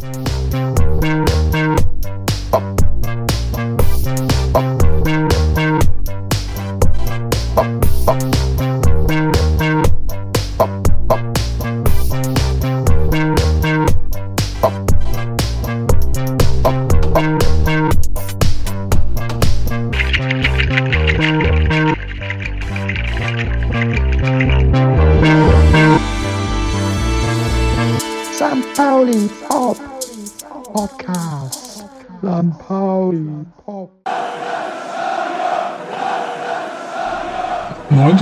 St.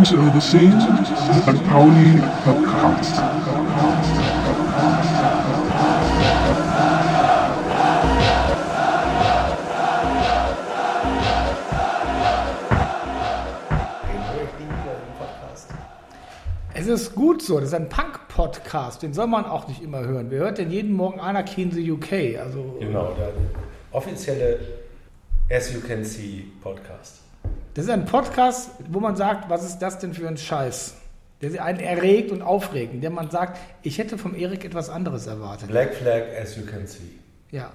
90 over scene, St. Pauli Podcast. Es ist gut so, das ist ein Punk-Podcast, den soll man auch nicht immer hören. Wer hört denn jeden Morgen Anarchy in the UK? Also, Genau, der offizielle As You Can See. Das ist ein Podcast, wo man sagt, was ist das denn für ein Scheiß? Der einen erregt und aufregt, in dem man sagt, ich hätte vom Erik etwas anderes erwartet. Black Flag As You Can See. Ja.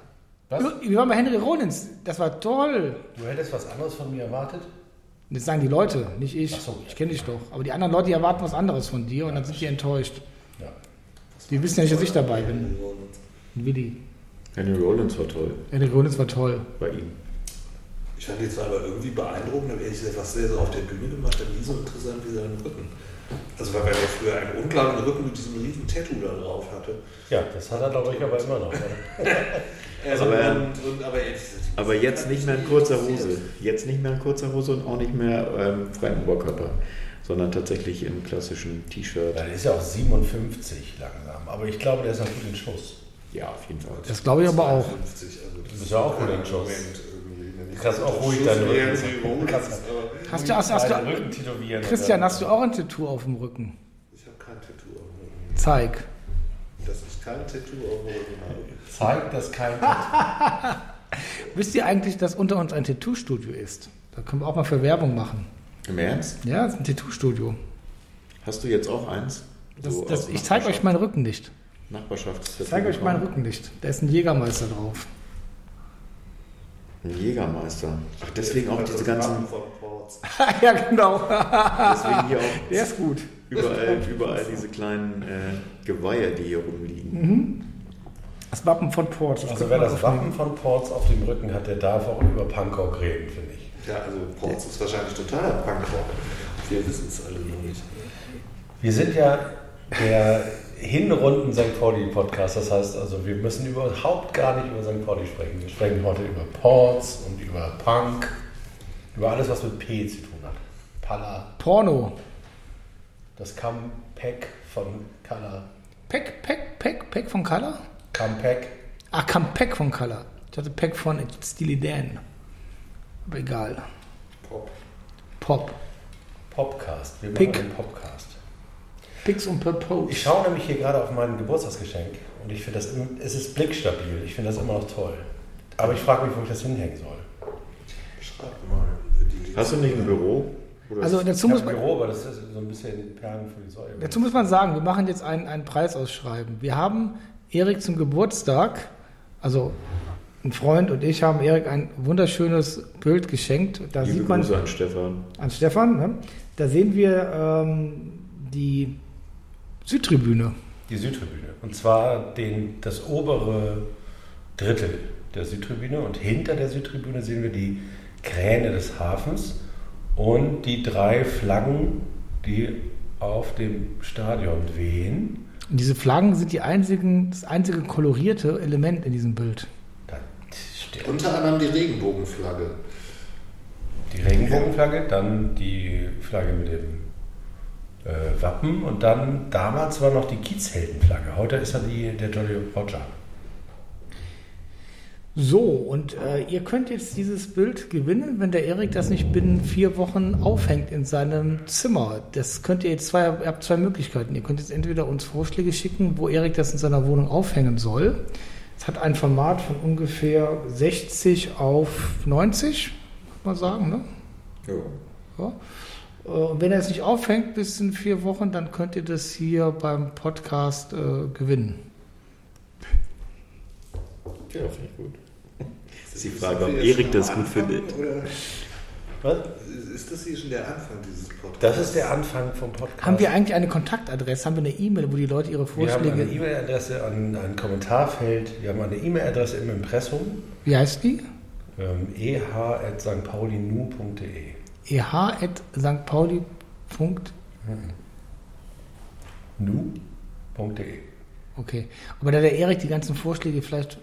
Was? Wir waren bei Henry Rollins, das war toll. Du hättest was anderes von mir erwartet? Das sagen die Leute, nicht ich. Ach so. Ich kenne dich doch. Aber die anderen Leute die erwarten was anderes von dir und dann sind die enttäuscht. Ja. Die wissen ja nicht, dass ich dabei bin. Willi. Henry Rollins war toll Henry Rollins war toll. bei ihm. Ich fand jetzt aber irgendwie beeindruckend, aber ehrlich gesagt, was der so auf der Bühne gemacht hat, nie so interessant wie seinen Rücken. Also weil er ja früher einen unklaren Rücken mit diesem riesen Tattoo da drauf hatte. Ja, das hat er, glaube ich, aber immer noch. oder? Also Aber, und, und, aber, gesagt, Aber jetzt nicht mehr in kurzer Hose. Jetzt nicht mehr in kurzer Hose und auch nicht mehr ähm, freiem Oberkörper, sondern tatsächlich im klassischen T-Shirt. Ja, der ist ja auch 57 langsam, aber ich glaube, der ist noch gut in Schuss. Ja, auf jeden Fall. Das glaube ich aber auch. 52, also das Du bist ja auch gut in Schuss. Moment kannst auch ruhig deinen Rücken aber Hast du, hast, hast du, Rücken tätowieren Christian, dann- hast du auch ein Tattoo auf dem Rücken? Ich habe kein Tattoo auf dem Rücken. Zeig. Das ist kein Tattoo auf dem Rücken habe. Zeigt, dass kein Wisst ihr eigentlich, dass unter uns ein Tattoo-Studio ist? Da können wir auch mal für Werbung machen. Im Ernst? Ja, es ist ein Tattoo-Studio. Hast du jetzt auch eins? Das, So das, ich zeige euch Nachbarschaft- meinen Rücken nicht. Nachbarschafts Ich zeige euch meinen Rücken nicht. Da ist ein Jägermeister drauf. Ein Jägermeister. Ach, deswegen auch diese Das ganzen, Wappen von Ports. ja, genau. deswegen hier auch Der ist gut. überall, überall diese kleinen äh, Geweihe, die hier rumliegen. Das Wappen von Port. Also wer das. Wappen von Ports auf dem Rücken hat, der darf auch über Punkrock reden, finde ich. Ja, also Ports ist wahrscheinlich totaler Punkrock. Wir wissen es alle noch nicht. Wir sind ja der Hinrunden St. Pauli Podcast, das heißt also, wir müssen überhaupt gar nicht über St. Pauli sprechen. Wir sprechen heute über Ports und über Punk, über alles, was mit P zu tun hat. Palla, Porno. das Comeback von Color. Peck, Peck, Peck, Peck von Color? Comeback. Ach, Comeback von Color. Ich hatte Peck von Steely Dan. Aber egal. Pop. Pop. Popcast. Wir machen Pick. einen Popcast. Pix und Purpose. Ich schaue nämlich hier gerade auf mein Geburtstagsgeschenk und ich finde das, es ist blickstabil. Ich finde das immer noch toll. Aber ich frage mich, wo ich das hinhängen soll. Schreib mal. Hast du nicht ein Büro? Das- Also dazu Ich muss, man, Büro, aber das ist so ein bisschen Perlen für die Säule. dazu muss man sagen, wir machen jetzt einen, einen Preis ausschreiben. Wir haben Erik zum Geburtstag, also ein Freund und ich haben Erik ein wunderschönes Bild geschenkt. Da Liebe sieht man Grüße an Stefan. an Stefan, ne? da sehen wir ähm, die Südtribüne. Die Südtribüne. Und zwar den, das obere Drittel der Südtribüne. Und hinter der Südtribüne sehen wir die Kräne des Hafens und die drei Flaggen, die auf dem Stadion wehen. Und diese Flaggen sind die einzigen, das einzige kolorierte Element in diesem Bild. Da steht Unter anderem die Regenbogenflagge. die Regenbogenflagge, dann die Flagge mit dem äh, Wappen und dann damals war noch die Kiezheldenflagge. Heute ist ja die, der Jolly Roger. So, und äh, ihr könnt jetzt dieses Bild gewinnen, wenn der Erik das nicht binnen vier Wochen aufhängt in seinem Zimmer. Das könnt ihr jetzt zwei, ihr habt zwei Möglichkeiten. Ihr könnt jetzt entweder uns Vorschläge schicken, wo Erik das in seiner Wohnung aufhängen soll. Es hat ein Format von ungefähr 60 auf 90, muss man sagen, ne? Ja. Ja. Äh, Und wenn er es nicht aufhängt bis in vier Wochen, dann könnt ihr das hier beim Podcast äh, gewinnen. Ja, finde ich gut. Das ist die Frage, ob Erik das gut Anfang, findet. Oder Was? ist das hier schon der Anfang dieses Podcasts? Das ist der Anfang vom Podcast. Haben wir eigentlich eine Kontaktadresse? Haben wir eine E-Mail, wo die Leute ihre wir haben eine Vorschläge. E-Mail-Adresse an ein Kommentarfeld. Wir haben eine E-Mail-Adresse im Impressum. Wie heißt die? Ähm, eh.stpaulinu.de eh.stpauli. nu.de Okay. Aber da der Erik die ganzen Vorschläge vielleicht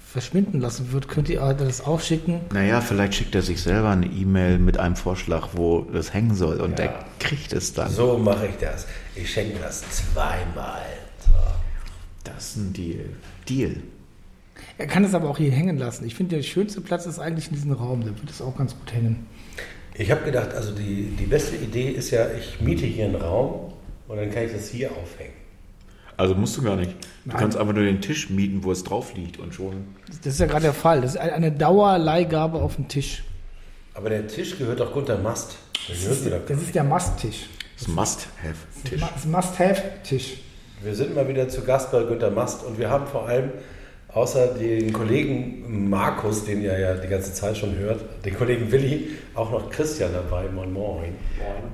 verschwinden lassen wird, könnt ihr das auch schicken. Naja, vielleicht schickt er sich selber eine E-Mail mit einem Vorschlag, wo das hängen soll und Ja. er kriegt es dann. So mache ich das. Ich schenke das zweimal. Das ist ein Deal. Deal. Er kann es aber auch hier hängen lassen. Ich finde, der schönste Platz ist eigentlich in diesem Raum. Da wird es auch ganz gut hängen. Ich habe gedacht, also die, die beste Idee ist ja, ich miete hier einen Raum und dann kann ich das hier aufhängen. Also musst du gar nicht. Du Nein. kannst einfach nur den Tisch mieten, wo es drauf liegt und schon. Das ist ja gerade der Fall. Das ist eine Dauerleihgabe auf dem Tisch. Aber der Tisch gehört doch Gunter Mast. Gehört mir doch. Das ist der Must-Tisch. Das Must-Have-Tisch. Das ist Must-Have-Tisch. Wir sind mal wieder zu Gast bei Günter Mast und wir haben vor allem außer den Kollegen Markus, den ihr ja die ganze Zeit schon hört, den Kollegen Willi, auch noch Christian dabei. Moin Moin.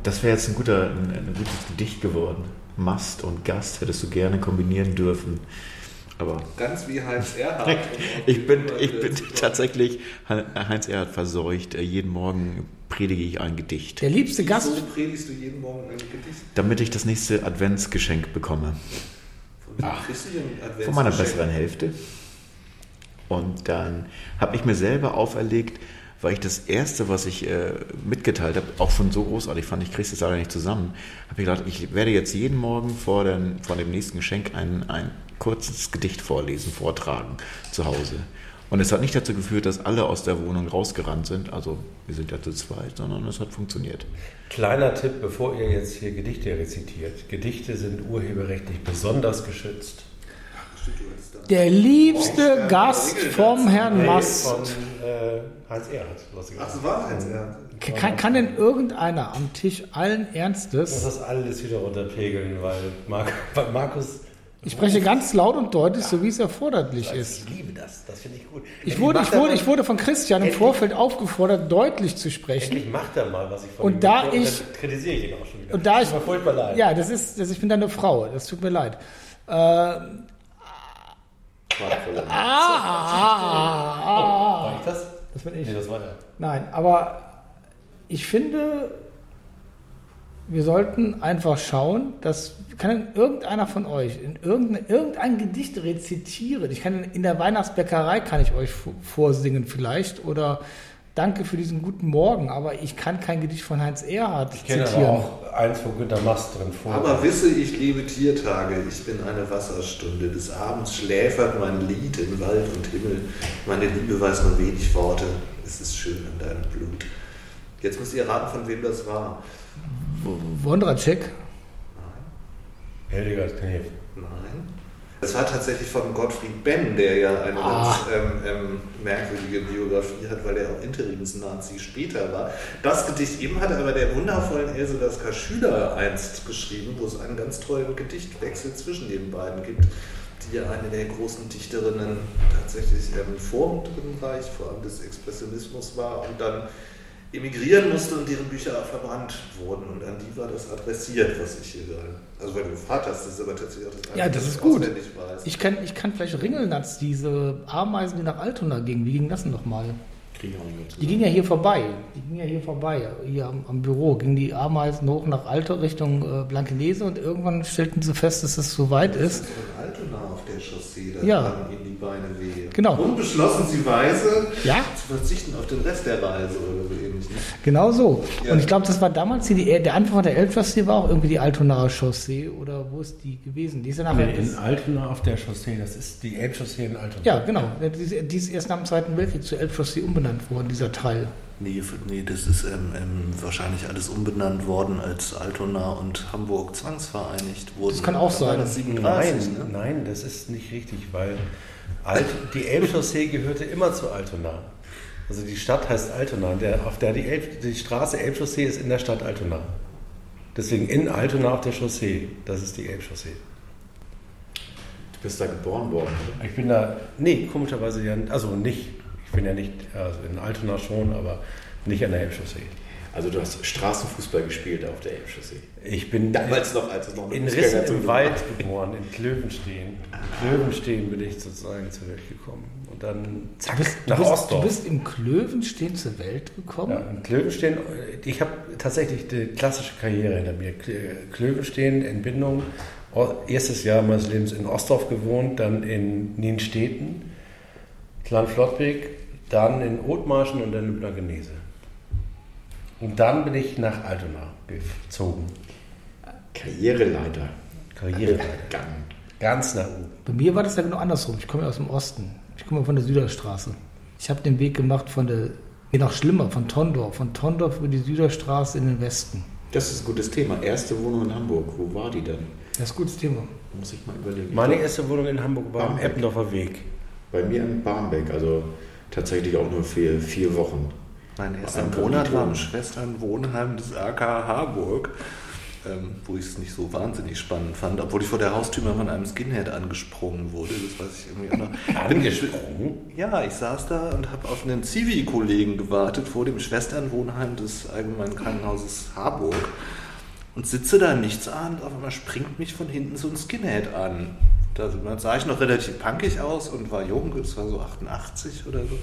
Das wäre jetzt ein, guter, ein, ein gutes Gedicht geworden. Mast und Gast hättest du gerne kombinieren dürfen. Aber Ganz wie Heinz Erhardt. ich bin, ich bin tatsächlich Heinz Erhardt verseucht. Jeden Morgen predige ich ein Gedicht, Der liebste Gast. So predigst du jeden Morgen ein Gedicht. damit ich das nächste Adventsgeschenk bekomme. Von Adventsgeschenk? Von meiner besseren Hälfte. Und dann habe ich mir selber auferlegt, weil ich das erste, was ich äh, mitgeteilt habe, auch schon so großartig fand, ich kriege es leider nicht zusammen, habe ich gedacht, ich werde jetzt jeden Morgen vor, den, vor dem nächsten Geschenk ein, ein kurzes Gedicht vorlesen, vortragen zu Hause. Und es hat nicht dazu geführt, dass alle aus der Wohnung rausgerannt sind, also wir sind ja zu zweit, sondern es hat funktioniert. Kleiner Tipp, bevor ihr jetzt hier Gedichte rezitiert. Gedichte sind urheberrechtlich besonders geschützt. Stimmt, du hattest da- Der liebste Gast vom Herrn Mast. Von äh, Heinz Erhardt. lustigerweise. Ach, das war Heinz Erhardt. Kann, kann denn irgendeiner am Tisch allen Ich Ernstes, das alles wieder runterpegeln, weil, Mark, Markus. ich spreche ganz laut und deutlich, so wie es erforderlich ist. Ich liebe das, das finde ich gut. Ich wurde, ich, wurde, ich wurde von Christian im Endlich- Vorfeld aufgefordert, deutlich zu sprechen. Endlich macht er mal, was ich von Und ihm da möchte, ich- dann kritisiere ich ihn auch schon wieder. Und da ich, Tut mir furchtbar leid. ja, das ist, das, ich bin deine Frau, das tut mir leid. Äh, Ah, War ich das? das bin ich. Nee, das war er. Nein, aber ich finde, wir sollten einfach schauen, dass kann irgendeiner von euch in irgendein, irgendein Gedicht rezitieren. Ich kann in der Weihnachtsbäckerei kann ich euch vorsingen vielleicht oder Danke für diesen guten Morgen, aber ich kann kein Gedicht von Heinz Erhardt Ich kenne aber zitieren. auch eins, wo Günter Mast drin vor. Aber wisse, ich liebe Tiertage, ich bin eine Wasserstunde. Des Abends schläfert mein Lied in Wald und Himmel. Meine Liebe weiß nur wenig Worte, es ist schön an deinem Blut. Jetzt müsst ihr raten, von wem das war. Wondracek. Hildegard Knef. Nein. Es war tatsächlich von Gottfried Benn, der ja eine Ah. ganz ähm, ähm, merkwürdige Biografie hat, weil er auch Interimsnazi später war. Das Gedicht eben hat aber der wundervollen Else Lasker Schüler einst geschrieben, wo es einen ganz tollen Gedichtwechsel zwischen den beiden gibt, die ja eine der großen Dichterinnen tatsächlich ähm, vor dem Dritten Reich, vor allem des Expressionismus war und dann emigrieren musste und deren Bücher auch verbrannt wurden. Und an die war das adressiert, was ich hier gerade. Also, weil du gefragt hast, das ist aber tatsächlich auch das Ja, das was ist ich gut. Ich kann, ich kann vielleicht Ringelnatz, diese Ameisen, die nach Altona gingen. Wie ging das denn nochmal? Die zusammen. ging ja hier vorbei. Die ging ja hier vorbei, hier am, am Büro. Gingen die Ameisen hoch nach Alto Richtung äh, Blankenese und irgendwann stellten sie fest, dass es so weit Das ist. ist in Altona auf der Chaussee, da Ja. taten ihnen die Beine weh. Genau. Und beschlossen sie weise, Ja. zu verzichten auf den Rest der Reise oder so ne? Genau so. Ja. Und ich glaube, das war damals die, die der Anfang der Elbchaussee war auch irgendwie die Altonaer Chaussee oder wo ist die gewesen? Die ist ja nachher. Nee, in Altona auf der Chaussee, das ist die Elbchaussee in Altona. ja, genau. Die ist, die ist erst nach dem Zweiten Weltkrieg zur Elbchaussee umbenannt worden, dieser Teil. Nee, nee, das ist ähm, ähm, wahrscheinlich alles umbenannt worden, als Altona und Hamburg zwangsvereinigt wurden. Das kann auch sein. Das 37, Nein, ne? nein, das ist nicht richtig, weil Alt, die Elbchaussee gehörte immer zu Altona. Also die Stadt heißt Altona. Der, auf der die, Elb, die Straße Elbchaussee ist in der Stadt Altona. Deswegen in Altona auf der Chaussee. Das ist die Elbchaussee. bist da geboren worden, oder? Ich bin da, nee, komischerweise ja, also nicht, ich bin ja nicht, also in Altona schon, aber nicht an der Elbchaussee. Also du hast Straßenfußball gespielt auf der Elbchaussee. Ich bin Damals noch, als es noch eine in Rissen im war. Wald geboren, in Klövenstehen. In Klövenstehen bin ich sozusagen zur Welt gekommen. Und dann zack, Du bist, du, nach bist, du bist im Klövenstehen zur Welt gekommen? Ja, in Klövenstehen, ich habe tatsächlich die klassische Karriere hinter mir. Klö- Klövenstehen, Entbindung, erstes Jahr meines Lebens in Ostdorf gewohnt, dann in Nienstedten, Klein-Flottbek, dann in Othmarschen und dann in Blankenese. Und dann bin ich nach Altona gezogen. Karriereleiter. Karriereleiter. Gang. Ganz nach oben. Bei mir war das ja genau andersrum. Ich komme ja aus dem Osten. Ich komme von der Süderstraße. Ich habe den Weg gemacht von der, nee, noch schlimmer, von Tondorf. Von Tondorf über die Süderstraße in den Westen. Das ist ein gutes Thema. Erste Wohnung in Hamburg. Wo war die denn? Das ist ein gutes Thema. Muss ich mal überlegen. Meine erste Wohnung in Hamburg war am. Eppendorfer Weg. Bei mir in Barmbek, also tatsächlich auch nur für vier Wochen. Mein erster Monat war im. Schwesternwohnheim des AK Harburg, ähm, wo ich es nicht so wahnsinnig spannend fand, obwohl ich vor der Haustür von einem Skinhead angesprungen wurde. Das weiß ich irgendwie auch noch. Angesprungen? Ja, ich saß da und habe auf einen Zivi-Kollegen gewartet vor dem Schwesternwohnheim des Allgemeinen Krankenhauses Harburg und sitze da nichts an auf einmal springt mich von hinten so ein Skinhead an. Da sah ich noch relativ punkig aus und war jung, das war so 88 oder so.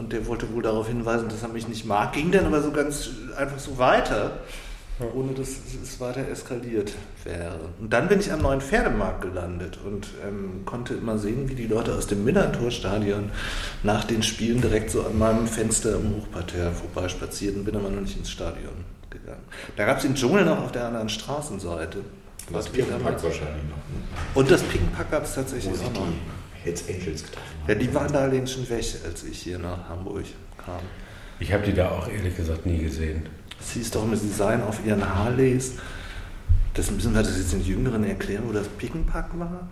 Und der wollte wohl darauf hinweisen, dass er mich nicht mag, ging dann aber so ganz einfach so weiter, ohne dass es weiter eskaliert wäre. Und dann bin ich am neuen Pferdemarkt gelandet und ähm, konnte immer sehen, wie die Leute aus dem Millantor-Stadion nach den Spielen direkt so an meinem Fenster im Hochparterre vorbeispaziert und bin aber noch nicht ins Stadion gegangen. Da gab es den Dschungel noch auf der anderen Straßenseite. Das Was wir Pick damals- wahrscheinlich noch. Und das Pick-Pack gab es tatsächlich auch noch. die Hells Angels getroffen Ja, haben. die waren da allerdings schon weg, als ich hier nach Hamburg kam. Ich habe die da auch ehrlich gesagt nie gesehen. Es hieß doch sie seien auf ihren Harleys. Das müssen wir das jetzt den Jüngeren erklären, wo das Pickenpack war.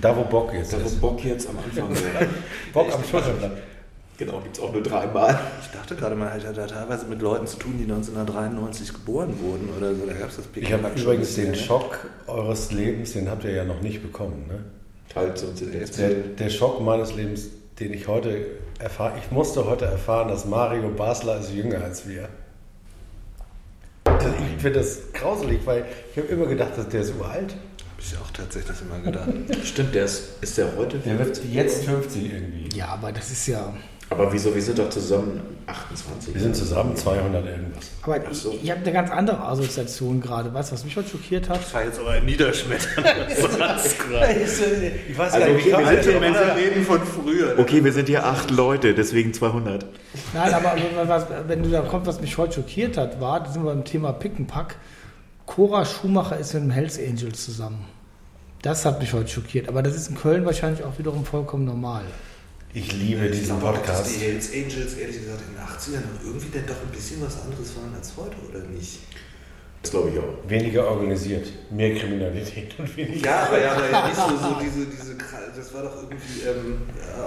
Da, wo Bock jetzt Da wo ist. Bock jetzt am Anfang war. Bock am Schulterblatt. Genau, gibt es auch nur dreimal. Ich dachte gerade, man hat ja da teilweise mit Leuten zu tun, die 1993 geboren wurden oder so. Da gab es das Ich habe Pickenpack übrigens den bisschen, Schock eures Lebens, den habt ihr ja noch nicht bekommen. Ne? Teilt uns in jetzt. Der, der Schock meines Lebens, den ich heute erfahre, ich musste heute erfahren, dass Mario Basler ist jünger als wir. Das- Ich finde das grauselig, weil ich habe immer gedacht, dass der ist uralt. Habe ich auch tatsächlich immer gedacht. Stimmt, der ist, ist der heute? Der wird jetzt 50 irgendwie. Ja, aber das ist ja. Aber wieso, wir sind doch zusammen 28. Wir sind zusammen 200 irgendwas. Aber Ach so. ich, ich habe eine ganz andere Assoziation gerade. Weißt du, was mich heute schockiert hat? Das war jetzt aber ein niederschmetternder Satz gerade. Ich weiß Also gar okay, nicht, wie kam wir denn? Männer reden von früher. Okay, wir sind hier acht Leute, deswegen 200. Nein, aber was, wenn du da kommst, was mich heute schockiert hat, war, da sind wir beim Thema Pickenpack. Cora Schumacher ist mit dem Hells Angels zusammen. Das hat mich heute schockiert. Aber das ist in Köln wahrscheinlich auch wiederum vollkommen normal. Ich liebe Ich diesen glaube auch, dass Podcast. die Hells Angels ehrlich gesagt in den 80ern irgendwie dann doch ein bisschen was anderes waren als heute, oder nicht? Das glaube ich auch. Weniger organisiert, mehr Kriminalität und weniger. Ja, aber, ja, aber ja nicht so, so diese, diese, das war doch irgendwie, ähm,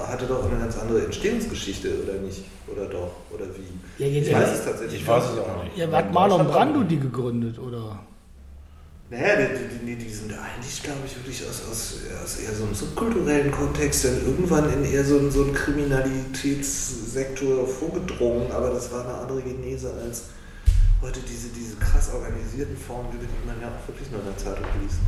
hatte doch eine ganz andere Entstehungsgeschichte, oder nicht? Oder doch? Oder wie? Ja, jetzt- ich weiß es tatsächlich Ich weiß es auch nicht. Ja, hat Marlon Brando die gegründet, oder? Naja, die, die, die, sind eigentlich, glaube ich, wirklich aus, aus, aus eher so einem subkulturellen Kontext dann irgendwann in eher so einen, so einen Kriminalitätssektor vorgedrungen, aber das war eine andere Genese als heute diese, diese krass organisierten Formen, über die man ja auch wirklich nur in der Zeitung liest.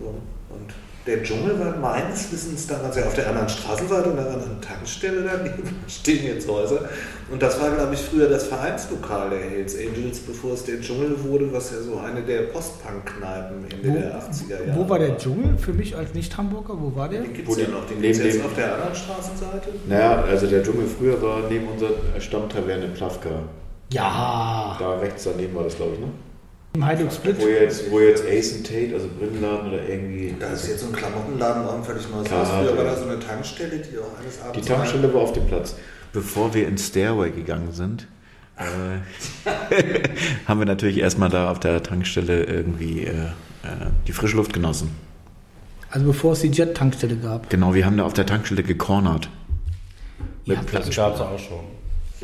So. Und der Dschungel war meines Wissens damals ja auf der anderen Straßenseite und da war eine Tankstelle daneben, da stehen jetzt Häuser. Und das war, glaube ich, früher das Vereinslokal der Hells Angels, bevor es der Dschungel wurde, was ja so eine der Post-Punk-Kneipen Ende Wo, der 80er Jahre wo war der Dschungel für mich als Nicht-Hamburger? Wo war der? Den gibt Wo es ja die- noch, den gibt es jetzt auf der anderen Straßenseite. Naja, also der Dschungel früher war neben unserer Stammtaverne Plavka. Ja, Da rechts daneben war das, glaube ich, ne? Im Heiduk Split. Wo jetzt, wo jetzt Ace and Tate, also Brillenladen oder irgendwie. Da ist jetzt so ein Klamottenladen auch völlig neues Klar, Haus. Früher war da so eine Tankstelle, die auch eines Die Abends... Tankstelle war auf dem Platz. Bevor wir ins Stairway gegangen sind, äh, haben wir natürlich erstmal da auf der Tankstelle irgendwie äh, äh, die frische Luft genossen. Also bevor es die Jet-Tankstelle gab. Genau, wir haben da auf der Tankstelle gekornert. Mit Ja, Das Platz. gab es auch schon.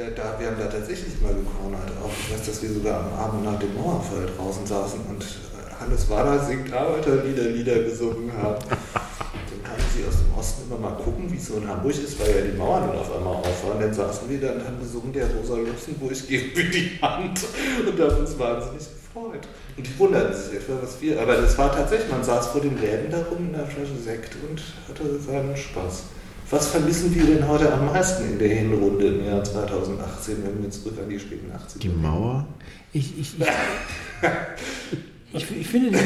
Ja, da, wir haben da tatsächlich mal gekornert. Auch ich weiß, dass wir sogar am Abend nach dem Mauerfall draußen saßen und äh, Hannes Wader singt Arbeiterlieder, Lieder gesungen haben. Dann Osten immer mal gucken, wie es so in Hamburg ist, weil ja die Mauern dann auf einmal auf waren. Dann saßen wir da und haben gesungen, der Rosa Luxemburg geben wir die Hand und haben uns wahnsinnig gefreut. Und die wunderten sich etwa, was wir, aber das war tatsächlich, man saß vor den Läden darum in einer Flasche Sekt und hatte seinen Spaß. Was vermissen wir denn heute am meisten in der Hinrunde im Jahr 2018, wenn wir zurück an die späten 80er Die Mauer? Ich, ich, ich, ich, ich finde,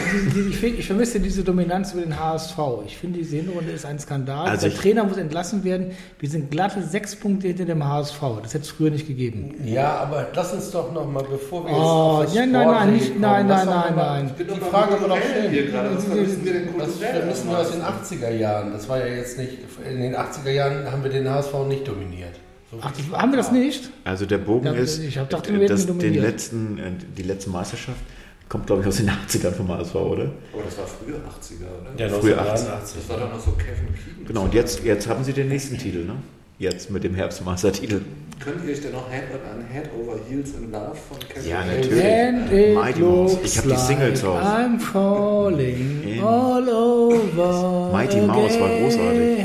ich, ich vermisse diese Dominanz über den HSV. Ich finde, diese Hinrunde ist ein Skandal. Also Der ich- Trainer muss entlassen werden. Wir sind glatte sechs Punkte hinter dem HSV. Das hätte es früher nicht gegeben. Ja, aber lass uns doch noch mal, bevor wir Oh, das ja, nein, nein, Sportliche nicht- kommen, nein, nein, nein, mal- nein. Ich bin doch Die Frage war doch gerade. Was vermissen wir denn Das vermissen wir aus den 80er Jahren. Das war ja jetzt nicht, in den 80er Jahren haben wir den HSV nicht dominiert. Ach, das, haben wir das nicht? Also der Bogen Ja, ist, ich hab gedacht, wir dominiert. den letzten, äh, die letzte Meisterschaft kommt, glaube ich, aus den 80ern vom HSV, oder? Aber das war früher 80er, oder? Ja, Früher 1983. Das war doch noch so Kevin Keegan. Genau, und jetzt, jetzt haben sie den nächsten Titel, ne? Jetzt mit dem Herbstmeistertitel. Könnt ihr euch denn noch Head, an Head Over Heels in Love von Kevin Ja, natürlich. Mighty Mouse. Ich hab die Singles like drauf. I'm falling In- all over Mighty Mouse war großartig.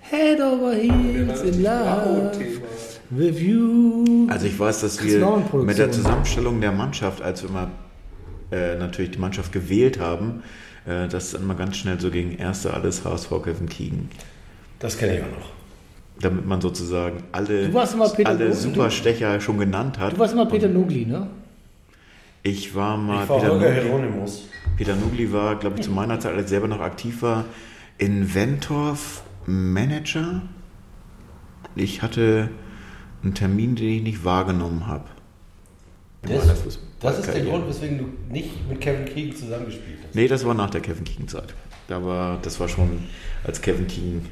Head over heels in love with you. Also ich weiß, dass wir mit der Zusammenstellung der Mannschaft, als wir mal äh, natürlich die Mannschaft gewählt haben, äh, dass dann mal ganz schnell so gegen Erste alles HSV Kevin Keegan. Das kenne ich auch noch. Damit man sozusagen alle, Du warst immer Peter alle Lu- Superstecher schon genannt hat. Du warst immer Peter Nugli, ne? Ich war mal Ich war Peter Nugli. Hieronymus. Peter Nugli war, glaube ich, zu meiner Zeit, als ich selber noch aktiv war, in Wentorf Manager. Ich hatte einen Termin, den ich nicht wahrgenommen habe. Das, das ist der Fußballkarriere. Grund, weswegen du nicht mit Kevin Keegan zusammengespielt hast. Nee, das war nach der Kevin Keegan-Zeit. Da war, das war schon als Kevin Keegan.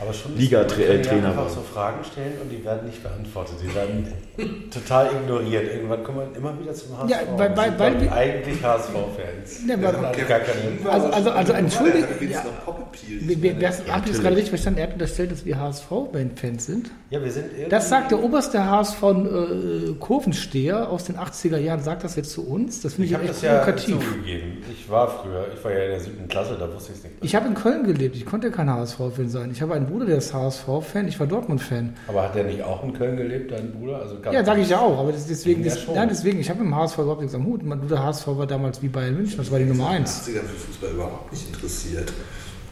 Aber schon Liga-Tra- man kann ja Trainer einfach war. so Fragen stellen und die werden nicht beantwortet. Die werden total ignoriert. Irgendwann kommt man immer wieder zum HSV. Ja, weil- Das weil- sind weil wir- eigentlich HSV-Fans. Ja, gar keine. Also- also- also entschuldige- ja. habt ihr das gerade richtig verstanden? Er hat unterstellt, dass wir HSV-Fans sind. Ja, wir sind irgendwie. Das sagt der oberste HSV äh, Kurvensteher aus den 80er Jahren, sagt das jetzt zu uns. Das finde Ich ich, habe echt das ja provokativ. zugegeben. Ich war früher, ich war ja in der siebten Klasse, da wusste ich es nicht. Ich habe in Köln gelebt, ich konnte kein HSV-Fan sein. Ich habe einen Bruder, der ist HSV-Fan, ich war Dortmund-Fan. Aber hat der nicht auch in Köln gelebt, dein Bruder? Also Ja, sage ich ja auch, aber das, deswegen, das, nein, deswegen, ich habe mit dem HSV überhaupt nichts am Hut. Mein Bruder HSV war damals wie Bayern München, das war die Nummer 1. 80er für Fußball überhaupt nicht interessiert.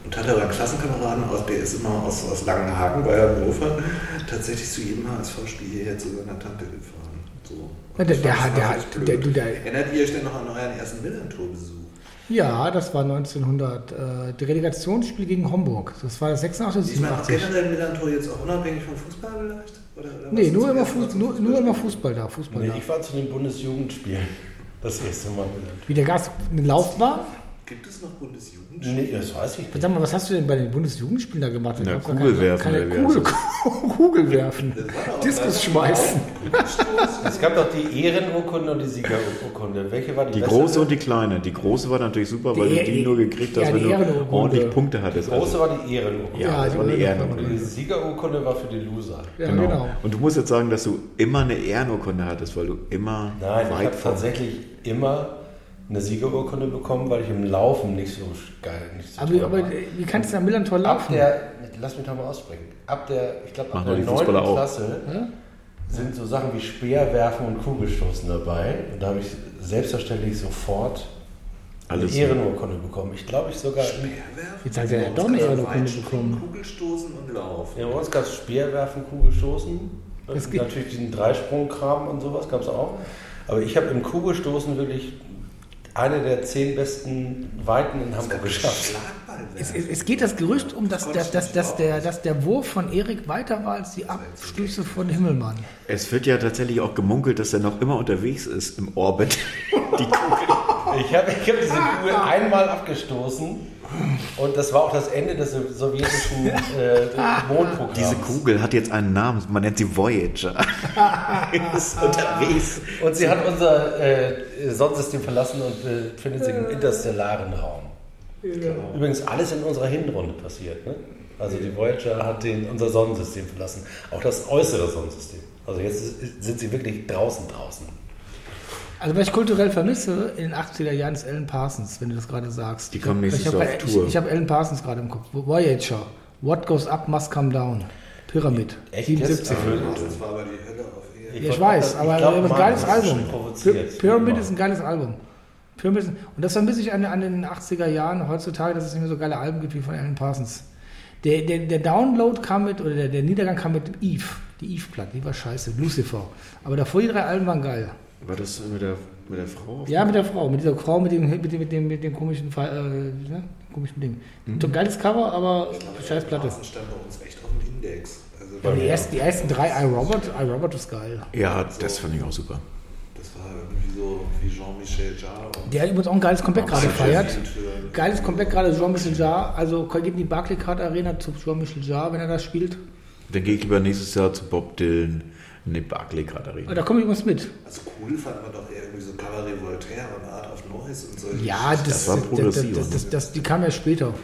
Und hatte aber einen Klassenkameraden, aus, der ist immer aus, aus Langenhagen bei Hannover, tatsächlich zu jedem HSV-Spiel hierher zu seiner Tante gefahren. So. Ja, der- der ich der der- du, der- Erinnert ihr euch denn noch an euren ersten Millantor-Besuch? Ja, das war 1900, äh, der Relegationsspiel gegen Homburg. Das war 86 Ist man 87. generell Millantor jetzt auch unabhängig vom Fußball vielleicht? Oder, oder Nee, nur immer, Fuß, nur, Fußball nur immer? Fußball da, Fußball Nee, da. ich war zu den Bundesjugendspielen. Das erste Mal. Wie der Gast eine Laufbahn? Gibt es noch Bundesjugendspiele? Nee, das weiß ich nicht. Sag mal, was hast du denn bei den Bundesjugendspielen da gemacht? Ja, doch Kugel keine, werfen, Keine Kugel, Kugel werfen. War Diskus schmeißen. Es gab doch die Ehrenurkunde und die Siegerurkunde. Welche war die, Die große und die kleine. Die große war natürlich super, weil Die du die nur gekriegt ja, hast, wenn die du ordentlich Punkte hattest. Die große Also, war die Ehrenurkunde. ja, das war eine Und Ehrenurkunde. die Siegerurkunde war für die Loser. Ja, Genau. genau. Und du musst jetzt sagen, dass du immer eine Ehrenurkunde hattest, weil du immer Nein, ich weit habe vor. tatsächlich immer eine Siegerurkunde bekommen, weil ich im Laufen nicht so geil, nicht so Aber, toll aber war. wie kannst du am Millantor Ab laufen? der, lass mich doch mal aussprechen. Ab der, ich glaube, ab der doch die 9. Fußballer auch. Klasse sind so Sachen wie Speerwerfen und Kugelstoßen dabei. Und da habe ich selbstverständlich sofort eine Alles. Ehrenurkunde bekommen. Ich glaube, ich sogar. Jetzt hat er ja doch eine Ehrenurkunde bekommen. Kugelstoßen und Laufen. Ja, bei uns gab es Speerwerfen, Kugelstoßen. Es gibt- Natürlich diesen Dreisprungkram und sowas gab es auch. Aber ich habe im Kugelstoßen wirklich eine der zehn besten Weiten in Hamburg geschafft. Es, es, es geht das Gerücht um, dass, dass, dass, dass, der, dass der Wurf von Erik weiter war als die Abstöße von Himmelmann. Es wird ja tatsächlich auch gemunkelt, dass er noch immer unterwegs ist im Orbit. Die Kugel. Ich habe ich hab diese Kugel einmal abgestoßen und das war auch das Ende des sowjetischen äh, Mondprogramms. Diese Kugel hat jetzt einen Namen, man nennt sie Voyager. ist unterwegs. Und sie hat unser äh, Sonnensystem verlassen und befindet sich im interstellaren Raum. Übrigens alles in unserer Hinrunde passiert. Ne? Also die Voyager hat den, unser Sonnensystem verlassen. Auch das äußere Sonnensystem. Also jetzt ist- sind sie wirklich draußen draußen. Also was ich kulturell vermisse in den 80er Jahren ist Alan Parsons, wenn du das gerade sagst. Die kommen Ich nächstes Jahr auf ich, Tour. Ich, ich habe Alan Parsons gerade im Kopf. Voyager. What Goes Up Must Come Down. Pyramid. Echt 77. jetzt? Also, Das war aber die Hölle auf Erden. Ja, ich weiß, aber ich glaub, ein Mann, geiles Album. Py- Pyramid ist ein geiles Album. Pyramid ist, und das erinnert sich an, an den 80er Jahren heutzutage, dass es nicht mehr so geile Alben gibt wie von Alan Parsons. Der, der, der Download kam mit, oder der, der Niedergang kam mit Eve. Die Eve-Platte, die war scheiße. Lucifer. Aber davor die drei Alben waren geil. War das mit der, mit der Frau? Ja, mit der Frau, mit dieser Frau mit dem, mit dem, mit dem, mit dem komischen, Fall, äh, ne? komischen Ding. So ein geiles Cover, aber scheiß Platte. Parsons stand bei uns echt auf dem Index. Also, Aber die ersten, die ersten drei iRobot, iRobot ist geil. Ja, das fand ich auch super. das war irgendwie so wie Jean-Michel Jarre. Der hat übrigens auch ein geiles Comeback gerade Michael feiert. Jackson für- Geiles Comeback gerade Jean-Michel Jarre. Also geht in die Barclaycard Arena zu Jean-Michel Jarre, wenn er das spielt. Dann gehe ich lieber nächstes Jahr zu Bob Dylan in den Barclay gerade Oh, reden. Da komme ich übrigens mit. Also cool fand man doch eher irgendwie so Cabaret Voltaire und Art of Noise und so. Ja, das, Das war progressiv. das, das, das, die kam ja später.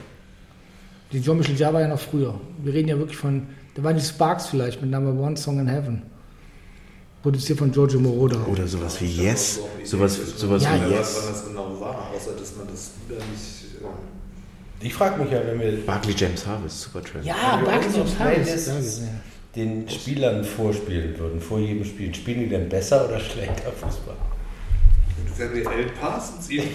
Die Jean-Michel Jarre war ja noch früher. Wir reden ja wirklich von, da waren die Sparks vielleicht mit Number One Song in Heaven. Produziert von Giorgio Moroder. Oder sowas wie Yes. Sowas, sowas Ja, wie Yes. wann das genau war, außer dass man das wieder nicht. äh, Ich frage mich ja, wenn wir Barclay James Harvest, Supertramp. Ja, Barclay James Harris. Den Spielern vorspielen würden, vor jedem Spiel, spielen die denn besser oder schlechter Fußball? Wenn wir Alan Parsons ihn.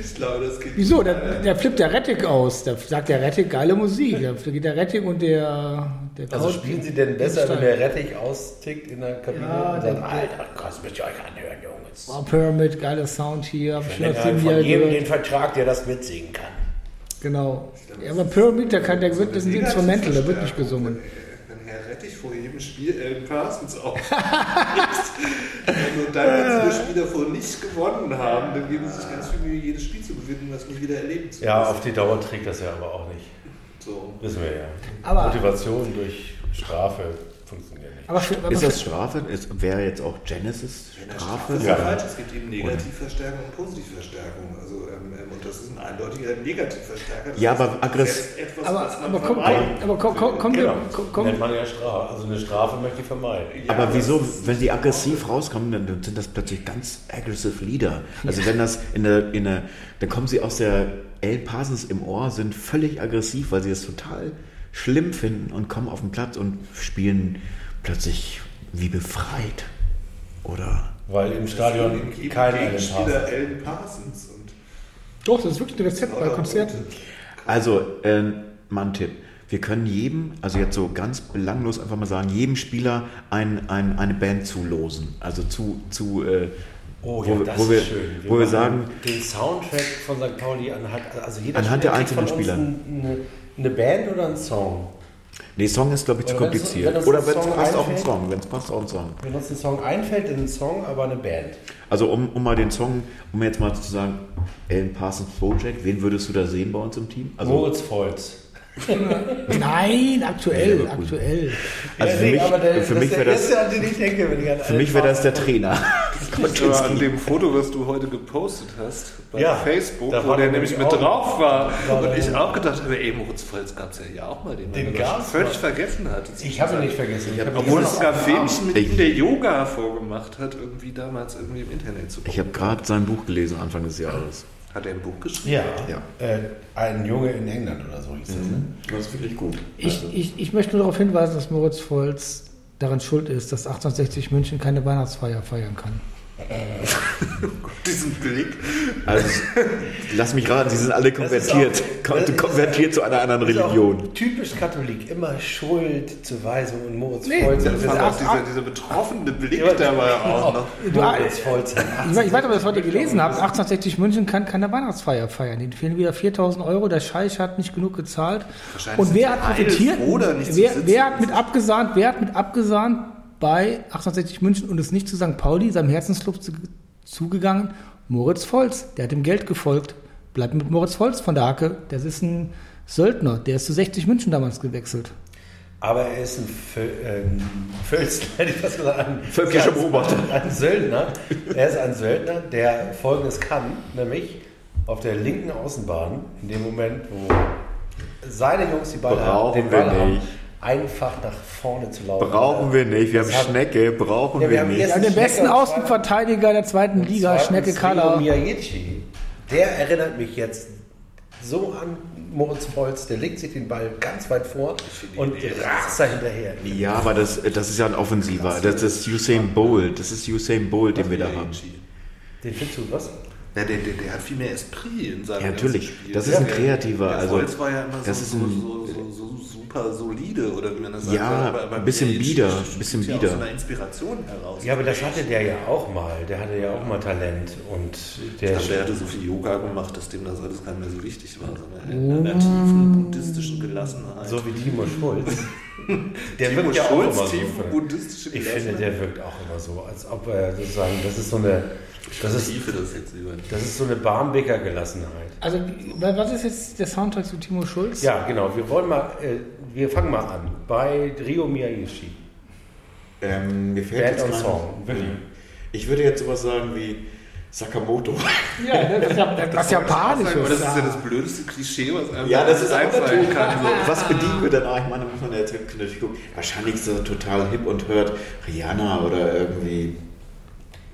ich glaube, das geht. Wieso? Da, da flippt der Rettig aus. Da sagt der Rettig geile Musik. Da geht der Rettig und der. der Also Kaut- spielen sie denn besser, wenn der Rettich austickt in der Kabine Ja, und sagt, der- Alter, das müsst ihr euch anhören, Jungs. Oh, Pyramid, geiler Sound hier. Ich er dem von jedem den. Vertrag, der das mitsingen kann. Genau. Ja, aber Pyramid, der, kann, der wird, das ist ein Instrumental, da wird nicht gesungen. Wenn Herr Rettich vor jedem Spiel Alan Parsons auf. Und dann, als die Spieler vor nicht gewonnen haben, dann geben sie sich ganz viel Mühe, jedes Spiel zu gewinnen und das nicht wieder erleben zu Ja, müssen. auf die Dauer trägt das ja aber auch nicht. so. Wissen wir ja. Aber- Motivation durch Strafe funktioniert nicht. Aber, für, aber Ist das Strafe? Ist, wäre jetzt auch Genesis Strafe? Strafe ist Ja. ja falsch. Es gibt eben Negativverstärkung und Positivverstärkung. Also, ähm, und das ist ein eindeutiger Negativverstärker. Das Ja, aber du aggress- setzt etwas, aber, aber, komm, aber komm, komm, komm, Genau. komm, komm, Nennt man ja Strafe. Also eine Strafe möchte ich vermeiden. Ja, Aber wieso, wenn die aggressiv rauskommen, dann, sind das plötzlich ganz aggressive Lieder. Also wenn das in der, in der, dann kommen sie aus der L. Parsons im Ohr, sind völlig aggressiv, weil sie es total schlimm finden und kommen auf den Platz und spielen plötzlich wie befreit. Oder Weil im Stadion kein Gegenspieler Parsons. Doch, das ist wirklich ein Rezept bei Konzerten. Also, äh, mal ein Tipp. Wir können jedem, also jetzt so ganz belanglos einfach mal sagen, jedem Spieler ein, ein, eine Band zulosen. Also zu, zu äh, Oh wo, ja, wir- das wo ist wir, schön. wo wir sagen, Den Soundtrack von St. Pauli anhand, also jeder Anhand Spieler der einzelnen Spieler. Eine, eine Band oder einen Song? Nee, Song ist glaube ich zu Oder kompliziert. wenn uns Oder ein wenn es passt, auch ein? Song. Wenn es passt, auch ein Song. Wenn uns ein Song einfällt, in einen Song, aber eine Band. Also um, um mal den Song, um jetzt mal zu sagen, Alan Parsons Project, wen würdest du da sehen bei uns im Team? Also, Moritz Volz. Nein, aktuell, aktuell. also für mich, für mich wäre das, an den ich denke, wenn ich an für mich wäre das der Trainer. Aber an dem Foto, was du heute gepostet hast, bei Ja, Facebook, da wo der nämlich mit drauf war, war und ich auch gedacht habe, ey, Moritz gab es ja hier auch mal, den, Den man völlig vergessen hat. Ich habe ihn nicht vergessen. Ich habe Obwohl ihn es sogar Filmchen mit ihm, der Yoga vorgemacht hat, irgendwie damals irgendwie im Internet zu Ich habe gerade sein Buch gelesen Anfang des Jahres. Hat er ein Buch geschrieben? Ja, Ja. Äh, ein Junge in England oder so hieß das. Ne? Das ist wirklich gut. Ich, ich, ich möchte nur darauf hinweisen, dass Moritz Volz daran schuld ist, dass 1860 München keine Weihnachtsfeier feiern kann. Diesen Blick. Also, lass mich raten, sie sind alle konvertiert. Auch- konvertiert zu einer anderen Das ist auch Religion. Typisch Katholik, immer Schuld, Zuweisung und Moritz Nee, Volz. das war auch dieser, dieser betroffene Blick Ja, dabei auch noch. Du, Moritz Volz. Ich weiß, ich weiß, ob ihr das heute gelesen habt. 1860 München kann keine Weihnachtsfeier feiern. Denen fehlen wieder 4000 Euro. Der Scheich hat nicht genug gezahlt. Und wer hat profitiert? nicht Wer, wer hat mit abgesahnt? Wer hat mit abgesahnt bei 1860 München und ist nicht zu St. Pauli, seinem Herzensclub zu, zugegangen? Moritz Volz. Der hat dem Geld gefolgt. Bleibt mit Moritz Volz von der Hacke. Das ist ein Söldner. Der ist zu 60 München damals gewechselt. Aber er ist ein Vö äh, ein Völzler, hätte ich fast gesagt. Ein, Völkischer Beobachter. Ein Söldner. Er ist ein Söldner, der Folgendes kann, nämlich auf der linken Außenbahn, in dem Moment, wo seine Jungs die Ball haben, Brauchen den wir Ball haben, nicht. Einfach nach vorne zu laufen. Brauchen wir nicht. Wir haben Das hat- Schnecke, brauchen Ja, wir wir haben nicht. jetzt- Ja, den besten Außenverteidiger der zweiten Liga, Schnecke. Miyagichi. Der erinnert mich jetzt so an Moritz Volz, der legt sich den Ball ganz weit vor und rast da hinterher. Ja, aber das, das ist ja ein Offensiver. Das ist Usain Bolt. Das ist Usain Bolt, den wir da haben. Den findest du was? Ja, der, der, der hat viel mehr Esprit in seinem Ja, natürlich. Spiel. Das ist ein kreativer, Der also, Volz war ja immer das so, so, so, so super solide, oder wie man das sagt. Ja, ein bisschen bieder, sticht bisschen ja bieder. Aus einer Inspiration heraus. Ja, aber das hatte der ja auch mal. Der hatte ja auch mal Talent. Und der, Aber der hatte so viel Yoga gemacht, dass dem das alles gar nicht mehr so wichtig war, sondern in einer tiefen buddhistischen Gelassenheit. so wie Timo Schulz. Der Timo wirkt ja auch Schulz, immer so. Ich finde, Gelassenheit. der wirkt auch immer so, als ob er sozusagen, das ist so eine, das ist, das jetzt über. das ist so eine Barmbeker Gelassenheit. Also, was ist jetzt der Soundtrack zu Timo Schulz? Ja, genau. Wir wollen mal, äh, wir fangen mal an bei Rio Miyagishi. Ähm, mir fällt Band jetzt Song. Willi. Ich würde jetzt sowas sagen wie Sakamoto. Ja, ne, das ist ja das Japanische. Aber das ist ja das blödeste Klischee, was einem Ja, das ist auch einfallen kann. So. Was bedienen wir denn? Ah, ich meine, da muss man jetzt natürlich gucken. Wahrscheinlich so total hip und hört Rihanna oder irgendwie.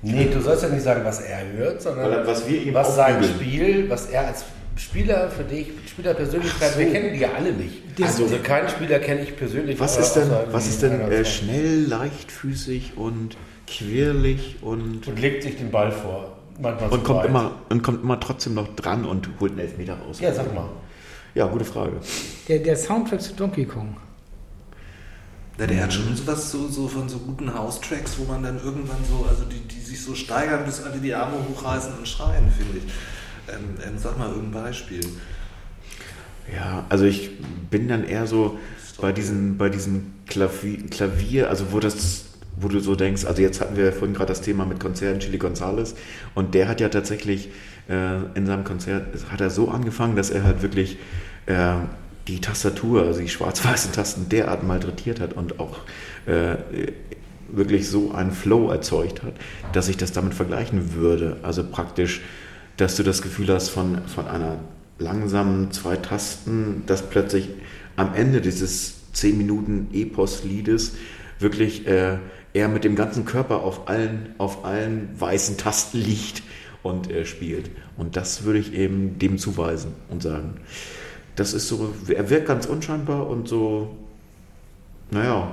Nee, du sollst ja nicht sagen, was er hört, sondern Oder was wir ihm was sein. Spiel, was er als Spieler für dich, Spielerpersönlichkeit, wir kennen die ja alle nicht. Das- also keinen Spieler kenne ich persönlich. Was äh, ist denn, was ist denn äh, schnell, leichtfüßig und quirlig und, Und legt sich den Ball vor. Manchmal und, kommt weit. immer, und kommt immer trotzdem noch dran und holt einen Elfmeter raus? Ja, sag mal. Ja, gute Frage. Der, der Soundtrack zu Donkey Kong. Ja, der hat schon sowas so, so von so guten House-Tracks, wo man dann irgendwann so, also die, die sich so steigern, bis alle die Arme hochreißen und schreien, finde ich. Ähm, ähm, sag mal irgendein Beispiel. Ja, also ich bin dann eher so bei diesen, bei diesen Klavier, Klavier, also wo das, wo du so denkst, also jetzt hatten wir vorhin gerade das Thema mit Konzerten Chili Gonzales und der hat ja tatsächlich äh, in seinem Konzert, hat er so angefangen, dass er halt wirklich äh, die Tastatur, also die schwarz-weißen Tasten derart malträtiert hat und auch äh, wirklich so einen Flow erzeugt hat, dass ich das damit vergleichen würde. Also praktisch, dass du das Gefühl hast von, von einer langsamen zwei Tasten, dass plötzlich am Ende dieses 10 Minuten Epos-Liedes wirklich äh, er mit dem ganzen Körper auf allen, auf allen weißen Tasten liegt und äh, spielt. Und das würde ich eben dem zuweisen und sagen. Das ist so, er wirkt ganz unscheinbar und so, naja,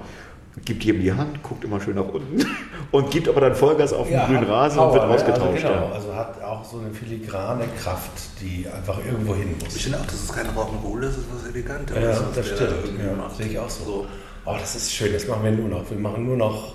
gibt jedem die Hand, guckt immer schön nach unten und gibt aber dann Vollgas auf den grünen Rasen Power, und wird ne? ausgetauscht. Also, genau, ja. also hat auch so eine filigrane Kraft, die einfach irgendwo hin muss. Ich finde auch, das ist kein Rock'n'Roll, das ist was Elegantes. Ja, das stimmt. da Ja, sehe ich auch so. Oh, das ist schön, das machen wir nur noch. Wir machen nur noch,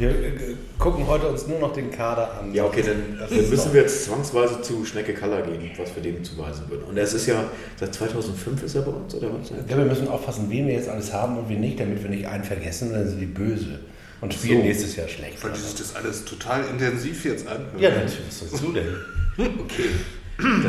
wir äh, gucken heute uns nur noch den Kader an. Ja, okay, dann, dann müssen wir jetzt zwangsweise zu Schnecke Color gehen, was wir dem zuweisen würden. Und es ist ja, seit 2005 ist er bei uns, oder was? Ja, wir müssen aufpassen, wen wir jetzt alles haben und wen nicht, damit wir nicht einen vergessen, dann sind die böse und spielen So. nächstes Jahr schlecht. Weil die sich das alles total intensiv jetzt anhören. Ja, natürlich, was sollst du denn? Okay.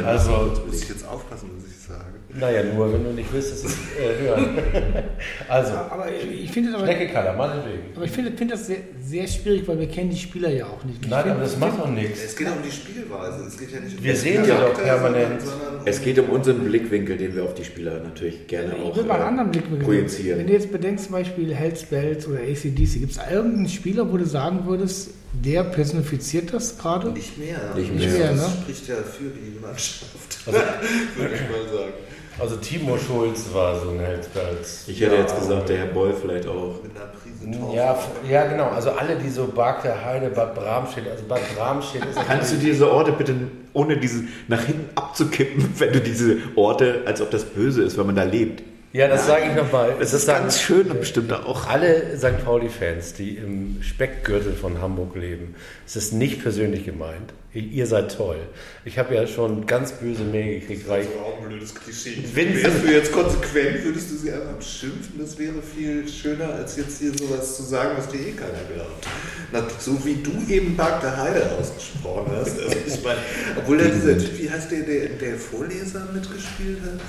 Also, Muss ich jetzt aufpassen, was ich sage. Naja, nur wenn du nicht willst, dass es äh, hören. Also, Aber ich finde aber, Schnecke Color, meinetwegen. aber ich finde, finde das sehr, sehr schwierig, weil wir kennen die Spieler ja auch nicht. Ich Nein, finde- aber das macht doch nichts. Es geht ja um die Spielweise. Es geht ja nicht um Wir sehen sie doch permanent. sondern- Es geht um unseren Blickwinkel, den wir auf die Spieler natürlich gerne auch Ich will mal einen äh, anderen Blick mit projizieren. Wenn du jetzt bedenkst, zum Beispiel Hells Bells oder ACDC, gibt es irgendeinen Spieler, wo du sagen würdest, der personifiziert das gerade? Nicht mehr. Nicht Nicht mehr, Das ne? spricht ja für die Mannschaft. Also- würde ich mal sagen. Also Timo Schulz war so ein Helspelz. Ich hätte jetzt gesagt, der Herr Boll vielleicht auch. Mit einer Prise Torf. Ja, ja, genau. Also alle, die so Bad der Heide, Bad Bramstedt, also Bad Bramstedt ist Kannst du diese Orte bitte, ohne diese nach hinten abzukippen, wenn du diese Orte, als ob das böse ist, wenn man da lebt? Ja, das sage ich nochmal. Es ist ganz schön und bestimmt da auch. Alle St. Pauli-Fans, die im Speckgürtel von Hamburg leben, es ist nicht persönlich gemeint. Ihr seid toll. Ich habe ja schon ganz böse Mail gekriegt, Das ist auch ein blödes Klischee. Wenn Wärst sie- du jetzt konsequent, würdest du sie einfach beschimpfen? Das wäre viel schöner, als jetzt hier sowas zu sagen, was dir eh keiner glaubt. Na, so wie du eben Park der Heide ausgesprochen hast. Also ich meine, obwohl da dieser Typ, wie heißt der, der, der Vorleser mitgespielt hat?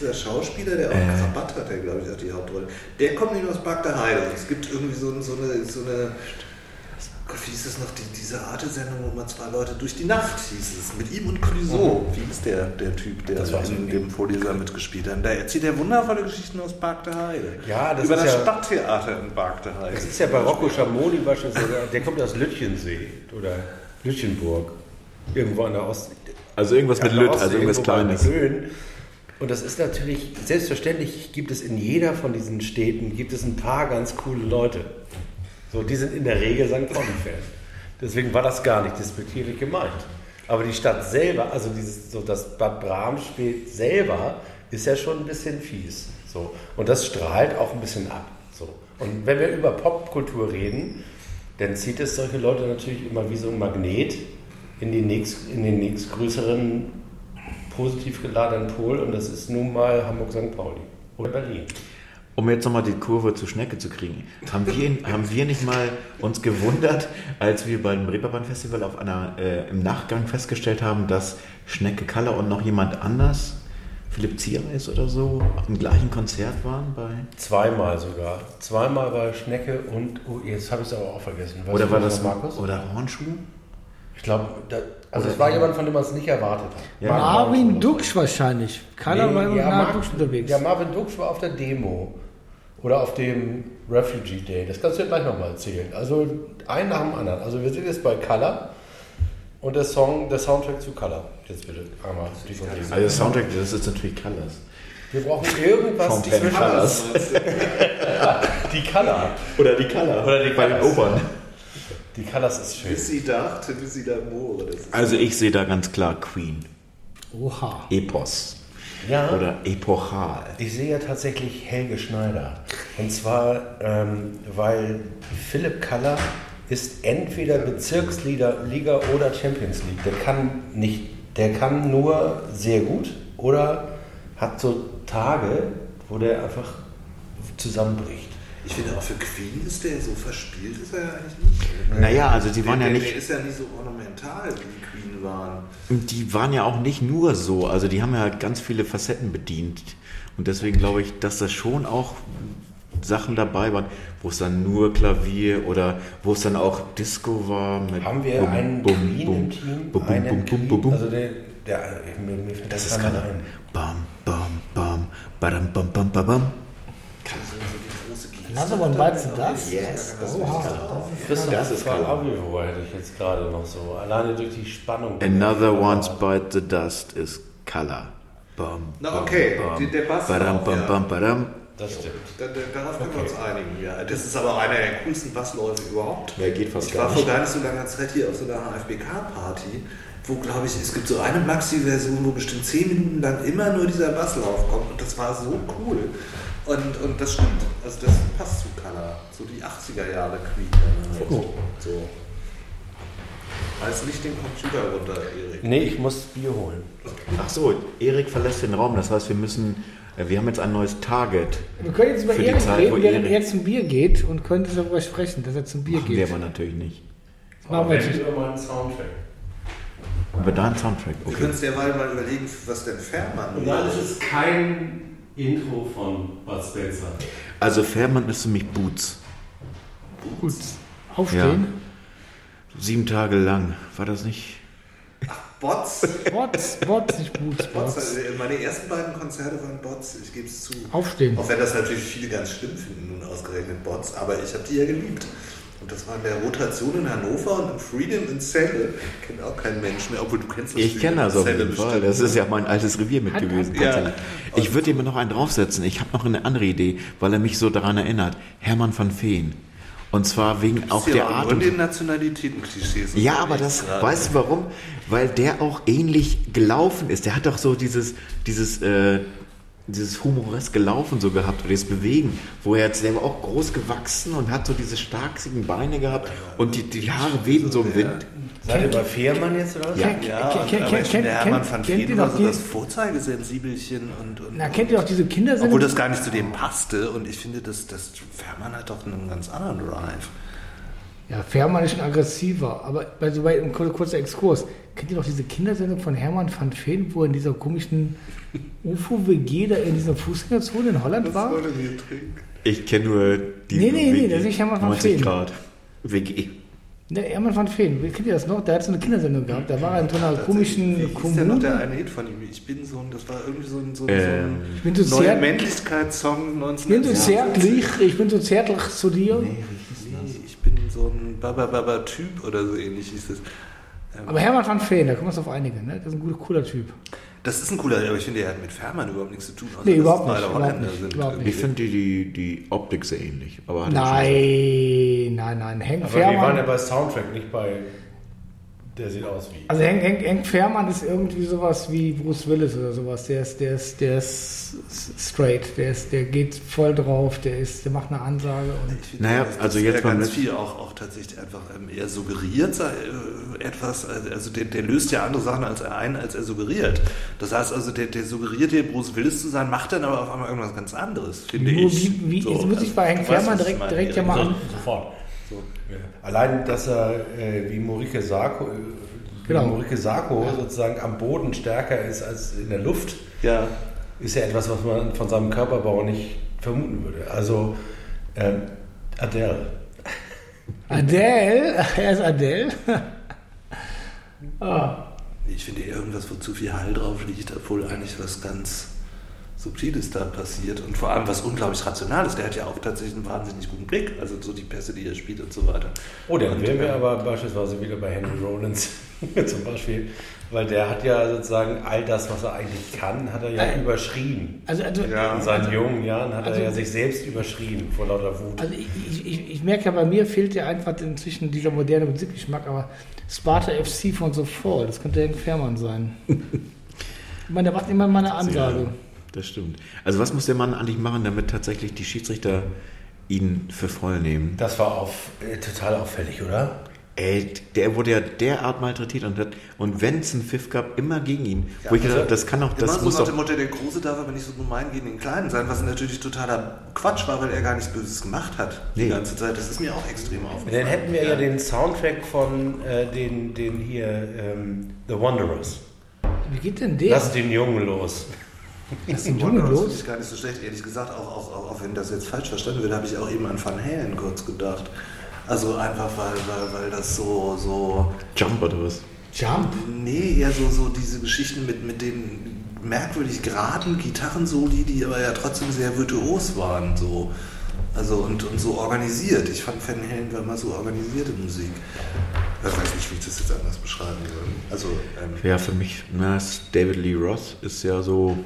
Dieser Schauspieler, der auch Krabatt hat, der glaube ich auch die Hauptrolle. Der kommt nicht aus der Heide. Und es gibt irgendwie so, so eine, so eine Gott, wie hieß das noch, die, diese Arte-Sendung, wo man zwei Leute durch die Nacht hieß es, mit ihm und Clouseau. Wie hieß der, der Typ, der Das in nicht. dem Vorleser mitgespielt hat? Da erzählt er wundervolle Geschichten aus Park der Heide. Ja, das Über ist das ja- Stadttheater in Park der Heide. Das ist ja bei Rocco Schamoni beispielsweise, der kommt aus Lütchensee oder Lütchenburg. Irgendwo an der Ostsee. Also irgendwas mit Lütt, also irgendwas Kleines. Böen. Und das ist natürlich, selbstverständlich gibt es in jeder von diesen Städten, gibt es ein paar ganz coole Leute. So, die sind in der Regel St. Pauli-Fans. Deswegen war das gar nicht despektierlich gemeint. Aber die Stadt selber, also dieses, so das Bad Bramstedt selber, ist ja schon ein bisschen fies. So. Und das strahlt auch ein bisschen ab. So. Und wenn wir über Popkultur reden, dann zieht es solche Leute natürlich immer wie so ein Magnet in, die nächst, in den nächstgrößeren positiv geladenen Pol und das ist nun mal Hamburg-St. Pauli oder Berlin. Um jetzt nochmal die Kurve zur Schnecke zu kriegen, haben wir, haben wir nicht mal uns gewundert, als wir beim Reeperbahn Festival auf einer, äh, im Nachgang festgestellt haben, dass Schnecke Kaller und noch jemand anders, Philipp Ziereis oder so, im gleichen Konzert waren bei. Zweimal sogar. Zweimal war Schnecke und, oh, jetzt habe ich es aber auch vergessen. Weißt Oder war das Markus? Oder Hornschuh? Ich glaube, also es war jemand, von dem man es nicht erwartet hat. Ja. Marvin. Duksch wahrscheinlich. Keiner war immer ja, Duksch unterwegs. Ja, Marvin Duksch war auf der Demo. Oder auf dem Refugee Day. Das kannst du dir gleich nochmal erzählen. Also ein nach dem anderen. Also wir sind jetzt bei Color und der Song, der Soundtrack zu Color. Jetzt bitte einmal die von. Also Soundtrack, das ist natürlich Colors. Wir brauchen irgendwas zwischen Colors. die Color. Oder die Color. Oder die bei den Colors. Opern. Die Colors ist schön. Bis sie dachte, bis sie da ist Also ich sehe da ganz klar Queen. Oha. Epos. Ja. Oder epochal. Ich sehe ja tatsächlich Helge Schneider. Und zwar, ähm, weil Philipp Kaller ist entweder Bezirksliga Liga oder Champions League. Der kann nicht, der kann nur sehr gut oder hat so Tage, wo der einfach zusammenbricht. Ich finde auch für Queen ist der so verspielt, ist er ja eigentlich nicht. Naja, also die waren der, ja der, nicht- Der ist ja nicht so ornamental, wie die Queen waren. Die waren ja auch nicht nur so, also die haben ja ganz viele Facetten bedient. Und deswegen glaube ich, dass das schon auch Sachen dabei waren, wo es dann nur Klavier oder wo es dann auch Disco war. Mit Haben wir Bum, einen Bum, Queen Bum, im Team? Bum, Bum, einen Bum, Bum? Bum, Bum. Also der, der mir, mir fällt Das ist keiner keiner. ein. Bam, bam, bam, badam, bam, bam, bam, bam. Another one bites the dust? Yes, das ist Oha. Christoph, Das ist war Color. Avio, hätte ich jetzt gerade noch so. Alleine durch die Spannung. Another one's bite the dust is color. Bam, Na, okay, bam. der Bass Badam, bam, bam, badam. Das stimmt. Da, da, darauf können wir uns einigen, ja. Das ist aber einer der coolsten Bassläufe überhaupt. Ja, geht fast ich gar war vor gar nicht so langer Zeit hier auf so einer HFBK-Party, wo, glaube ich, es gibt so eine Maxi-Version, wo bestimmt 10 Minuten lang immer nur dieser Basslauf kommt und das war so cool. Und, und das stimmt, also das passt zu Color, so die 80er Jahre Queen. Halt. Oh. So. Als nicht den Computer runter, Erik. Nee, ich muss Bier holen. Ach so, Erik verlässt den Raum. Das heißt, wir müssen, äh, wir haben jetzt ein neues Target. Wir können jetzt über Erik Zeit, reden, während Erik- er zum Bier geht und können darüber sprechen, dass er zum Bier Machen wir geht. aber natürlich nicht. Das machen wir jetzt über meinen Soundtrack. Über deinen Soundtrack, Wir okay. können uns derweil mal überlegen, was denn Fährmann Und dann ist es kein Intro von Bud Spencer. Also Fährmann ist für mich Boots. Gut. Aufstehen. Sieben Tage lang. War das nicht? Bots. Bots, Bots, nicht Boots, Bots, Bots. also meine ersten beiden Konzerte waren Bots, ich gebe es zu. Aufstehen. Auch wenn das natürlich viele ganz schlimm finden, nun ausgerechnet Bots, aber ich habe die ja geliebt. Und das war in der Rotation in Hannover und im Freedom in Celle. Kennt auch kein Mensch mehr, obwohl du kennst das Ich kenne das in auf jeden Fall. Das ist ne? ja mein altes Revier mit gewesen. ja. Ich würde ihm noch einen draufsetzen. Ich habe noch eine andere Idee, weil er mich so daran erinnert. Hermann van Feen. Und zwar wegen auch der Art und den Nationalitäten-Klischees. Ja, aber das, Gerade. weißt du warum? Weil der auch ähnlich gelaufen ist. Der hat doch so dieses, dieses, äh, dieses humoreske Laufen so gehabt oder das Bewegen, wo er jetzt, der war auch groß gewachsen und hat so diese starksigen Beine gehabt und die, die Haare weben so im Wind. Seid ihr bei Fährmann jetzt oder was? Ja. Ja, kennt- kennt- kennt- kennt- Hermann van Feen war noch so das Vorzeigesensibelchen und, und Na, kennt ihr auch diese Kindersendung? obwohl das gar nicht zu dem passte und ich finde, das, das Fährmann hat doch einen ganz anderen Drive. Ja, Fährmann ist schon aggressiver, aber bei so bei, ein kur- kurzer Exkurs. Kennt ihr noch diese Kindersendung von Hermann van Veen, wo er in dieser komischen UFO-WG da in dieser Fußgängerzone in Holland war? Ich kenne nur die. Nee, nee, nee, das ist Hermann van 90 Veen. Grad. WG. Der Hermann van Veen, kennt ihr das noch? Der hat so eine Kindersendung gehabt, da war er in so einer komischen Wie hieß der noch der Kommune. eine Hit von ihm? Ich bin so ein, das war irgendwie so ein, so ein, Ähm, Ich bin so sehr, Männlichkeitssong ich bin so 1970. zärtlich, ich bin so zärtlich zu dir. Nee, ich bin so ein Baba-Baba-Typ oder so ähnlich hieß es. Ähm, Aber Hermann van Veen, da kommen wir uns auf einige, ne? Das ist ein guter, cooler Typ. Das ist ein cooler, aber ich finde, er hat mit Fährmann überhaupt nichts zu tun. außer Nee, überhaupt nicht, überhaupt nicht, sind. überhaupt Ich finde die, die, die Optik sehr ähnlich. Aber er Nein, nein, nein. Hank Aber wir waren ja Fährmann. bei Soundtrack, nicht bei. Der sieht aus wie. Also Hank, Hank, Hank Fährmann ist irgendwie sowas wie Bruce Willis oder sowas. Der ist, der ist, der ist straight. Der ist, der geht voll drauf. Der ist, der macht eine Ansage und Ich Naja, dass- also dass jetzt beim ganz viel auch, auch tatsächlich einfach ähm, eher suggeriert sei, äh, etwas, also der, der löst ja andere Sachen als er ein, als er suggeriert. Das heißt also, der, der suggeriert dir Bruce Willis zu sein, macht dann aber auf einmal irgendwas ganz anderes, finde ich. wie, wie, So, jetzt muss ich also, bei Hank du weißt, Fährmann ich direkt, direkt ja mal So, an. sofort. Ja. Allein, dass er äh, wie Morike Sarko, äh, Genau. wie Morike Sarko sozusagen am Boden stärker ist als in der Luft, Ja, ist ja etwas, was man von seinem Körperbau nicht vermuten würde. Also ähm, Adele. Adele, er ist Adele. ah. ich finde irgendwas, wo zu viel Hall drauf liegt, obwohl eigentlich was ganz Subtiles da passiert und vor allem was unglaublich Rationales. Der hat ja auch tatsächlich einen wahnsinnig guten Blick, also so die Pässe, die er spielt und so weiter. Oh, dann Und, wären wir ähm, aber beispielsweise wieder bei Henry Rollins zum Beispiel, weil der hat ja sozusagen all das, was er eigentlich kann, hat er ja Äh, überschrien. Also, also, Ja. In seinen jungen Jahren hat Also- er ja sich selbst überschrien vor lauter Wut. also ich, ich, ich, ich merke ja, bei mir fehlt ja einfach inzwischen dieser moderne Musikgeschmack, aber Sparta FC von So Fall, das könnte Hank Fährmann sein. ich meine, der macht immer mal eine Ansage. Ja, das stimmt. Also was muss der Mann eigentlich machen, damit tatsächlich die Schiedsrichter ihn für voll nehmen? Das war auf, äh, total auffällig, oder? Ey, der wurde ja derart malträtiert und, hat, und wenn es einen Pfiff gab, immer gegen ihn. Ja, Wo ich also gedacht, das kann doch, das Immer so muss nach doch... dem Motto, der Große darf aber nicht so gemein gegen den Kleinen sein, was natürlich totaler Quatsch war, weil er gar nichts Böses gemacht hat die Nee. ganze Zeit. Das ist mir auch extrem aufgefallen. Dann hätten wir ja, den Soundtrack von äh, den, den hier ähm, The Wanderers. Wie geht denn der? Lass den Jungen los. Lass den Jungen Das los. finde ich gar nicht so schlecht. Ehrlich gesagt, auch, auch, auch, auch wenn das jetzt falsch verstanden wird, habe ich auch eben an Van Halen kurz gedacht. Also einfach, weil, weil, weil das so, so, Jump oder was? Jump. nee, eher so, so diese Geschichten mit, mit den merkwürdig geraden Gitarrensoli, die aber ja trotzdem sehr virtuos waren, so. Also und, und so organisiert. Ich fand Van Halen war immer so organisierte Musik. Ich weiß nicht, wie ich das jetzt anders beschreiben soll. Also, ähm, Ja, für mich, na, ist David Lee Roth ist ja so...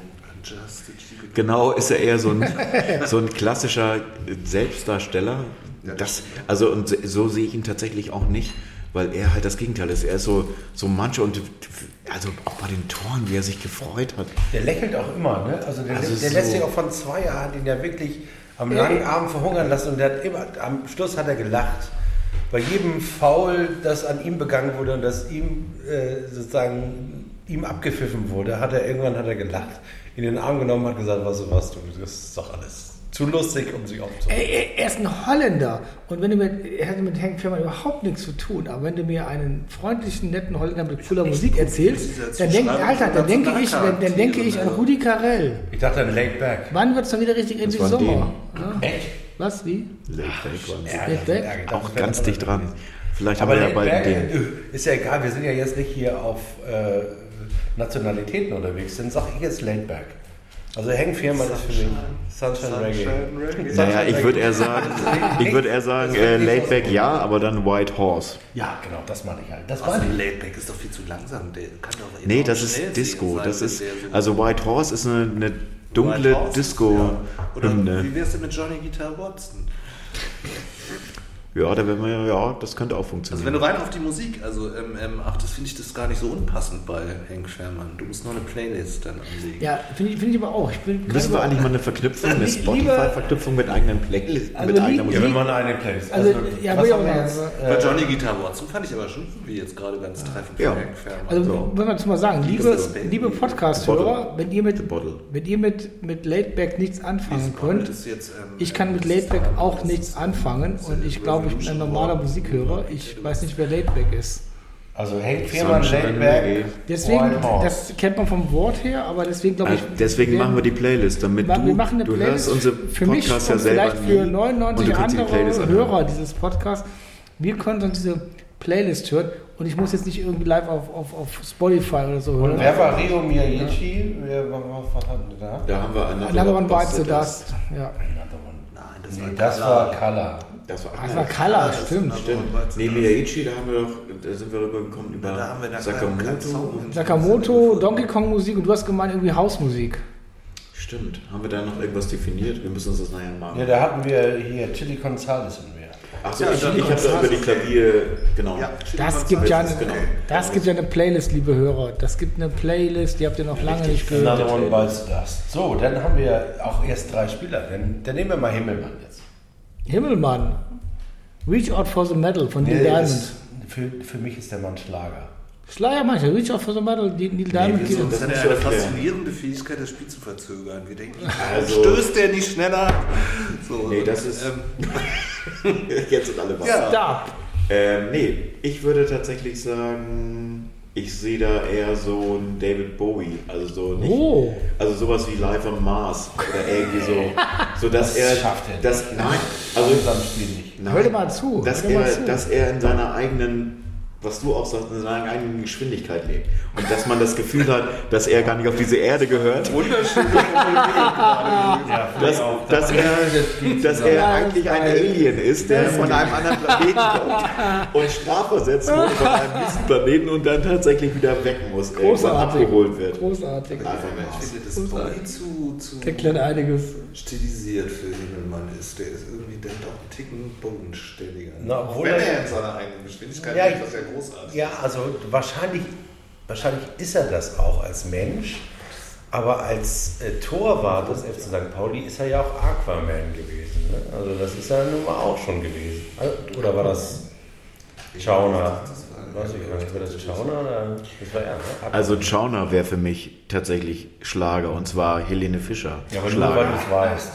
Genau, ist er eher so ein, so ein klassischer Selbstdarsteller. Ja, Das, also und so sehe ich ihn tatsächlich auch nicht, weil er halt das Gegenteil ist. Er ist so, so manche und also auch bei den Toren, wie er sich gefreut hat. Der lächelt auch immer, ne? Also der, Also der so- lässt sich auch von Zweier hat ihn ja wirklich am langen Arm verhungern lassen und der hat immer, am Schluss hat er gelacht. Bei jedem Foul, das an ihm begangen wurde und das ihm äh, sozusagen ihm abgepfiffen wurde, hat er irgendwann hat er gelacht, in den Arm genommen hat gesagt, du was, du, das ist doch alles zu lustig, um sich aufzunehmen. Er, er ist ein Holländer. Und wenn du mit, er hatte mit Hank Fährmann überhaupt nichts zu tun. Aber wenn du mir einen freundlichen, netten Holländer mit cooler Musik erzählst, dann denke Zuschreibung Alter, dann denke ich, dann, dann denke ich an also. Rudi Carell. Ich dachte an Laid Back. Wann wird es dann wieder richtig endlich war Sommer? Ja. Echt? Was? Wie? Laid back Laid back? Auch ganz dicht dran. Vielleicht haben Aber wir ja bald den. äh, ist ja egal, wir sind ja jetzt nicht hier auf äh, Nationalitäten unterwegs, dann sage ich jetzt Laid Back. Also Hank Fiermann ist für mich Sunshine, Reggae. Reggae. Naja, ich würde eher sagen, ich würde eher sagen, äh, Laid back ja, aber dann White Horse. Ja, genau, das meine ich halt. Das Also. Laidback ist doch viel zu langsam. Der kann doch Nee, das ist Disco. Das ist, also White Horse ist eine, eine dunkle Horse, ja. Oder Disco-Hymne. wie wär's denn mit Johnny Guitar Watson? Ja, da wären wir ja, ja, das könnte auch Also funktionieren. wenn du rein auf die Musik, also ähm, ähm, ach, das finde ich das gar nicht so unpassend bei Hank Sherman. Du musst noch eine Playlist dann anlegen. Ja, finde ich, find ich aber auch. Ich bin Müssen wir eigentlich mal eine Verknüpfung, eine Spotify-Verknüpfung mit eigenen Playlist, Also mit eigener lie- Ja, Musik? wenn man eine Playlist. Also, ja, was auch wir jetzt? Bei Äh, Johnny Guitar Watson fand ich aber schon wie jetzt gerade ganz treffend Ja. für Hank Sherman. Also, So. wenn man es mal sagen, liebe, das liebe Podcast-Hörer, wenn ihr mit, Bottle. wenn ihr mit, mit Laidback nichts anfangen könnt, jetzt, ähm, ich kann mit Laidback auch nichts anfangen und ich glaube, ich bin ein normaler Musikhörer. Ich weiß nicht, wer Laidback ist. also Hank Fiermann, Sunshine, Laid Reggae. Back, Deswegen, das kennt man vom Wort her, aber deswegen glaube ich. Also deswegen machen wir die Playlist, damit wir du, machen eine du Playlist hörst unsere für mich Podcasts und ja selber vielleicht für nie. 99 und du kannst die andere anhören. Hörer dieses Podcasts. Wir können uns diese Playlist hören und ich muss jetzt nicht irgendwie live auf, auf, auf Spotify oder so hören. Und wer war Rio Miyagichi? Wer, was, was hatten wir da? Da haben wir Another, Another One Bites the Dust. Ja. Nein, das Nee, war das Color. war Color. Das war, Das war Color, stimmt. Stimmt. Nee, Miyaichi, da haben wir doch, da sind wir rübergekommen über Da haben wir Sakamoto. Sakamoto, Donkey Kong Musik und du hast gemeint irgendwie Hausmusik. Stimmt. Haben wir da noch irgendwas definiert? Wir müssen uns das nachher machen. Ja, da hatten wir hier Chili Gonzales in mir. Ach so, Ja, ich, ich habe da über die Klavier, genau. Ja, Das gibt ja eine, Genau. das gibt ja eine Playlist, liebe Hörer. Das gibt eine Playlist, die habt ihr noch lange nicht gehört. Another one bites dust. So, dann haben wir auch erst drei Spieler. Dann, dann nehmen wir mal Himmelmann jetzt. Himmelmann. Reach Out for the Metal von Neil Nee, Diamond. für, für mich ist der Mann Schlager. Schleier manche, Reach Out for the Metal, die Neil Diamond geht. Das Das hat ja eine faszinierende Fähigkeit, das Spiel zu verzögern. Wir denken, Also- stößt der nicht schneller? So, Nee, das ist- Ähm, Jetzt sind alle wach. Ja. Stop. Ähm, nee, ich würde tatsächlich sagen, ich sehe da eher so einen David Bowie. Also so nicht. Oh. Also sowas wie Live on Mars oder irgendwie so. So dass Das er. schafft er Das, nein, Also in seinem Spiel nicht. Nein, Hör dir mal zu, Dass hör dir mal er, zu. dass er in seiner eigenen, was du auch sagst, in seiner eigenen Geschwindigkeit lebt. Und dass man das Gefühl hat, dass er gar nicht auf diese Erde gehört. wunderschöne Ja, Dass, auch. dass er, dass er eigentlich ein. Alien ist, der von einem anderen Planeten kommt und strafversetzt wurde von einem nächsten Planeten und dann tatsächlich wieder weg muss, Großartig. abgeholt wird. Großartig. Ich finde das Bowie zu, zu Erklärt einiges. stilisiert für Himmelmann ist. Der ist irgendwie dann doch ein Ticken bodenständiger. Na, obwohl wenn er- er in seiner eigenen Geschwindigkeit Ja, ist, das ja großartig. Ja, also wahrscheinlich, wahrscheinlich ist er das auch als Mensch, aber als äh, Torwart des FC St. Pauli ist er ja auch Aquaman gewesen. Ne? Also das ist er nun mal auch schon gewesen. Also, Oder war das Chauner? Weiß ich gar nicht. War das Chauner oder? Das war er, ne? Also Chauner wäre für mich tatsächlich Schlager und zwar Helene Fischer. ja, aber nur weil du es weißt.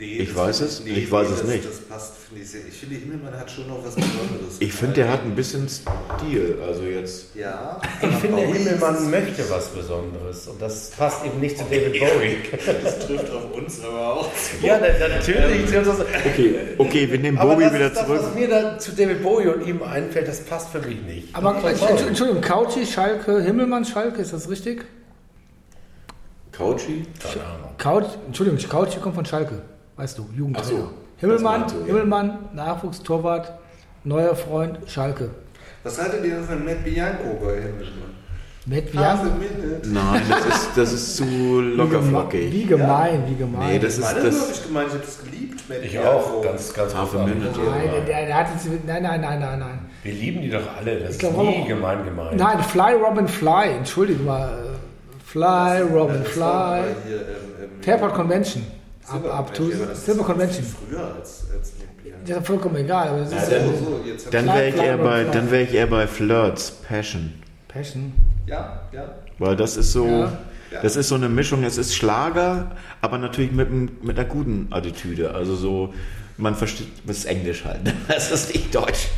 Nee, Ich weiß es, ich weiß es das, nicht. Das passt, finde ich sehr. Ich finde, Himmelmann hat schon noch was Besonderes. Ich finde, der hat ein bisschen Stil. Also jetzt. Ja. Ich finde, Bowie Himmelmann möchte was Besonderes und das passt eben nicht zu David Bowie. Das trifft auf uns aber auch. Ja, na- natürlich. Okay, okay, wir nehmen Bowie das wieder ist das, zurück. was mir da zu David Bowie und ihm einfällt, das passt für mich nicht. Aber. Entschuldigung, Couchy, Schalke, Himmelmann, Schalke, ist das richtig? Couchy? Keine Ahnung. Couch, Entschuldigung, Couchy kommt von Schalke, weißt du, Jugendtrainer. Ach so, Himmelmann, du, ja. Himmelmann, Nachwuchstorwart, neuer Freund, Schalke. Was haltet ihr denn von Matt Bianco bei Himmelmann? Matt Bianco. minute. Nein, das ist, das ist zu Wie locker geme- flockig. Wie gemein, wie gemein. Nee, das ist habe das. ich gemeint, ich habe das geliebt. Matt Ich Bianco. auch, ganz, ganz Half a minute. Nein, der, der hat jetzt, nein, nein, nein, nein, nein. Wir lieben die doch alle, das ist glaub nie auch- gemein gemeint. Nein, Fly Robin Fly, entschuldige mal. Fly Robin Fly. hier, Fairport Convention. Silver ab to, Convention, aber das Silver ist Convention. Früher als, als. Das ist vollkommen egal, aber ist Ja, ja, dann- So, jetzt Dann wäre ich, eher bei- dann wär ich eher bei Flirts, Passion. Passion. Ja, ja. Weil das ist so, Ja. Ja. das ist so eine Mischung, es ist Schlager, aber natürlich mit, mit einer guten Attitüde. Also so, man versteht, es ist Englisch halt, ne? das ist nicht Deutsch.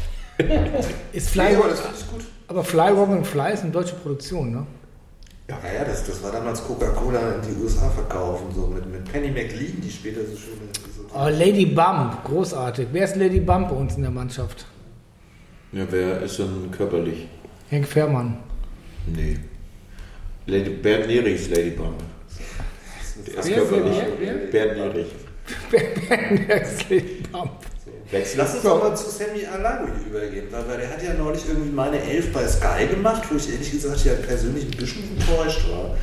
Ist Fly, Nee, aber das gut. aber Fly Robin Fly ist eine deutsche Produktion, ne? Ja, ja, das, das war damals Coca-Cola in die USA verkaufen, so mit, mit Penny McLean, die später so schön so Oh, Lady Bump, großartig. Wer ist Lady Bump bei uns in der Mannschaft? Ja, wer ist denn körperlich? Henk Fährmann. Nee. Lady, Bernd Nerich ist Lady Bump. Der ist Wer, körperlich. wer, wer? Bernd Nerich. Wer ist Lady Bump? Wechsel. Lass uns doch mal zu Sammy Alagui übergehen, weil, weil der hat ja neulich irgendwie meine Elf bei Sky gemacht, wo ich ehrlich gesagt ja persönlich ein bisschen enttäuscht war,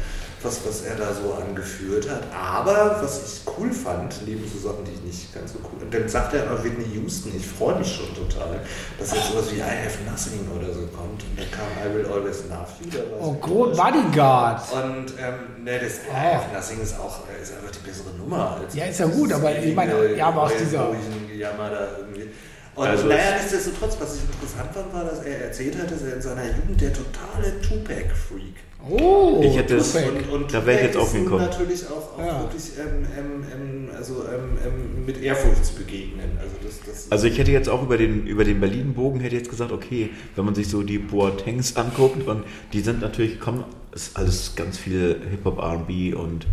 was, was er da so angeführt hat. Aber was ich cool fand, neben so Sachen, die ich nicht ganz so cool Und dann sagt er immer Whitney Houston, ich freue mich schon total, dass jetzt sowas wie I Have Nothing oder so kommt. Und dann kam I Will Always Love You. Oh, so Gro Bodyguard. und ähm, ne, das I Ah. Have Nothing ist auch äh, ist einfach die bessere Nummer. Als Ja, ist ja gut, aber ich meine, ja, aber aus dieser- Jammer da irgendwie. Und Also naja, nichtsdestotrotz, was ich interessant fand, war, dass er erzählt hat, dass er in seiner Jugend der totale Tupac-Freak Oh, Ich hätte es- und, und Da wär ich jetzt auch hingekommen. natürlich auch, auch Ja. wirklich ähm, ähm, ähm, also, ähm, ähm, mit Ehrfurcht zu begegnen. Also, das, das Also ich hätte jetzt auch über den, über den Berlin-Bogen hätte jetzt gesagt, okay, wenn man sich so die Boatengs anguckt, und die sind natürlich, kommen, ist alles ganz viel Hip-Hop, R&B und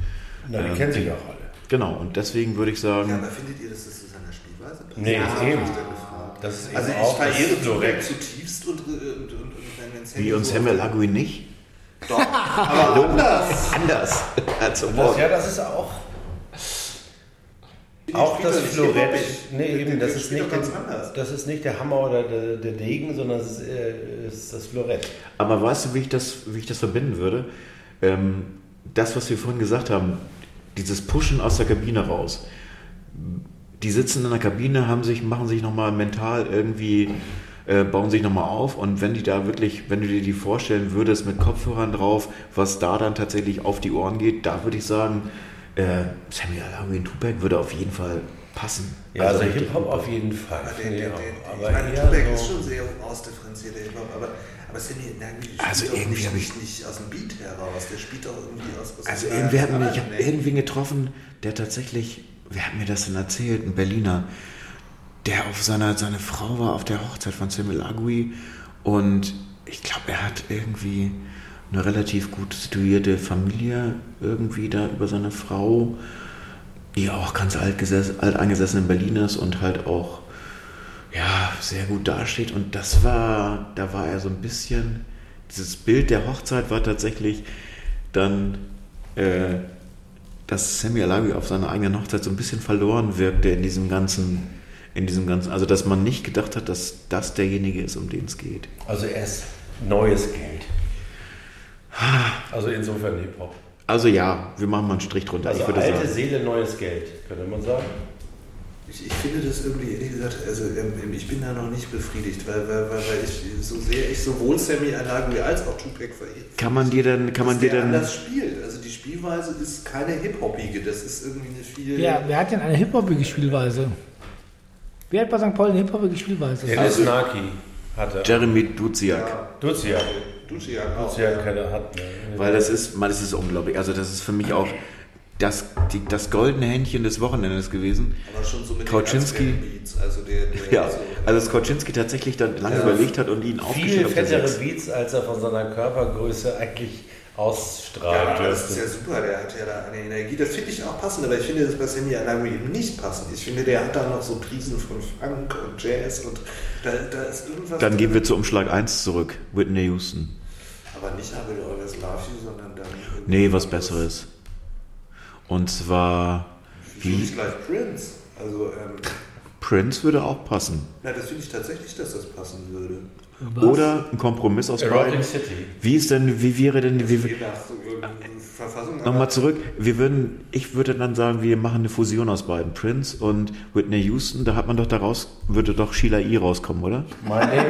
Na, die ähm, kennen sich auch alle. Genau, und deswegen würde ich sagen, ja, aber findet ihr, dass das zu seiner Spielweise passt? Nee, Ja, eben. ich dann gefragt. Das ist eben Also ich verehre direkt. zutiefst und, und, und, und wenn Sammy wie uns so- Hemmel Agui nicht. Doch, aber anders. Anders. Also, Das, ja, das ist auch. Auch das Florett, nee, eben, der das ist, nicht der, anders. das ist nicht der Hammer oder der, der Degen, sondern es ist, äh, ist das Florett. Aber weißt du, wie ich das, wie ich das verbinden würde? Ähm, das, was wir vorhin gesagt haben, dieses Pushen aus der Kabine raus. Die sitzen in der Kabine, haben sich, machen sich nochmal mental irgendwie, äh, bauen sich nochmal auf und wenn die da wirklich, wenn du dir die vorstellen würdest mit Kopfhörern drauf, was da dann tatsächlich auf die Ohren geht, da würde ich sagen, äh, Samuel Alawi Tupac würde auf jeden Fall passen. Ja, also, richtig Hip-Hop auf jeden Fall. Aber der, der, ich der, Aber ich meine, Tupac ist schon sehr ausdifferenzierter Hip-Hop, aber, aber Sammy spielt Also irgendwie nicht, hab ich- nicht, nicht aus dem Beat heraus, der spielt doch irgendwie aus aus Also irgendwie hat mich, ich habe Eck. irgendwen getroffen, der tatsächlich, wer hat mir das denn erzählt, ein Berliner, der auf seiner, seine Frau war auf der Hochzeit von Samuel Agui und ich glaube, er hat irgendwie eine relativ gut situierte Familie irgendwie da über seine Frau, die auch ganz alt, alt eingesessen in Berlin ist und halt auch ja, sehr gut dasteht. Und das war, da war er so ein bisschen, dieses Bild der Hochzeit war tatsächlich dann, äh, dass Sammy Alawi auf seiner eigenen Hochzeit so ein bisschen verloren wirkte in diesem ganzen, in diesem ganzen, also dass man nicht gedacht hat, dass das derjenige ist, um den es geht. Also erst neues Geld. Also insofern Hip-Hop. Also ja, wir machen mal einen Strich drunter. Also ich würde alte sagen. Seele, neues Geld, könnte man sagen. Ich, ich finde das irgendwie, ehrlich gesagt, also ähm, ich bin da noch nicht befriedigt, weil, weil, weil, weil ich so sehr ich sowohl Sammy Alagui als auch Tupac verehre. Kann man dir denn, kann man dir denn, anders spielt. Also die Spielweise ist keine Hip-Hopige, das ist irgendwie eine viel. Ja, wer hat denn eine hip-hopige Spielweise? Wer hat bei St. Pauli eine hip-hopige Spielweise? Dennis Naki hatte. Jeremy Duziak? Ja, Duziak. Duciak auch. Duziak keine hat. Ne? Weil das ist, man, das ist unglaublich. Also das ist für mich auch das, die, das goldene Händchen des Wochenendes gewesen. Aber schon so mit Kauczynski. den Beats, also der, der Ja, so, also Skoczynski tatsächlich dann lange Ja. überlegt hat und ihn Viel aufgestellt auf der fettere. Beats, als er von seiner Körpergröße eigentlich ausstrahlen Ja, das ist ja super, der hat ja da eine Energie. Das finde ich auch passend, aber ich finde das bei Sammy Alagui eben nicht passend. Ich finde, der hat da noch so Prisen von Funk und Jazz und da, da ist irgendwas. Dann gehen wir zu Umschlag 1 zurück. Whitney Houston. Aber nicht I Will Always Love You, sondern dann. Nee, was Besseres. Und zwar, wie? gleich Prince. Also, ähm, Prince würde auch passen. na, das finde ich tatsächlich, dass das passen würde. Oder ein Kompromiss aus beiden. City. Wie ist denn, wie wäre denn, wie. Nochmal zurück. Wir würden, ich würde dann sagen, wir machen eine Fusion aus beiden. Prince und Whitney Houston. Da hat man doch daraus, würde doch Sheila E. rauskommen, oder? My name,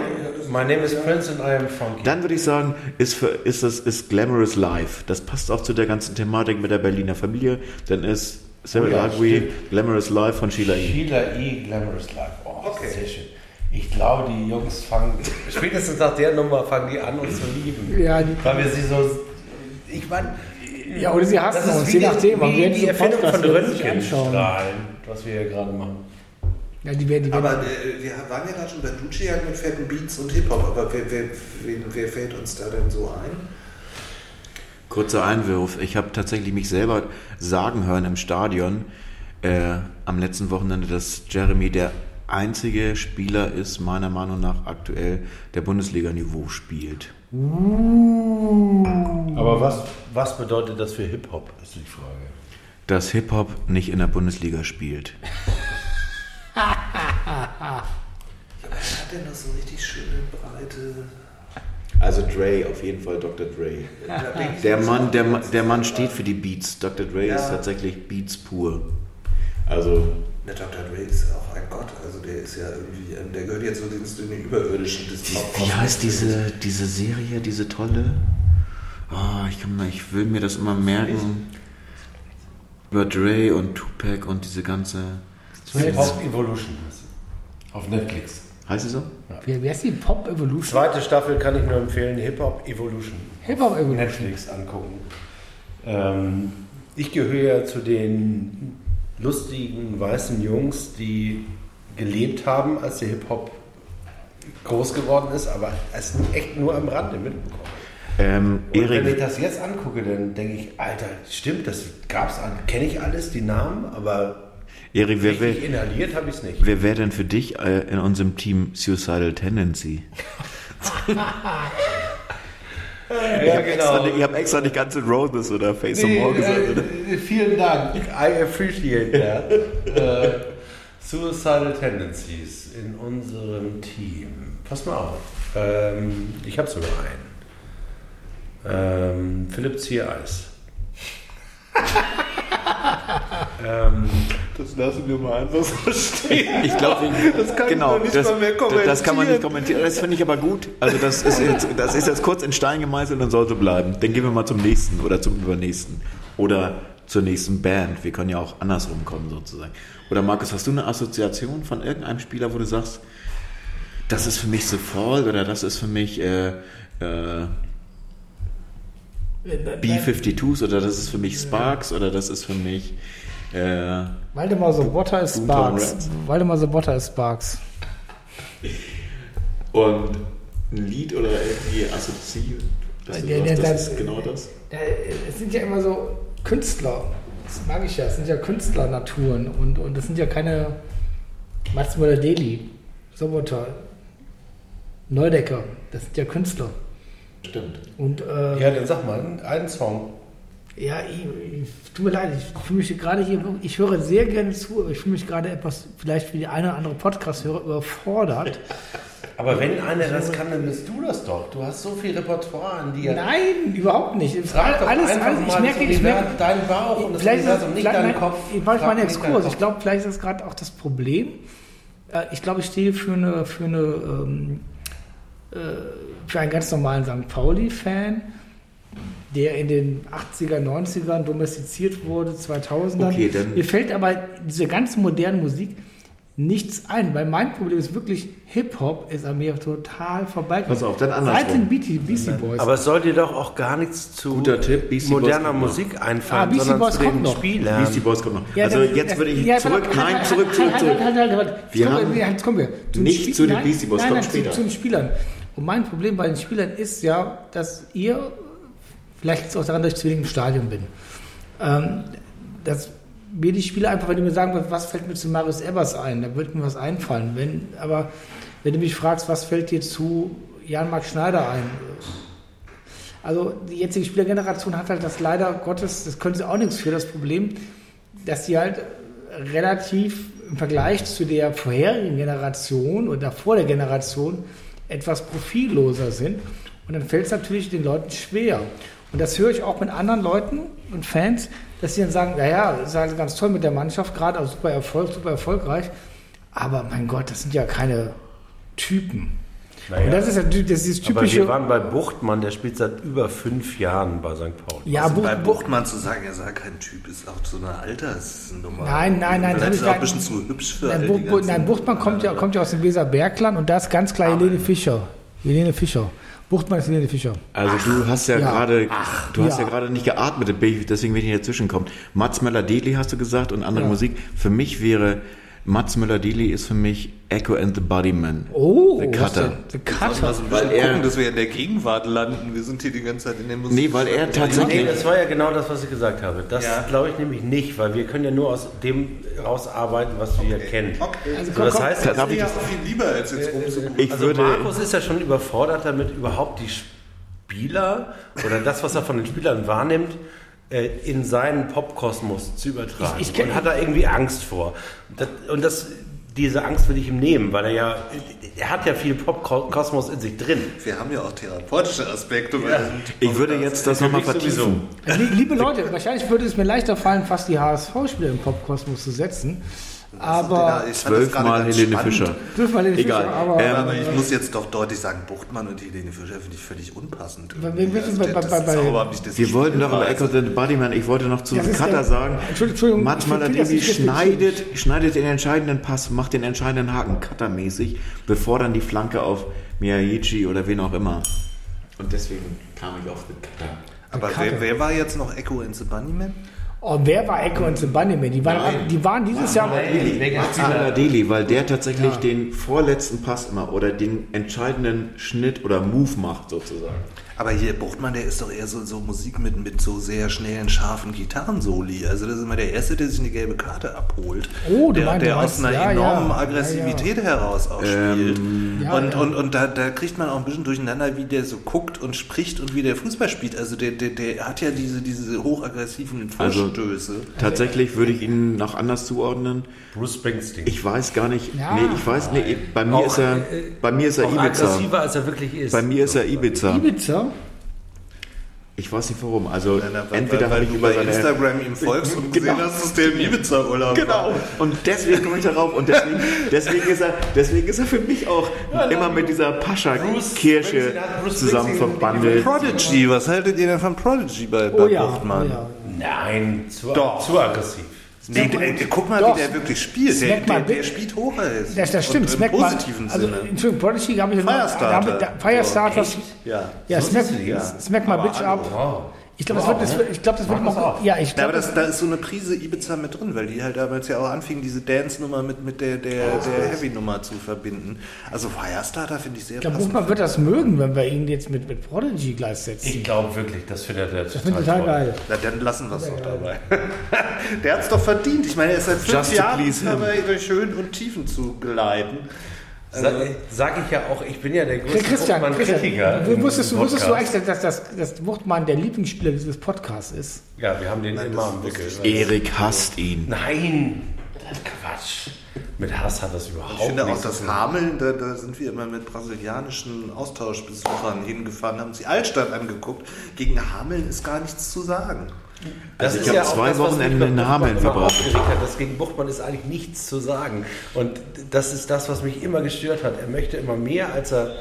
my name is Prince and I am funky. Dann würde ich sagen, ist, für, ist das ist Glamorous Life. Das passt auch zu der ganzen Thematik mit der Berliner Familie. Dann ist Sarah Oh ja. Glamorous Life von Sheila E. Sheila E. Glamorous Life. Oh, Okay. sehr schön. Ich glaube, die Jungs fangen, spätestens nach der Nummer fangen die an, uns zu lieben. Ja, die- Weil wir sie so, ich meine, Ja, oder sie hassen uns, wie, je nachdem. Aber wir wie werden die Erfindung Podcast von. Röntgenstrahlen, was wir hier gerade machen. Ja, die werden, die Aber werden, äh, wir waren ja gerade schon bei Duciak mit fetten Beats und Hip-Hop, aber wer, wer, wen, wer fällt uns da denn so ein? Kurzer Einwurf. Ich habe tatsächlich mich selber sagen hören im Stadion äh, am letzten Wochenende, dass Jeremy der einzige Spieler ist, meiner Meinung nach aktuell, der Bundesliga-Niveau spielt. Aber was, was bedeutet das für Hip-Hop, ist die Frage. Dass Hip-Hop nicht in der Bundesliga spielt. Hat der noch so richtig schöne, breite. Also Dre, auf jeden Fall Dr. Dre. Der Mann, der, der Mann steht für die Beats. Dr. Dre Ja. ist tatsächlich Beats pur. Also, Der Dr. Dre ist auch ein Gott, also der ist ja irgendwie, ähm, der gehört jetzt so zu den Überirdischen des wie, wie heißt diese, diese Serie, diese tolle? Oh, ich, kann, mal- ich will mir das immer merken. Über Dre und Tupac und diese ganze. Hip-Hop Evolution heißt sie. Auf Netflix. Heißt sie so? wer, wer ist die Pop Evolution? Zweite Staffel kann ich nur empfehlen, Hip-Hop Evolution. Hip-Hop Evolution. Netflix angucken. Ähm, ich gehöre ja zu den lustigen weißen Jungs, die gelebt haben, als der Hip-Hop groß geworden ist, aber es echt nur am Rande mitbekommen. Ähm, Und wenn ich Erik, das jetzt angucke, dann denke ich, Alter, stimmt, das gab's an, kenne ich alles, die Namen, aber Erik wer, wer, inhaliert habe ich es nicht. wer wäre denn für dich äh, in unserem Team Suicidal Tendency? ich habe extra, nicht- ich hab extra nicht ganze Roses oder Face of More gesagt. Äh, vielen Dank. I appreciate that. äh, suicidal Tendencies in unserem Team. Pass mal auf. Ähm, ich habe sogar einen. Ähm, Philipp Ziereis. ähm, Das lassen wir mal einfach so stehen. Ich glaube, Das kann genau, nicht das, mal mehr das kann man nicht kommentieren. kommentieren. Das finde ich aber gut. Also das ist, jetzt, das ist jetzt kurz in Stein gemeißelt und sollte bleiben. Dann gehen wir mal zum nächsten oder zum übernächsten. Oder zur nächsten Band. Wir können ja auch andersrum kommen sozusagen. Oder Markus, hast du eine Assoziation von irgendeinem Spieler, wo du sagst, das ist für mich The Fall oder das ist für mich äh, äh, B-52s oder das ist für mich Sparks oder das ist für mich äh, Waldemar Sobotta ist Sparks. Reds. Waldemar Sobotta ist Sparks. Und ein Lied oder irgendwie assoziiert? Ja, sagst, ja, das das- ist genau das. Es sind ja immer so Künstler. Das mag ich ja. Es sind ja Künstlernaturen. Und, und das sind ja keine Mats Möller-Deli, Sobotta, Neudecker. Das sind ja Künstler. Stimmt. Und äh, ja, dann sag mal einen Song. Ja, ich, ich, tut mir leid, ich fühle mich gerade hier, ich höre sehr gerne zu, aber ich fühle mich gerade etwas, vielleicht wie die eine oder andere Podcast-Hörer, überfordert. Aber wenn einer das kann, dann bist du das doch. Du hast so viel Repertoire an dir. Nein, überhaupt nicht. Frag doch alles, einfach alles, mal ich merke, ich merke, deinen Bauch und das vielleicht ist, Universum, nicht deinen Kopf. Ich mache nicht deinen Exkurs. Ich glaube, vielleicht ist das gerade auch das Problem. Äh, Ich glaube, ich stehe für eine, für eine, ähm, äh, für einen ganz normalen St. Pauli-Fan, der in den 80er, 90ern domestiziert wurde, 2000ern. Okay, dann- Mir fällt aber diese ganz moderne Musik nichts ein, weil mein Problem ist wirklich, Hip-Hop ist an mir total vorbei. Pass auf, dann Seit andersrum. den Beastie, Beastie Boys. Aber es soll dir doch auch gar nichts zu Guter Tipp, moderner. Musik Ah, einfallen, Beastie sondern Boys zu den kommt noch. Spielern. Beastie Boys kommt noch. Ja, also dann- jetzt würde ich ja, zurück, halt, nein, halt, zurück, zurück, halt, zurück. Halt, halt, halt, halt. Wir Jetzt kommen haben- jetzt kommen wir. Zu Nicht Spiel- zu den nein, Beastie Boys, nein, kommt nein, später. Zu, zu den Spielern. Und mein Problem bei den Spielern ist ja, dass ihr, vielleicht liegt es auch daran, dass ich zu wenig im Stadion bin, ähm, dass mir die Spieler einfach, wenn du mir sagen was fällt mir zu Marius Ebers ein, da würde mir was einfallen. Wenn, aber wenn du mich fragst, was fällt dir zu Jan-Marc Schneider ein, also die jetzige Spielergeneration hat halt das leider Gottes, das können sie auch nichts für, das Problem, dass sie halt relativ im Vergleich zu der vorherigen Generation oder vor der Generation etwas profilloser sind. Und dann fällt es natürlich den Leuten schwer. Und das höre ich auch mit anderen Leuten und Fans, dass sie dann sagen, naja, das ist halt ganz toll mit der Mannschaft, gerade auch super Erfolg, super erfolgreich. Aber mein Gott, das sind ja keine Typen. Naja. Und das ist ja das ist dieses Aber typische. wir waren bei Buchtmann, der spielt seit über fünf Jahren bei St. Pauli. ja, Also Buch, bei Buch, Buchtmann zu sagen, er sei kein Typ, ist auch so eine Altersnummer. Nein, nein, nein, das ist er auch ein bisschen zu hübsch für Nein, Buch, nein Buchtmann kommt ja, kommt ja aus dem Weserbergland und da ist ganz klar Helene Fischer. Helene Fischer. Buchtmann ist Helene Fischer. Also du hast ja, ja. gerade, du hast ja, ja. gerade nicht geatmet, deswegen will ich nicht dazwischen kommen. Mats Möller-Deli hast du gesagt und andere Ja. Musik. Für mich wäre Mats Möller-Deli ist für mich Echo and the Bodyman. Oh, The Cutter. The Cutter. so ein Weil bisschen er- gucken, dass wir in der Gegenwart landen. Wir sind hier die ganze Zeit in der Musik. Nee, weil er tatsächlich- Nee, das war ja genau das, was ich gesagt habe. Das Ja. glaube ich nämlich nicht, weil wir können ja nur aus dem rausarbeiten, was wir kennen. Okay. Also, So, das komm, heißt, Darf Das ich ist ja das- auch viel lieber, als jetzt rumzugucken. Ich also würde, Markus ist ja schon überfordert damit, überhaupt die Spieler oder das, was er von den Spielern wahrnimmt, äh, in seinen Popkosmos zu übertragen. Ich- ich kenn- und hat da irgendwie Angst vor. Das, und das, diese Angst will ich ihm nehmen, weil er ja, er hat ja viel Popkosmos in sich drin. Wir haben ja auch therapeutische Aspekte. diesem ich würde jetzt das nochmal vertiefen. Liebe Leute, wahrscheinlich würde es mir leichter fallen, fast die HSV-Spieler im Popkosmos zu setzen. Aber Zwölfmal Helene. Fischer. wir den Egal. Fischer, aber, Ähm, Aber ich muss jetzt doch deutlich sagen, Buchtmann und Helene Fischer finde ich völlig unpassend. Irgendwie. bei- bei- das bei- das Wir wollten doch über. Echo and the Bodyman, ich wollte noch zu Cutter sagen, Entschuldigung, nicht schneidet, schneidet den entscheidenden Pass, macht den entscheidenden Haken, Cutter-mäßig, bevor dann die Flanke auf Miyagichi oder wen auch immer. Und deswegen kam ich auf den Cutter. Aber wer, wer war jetzt noch Echo and the Bunnyman? Oh, wer war Echo und Bunnyman? Die waren, die waren dieses Jahr. Möller-Deli, weil der tatsächlich den vorletzten Pass immer oder den entscheidenden Schnitt oder Move macht sozusagen. Aber hier Buchtmann, der ist doch eher so, so Musik mit, mit so sehr schnellen, scharfen Gitarrensoli. Also das ist immer der Erste, der sich eine gelbe Karte abholt. Oh, du der, meinst- der aus einer ja, enormen ja. Aggressivität heraus auch spielt. Ja, und ja. und, und da, da kriegt man auch ein bisschen durcheinander, wie der so guckt und spricht und wie der Fußball spielt. Also der, der, der hat ja diese, diese hochaggressiven Also- Vorstöße. Tatsächlich würde ich ihn noch anders zuordnen. Bruce Springsteen. Ich weiß gar nicht. Ja. Nee, ich weiß nee, bei mir Auch, ist er äh, bei mir ist er auch Ibiza. aggressiver, als er wirklich ist. Bei mir ist er Ibiza. Ibiza? Ich weiß nicht warum. Also Nein, weil- entweder weil, habe weil ich du über bei seine Instagram ihm folgst und gesehen Genau. hast, dass der im Ibiza-Urlaub Genau. Und deswegen komme ich darauf. Und deswegen, deswegen, ist er, deswegen ist er für mich auch immer mit dieser Pascha-Kirche hat Bruce zusammen verbandelt. Prodigy, was haltet ihr denn von Prodigy bei, bei Oh ja, oh Buchtmann? ja. Nein, zu, Doch. zu aggressiv. Nee, der, der, guck mal, Doch. wie der wirklich spielt. Der, der, der spielt Hochreis. Das, das stimmt, Und Smack Im mal. positiven Also, Sinne. Entschuldigung, Prodigy habe ich Firestarter. Da, Firestarter. Ja, ja, So Smack, ja. Smack mal Bitch ab. Wow. Ich glaube, das wird, das wird, ich glaube, das wird auf. ja, ich Ja, glaube, aber das, da ist so eine Prise Ibiza mit drin, weil die halt damals ja auch anfingen, diese Dance-Nummer mit, mit der, der, der Heavy-Nummer zu verbinden. Also Firestarter finde ich sehr ich glaube. Buchmann wird das mögen, wenn wir ihn jetzt mit, mit Prodigy gleichsetzen. Ich glaube wirklich, das findet er das finde ich total geil. Na, dann lassen wir es doch dabei. der hat es doch verdient. Ich meine, er ist seit fünf Just Jahren dabei, durch Höhen und Tiefen zu gleiten. Sag, sag ich ja auch, ich bin ja der größte Christian. Christian im wusstest, du, wusstest du eigentlich, dass, dass, dass Wuchtmann der Lieblingsspieler dieses Podcasts ist? Ja, wir haben den immer am Wickel. Erik hasst ihn. Nein, das ist Quatsch. Mit Hass hat das überhaupt Ich finde auch nichts zu das tun. Hameln, da, da sind wir immer mit brasilianischen Austauschbesuchern hingefahren, haben uns die Altstadt angeguckt. Gegen Hameln ist gar nichts zu sagen. Das Also ist ich habe ja auch zwei das, Wochenende in Hameln verbracht. aufgeregt hat. Das gegen Buchmann ist eigentlich nichts zu sagen. Und das ist das, was mich immer gestört hat. Er möchte immer mehr, als er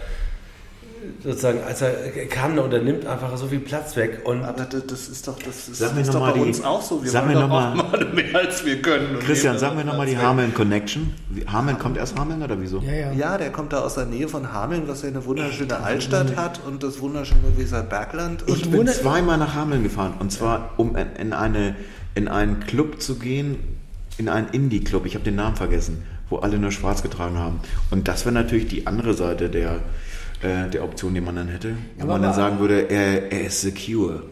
sozusagen, als er kann und er nimmt einfach so viel Platz weg. Und Aber das, das ist doch, das ist, Sag mir ist noch doch mal bei die- uns auch so. Wir sag wollen mir doch mal- mal mehr, als wir können. Christian, nehmen sag mir dann nochmal die. Hameln Connection. Hameln kommt erst Hameln oder wieso? Ja, ja. Ja, der kommt da aus der Nähe von Hameln, was ja eine wunderschöne Altstadt hat und das wunderschöne Weserbergland. Und Ich bin zweimal nach Hameln gefahren und zwar um in, in, eine, in einen Club zu gehen, in einen Indie-Club, ich habe den Namen vergessen, wo alle nur schwarz getragen haben. Und das wäre natürlich die andere Seite der, äh, der Option, die man dann hätte, wo Aber man dann sagen würde, er, er ist secure.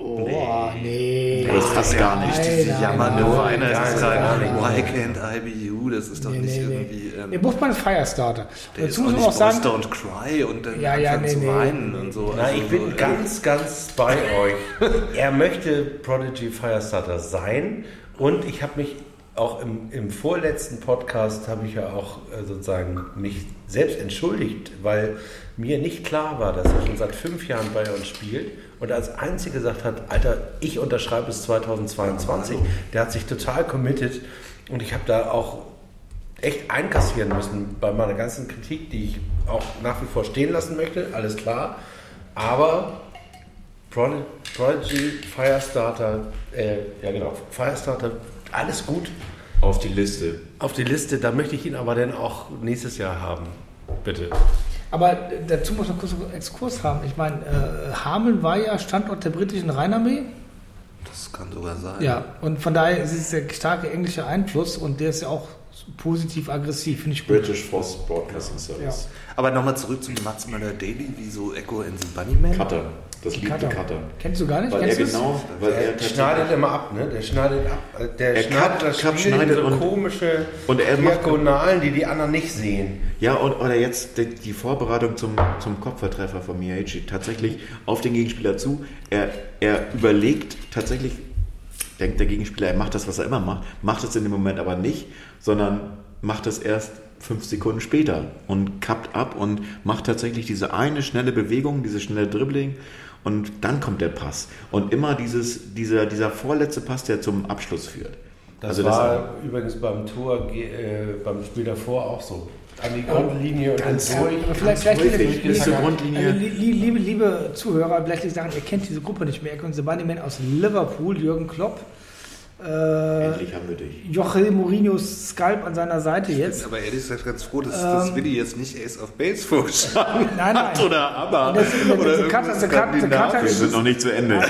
Oh, nee. Das passt gar nicht. diese Nein, jammernde nein, halt, nein, why can't I be you? Das ist doch Nee, nicht nee, irgendwie. nee. Ähm, Der Buchmann ist Firestarter. der Dazu ist muss auch man nicht auch sagen, Don't Cry und dann Ja, ja, nee, zu nee. weinen und so. Na, Also ich bin so, äh, ganz, ganz bei euch. Er möchte Prodigy Firestarter sein und ich habe mich auch im, im vorletzten Podcast habe ich ja auch äh, sozusagen mich selbst entschuldigt, weil mir nicht klar war, dass er schon seit fünf Jahren bei uns spielt und als einziger gesagt hat, Alter, ich unterschreibe bis 2022. Der hat sich total committed und ich habe da auch echt einkassieren müssen bei meiner ganzen Kritik, die ich auch nach wie vor stehen lassen möchte, alles klar. Aber Prod- Prodigy, Firestarter, äh, ja genau, Firestarter, alles gut Auf die Liste. auf die Liste. Da möchte ich ihn aber dann auch nächstes Jahr haben. Bitte. aber dazu muss ich noch kurz einen Exkurs haben. Ich meine, äh, Hameln war ja Standort der britischen Rheinarmee. Das kann sogar sein. Ja, und von daher ist es der starke englische Einfluss und der ist ja auch positiv aggressiv, finde ich gut. British Force Broadcasting Service. Aber nochmal zurück zum Mats Möller Daily, wie so Echo and the Bunnyman. Cutter. Das Lied Cutter. Cutter. Kennst du gar nicht? Weil er Kennst es? genau, weil er Der tatsächlich- schneidet immer ab, ne? Der schneidet ab. äh, Der Er schneidet cut- das cut, Spiel schneidet so und- komische und er macht- Diagonalen, die die anderen nicht sehen. Ja, und, oder jetzt die, die Vorbereitung zum, zum Kopfvertreffer von Miyachi tatsächlich auf den Gegenspieler zu. Er, er überlegt tatsächlich, denkt der Gegenspieler, er macht das, was er immer macht, macht es in dem Moment aber nicht, sondern macht es erst fünf Sekunden später und kappt ab und macht tatsächlich diese eine schnelle Bewegung, dieses schnelle Dribbling und dann kommt der Pass. Und immer dieses, dieser, dieser vorletzte Pass, der zum Abschluss führt. Das Also das- war übrigens beim Tor, äh, beim Spiel davor auch so. An die Grundlinie und dann durch. Aber vielleicht, vielleicht häufig liebe, zur liebe, Grundlinie. also, li- li- liebe, liebe Zuhörer, vielleicht liegt sagen, ihr kennt diese Gruppe nicht mehr. Ihr kennt The Bunnyman aus Liverpool, Jürgen Klopp. Äh, Endlich haben wir dich. Joachim Mourinhos Skalp an seiner Seite jetzt. Aber ehrlich gesagt ganz froh, dass, dass Willi jetzt nicht Ace of Base vorgeschlagen Nein, nein. hat oder aber. Und das- das- oder das- das- das- das- Skandinavisches. Wir sind noch nicht zu Ende.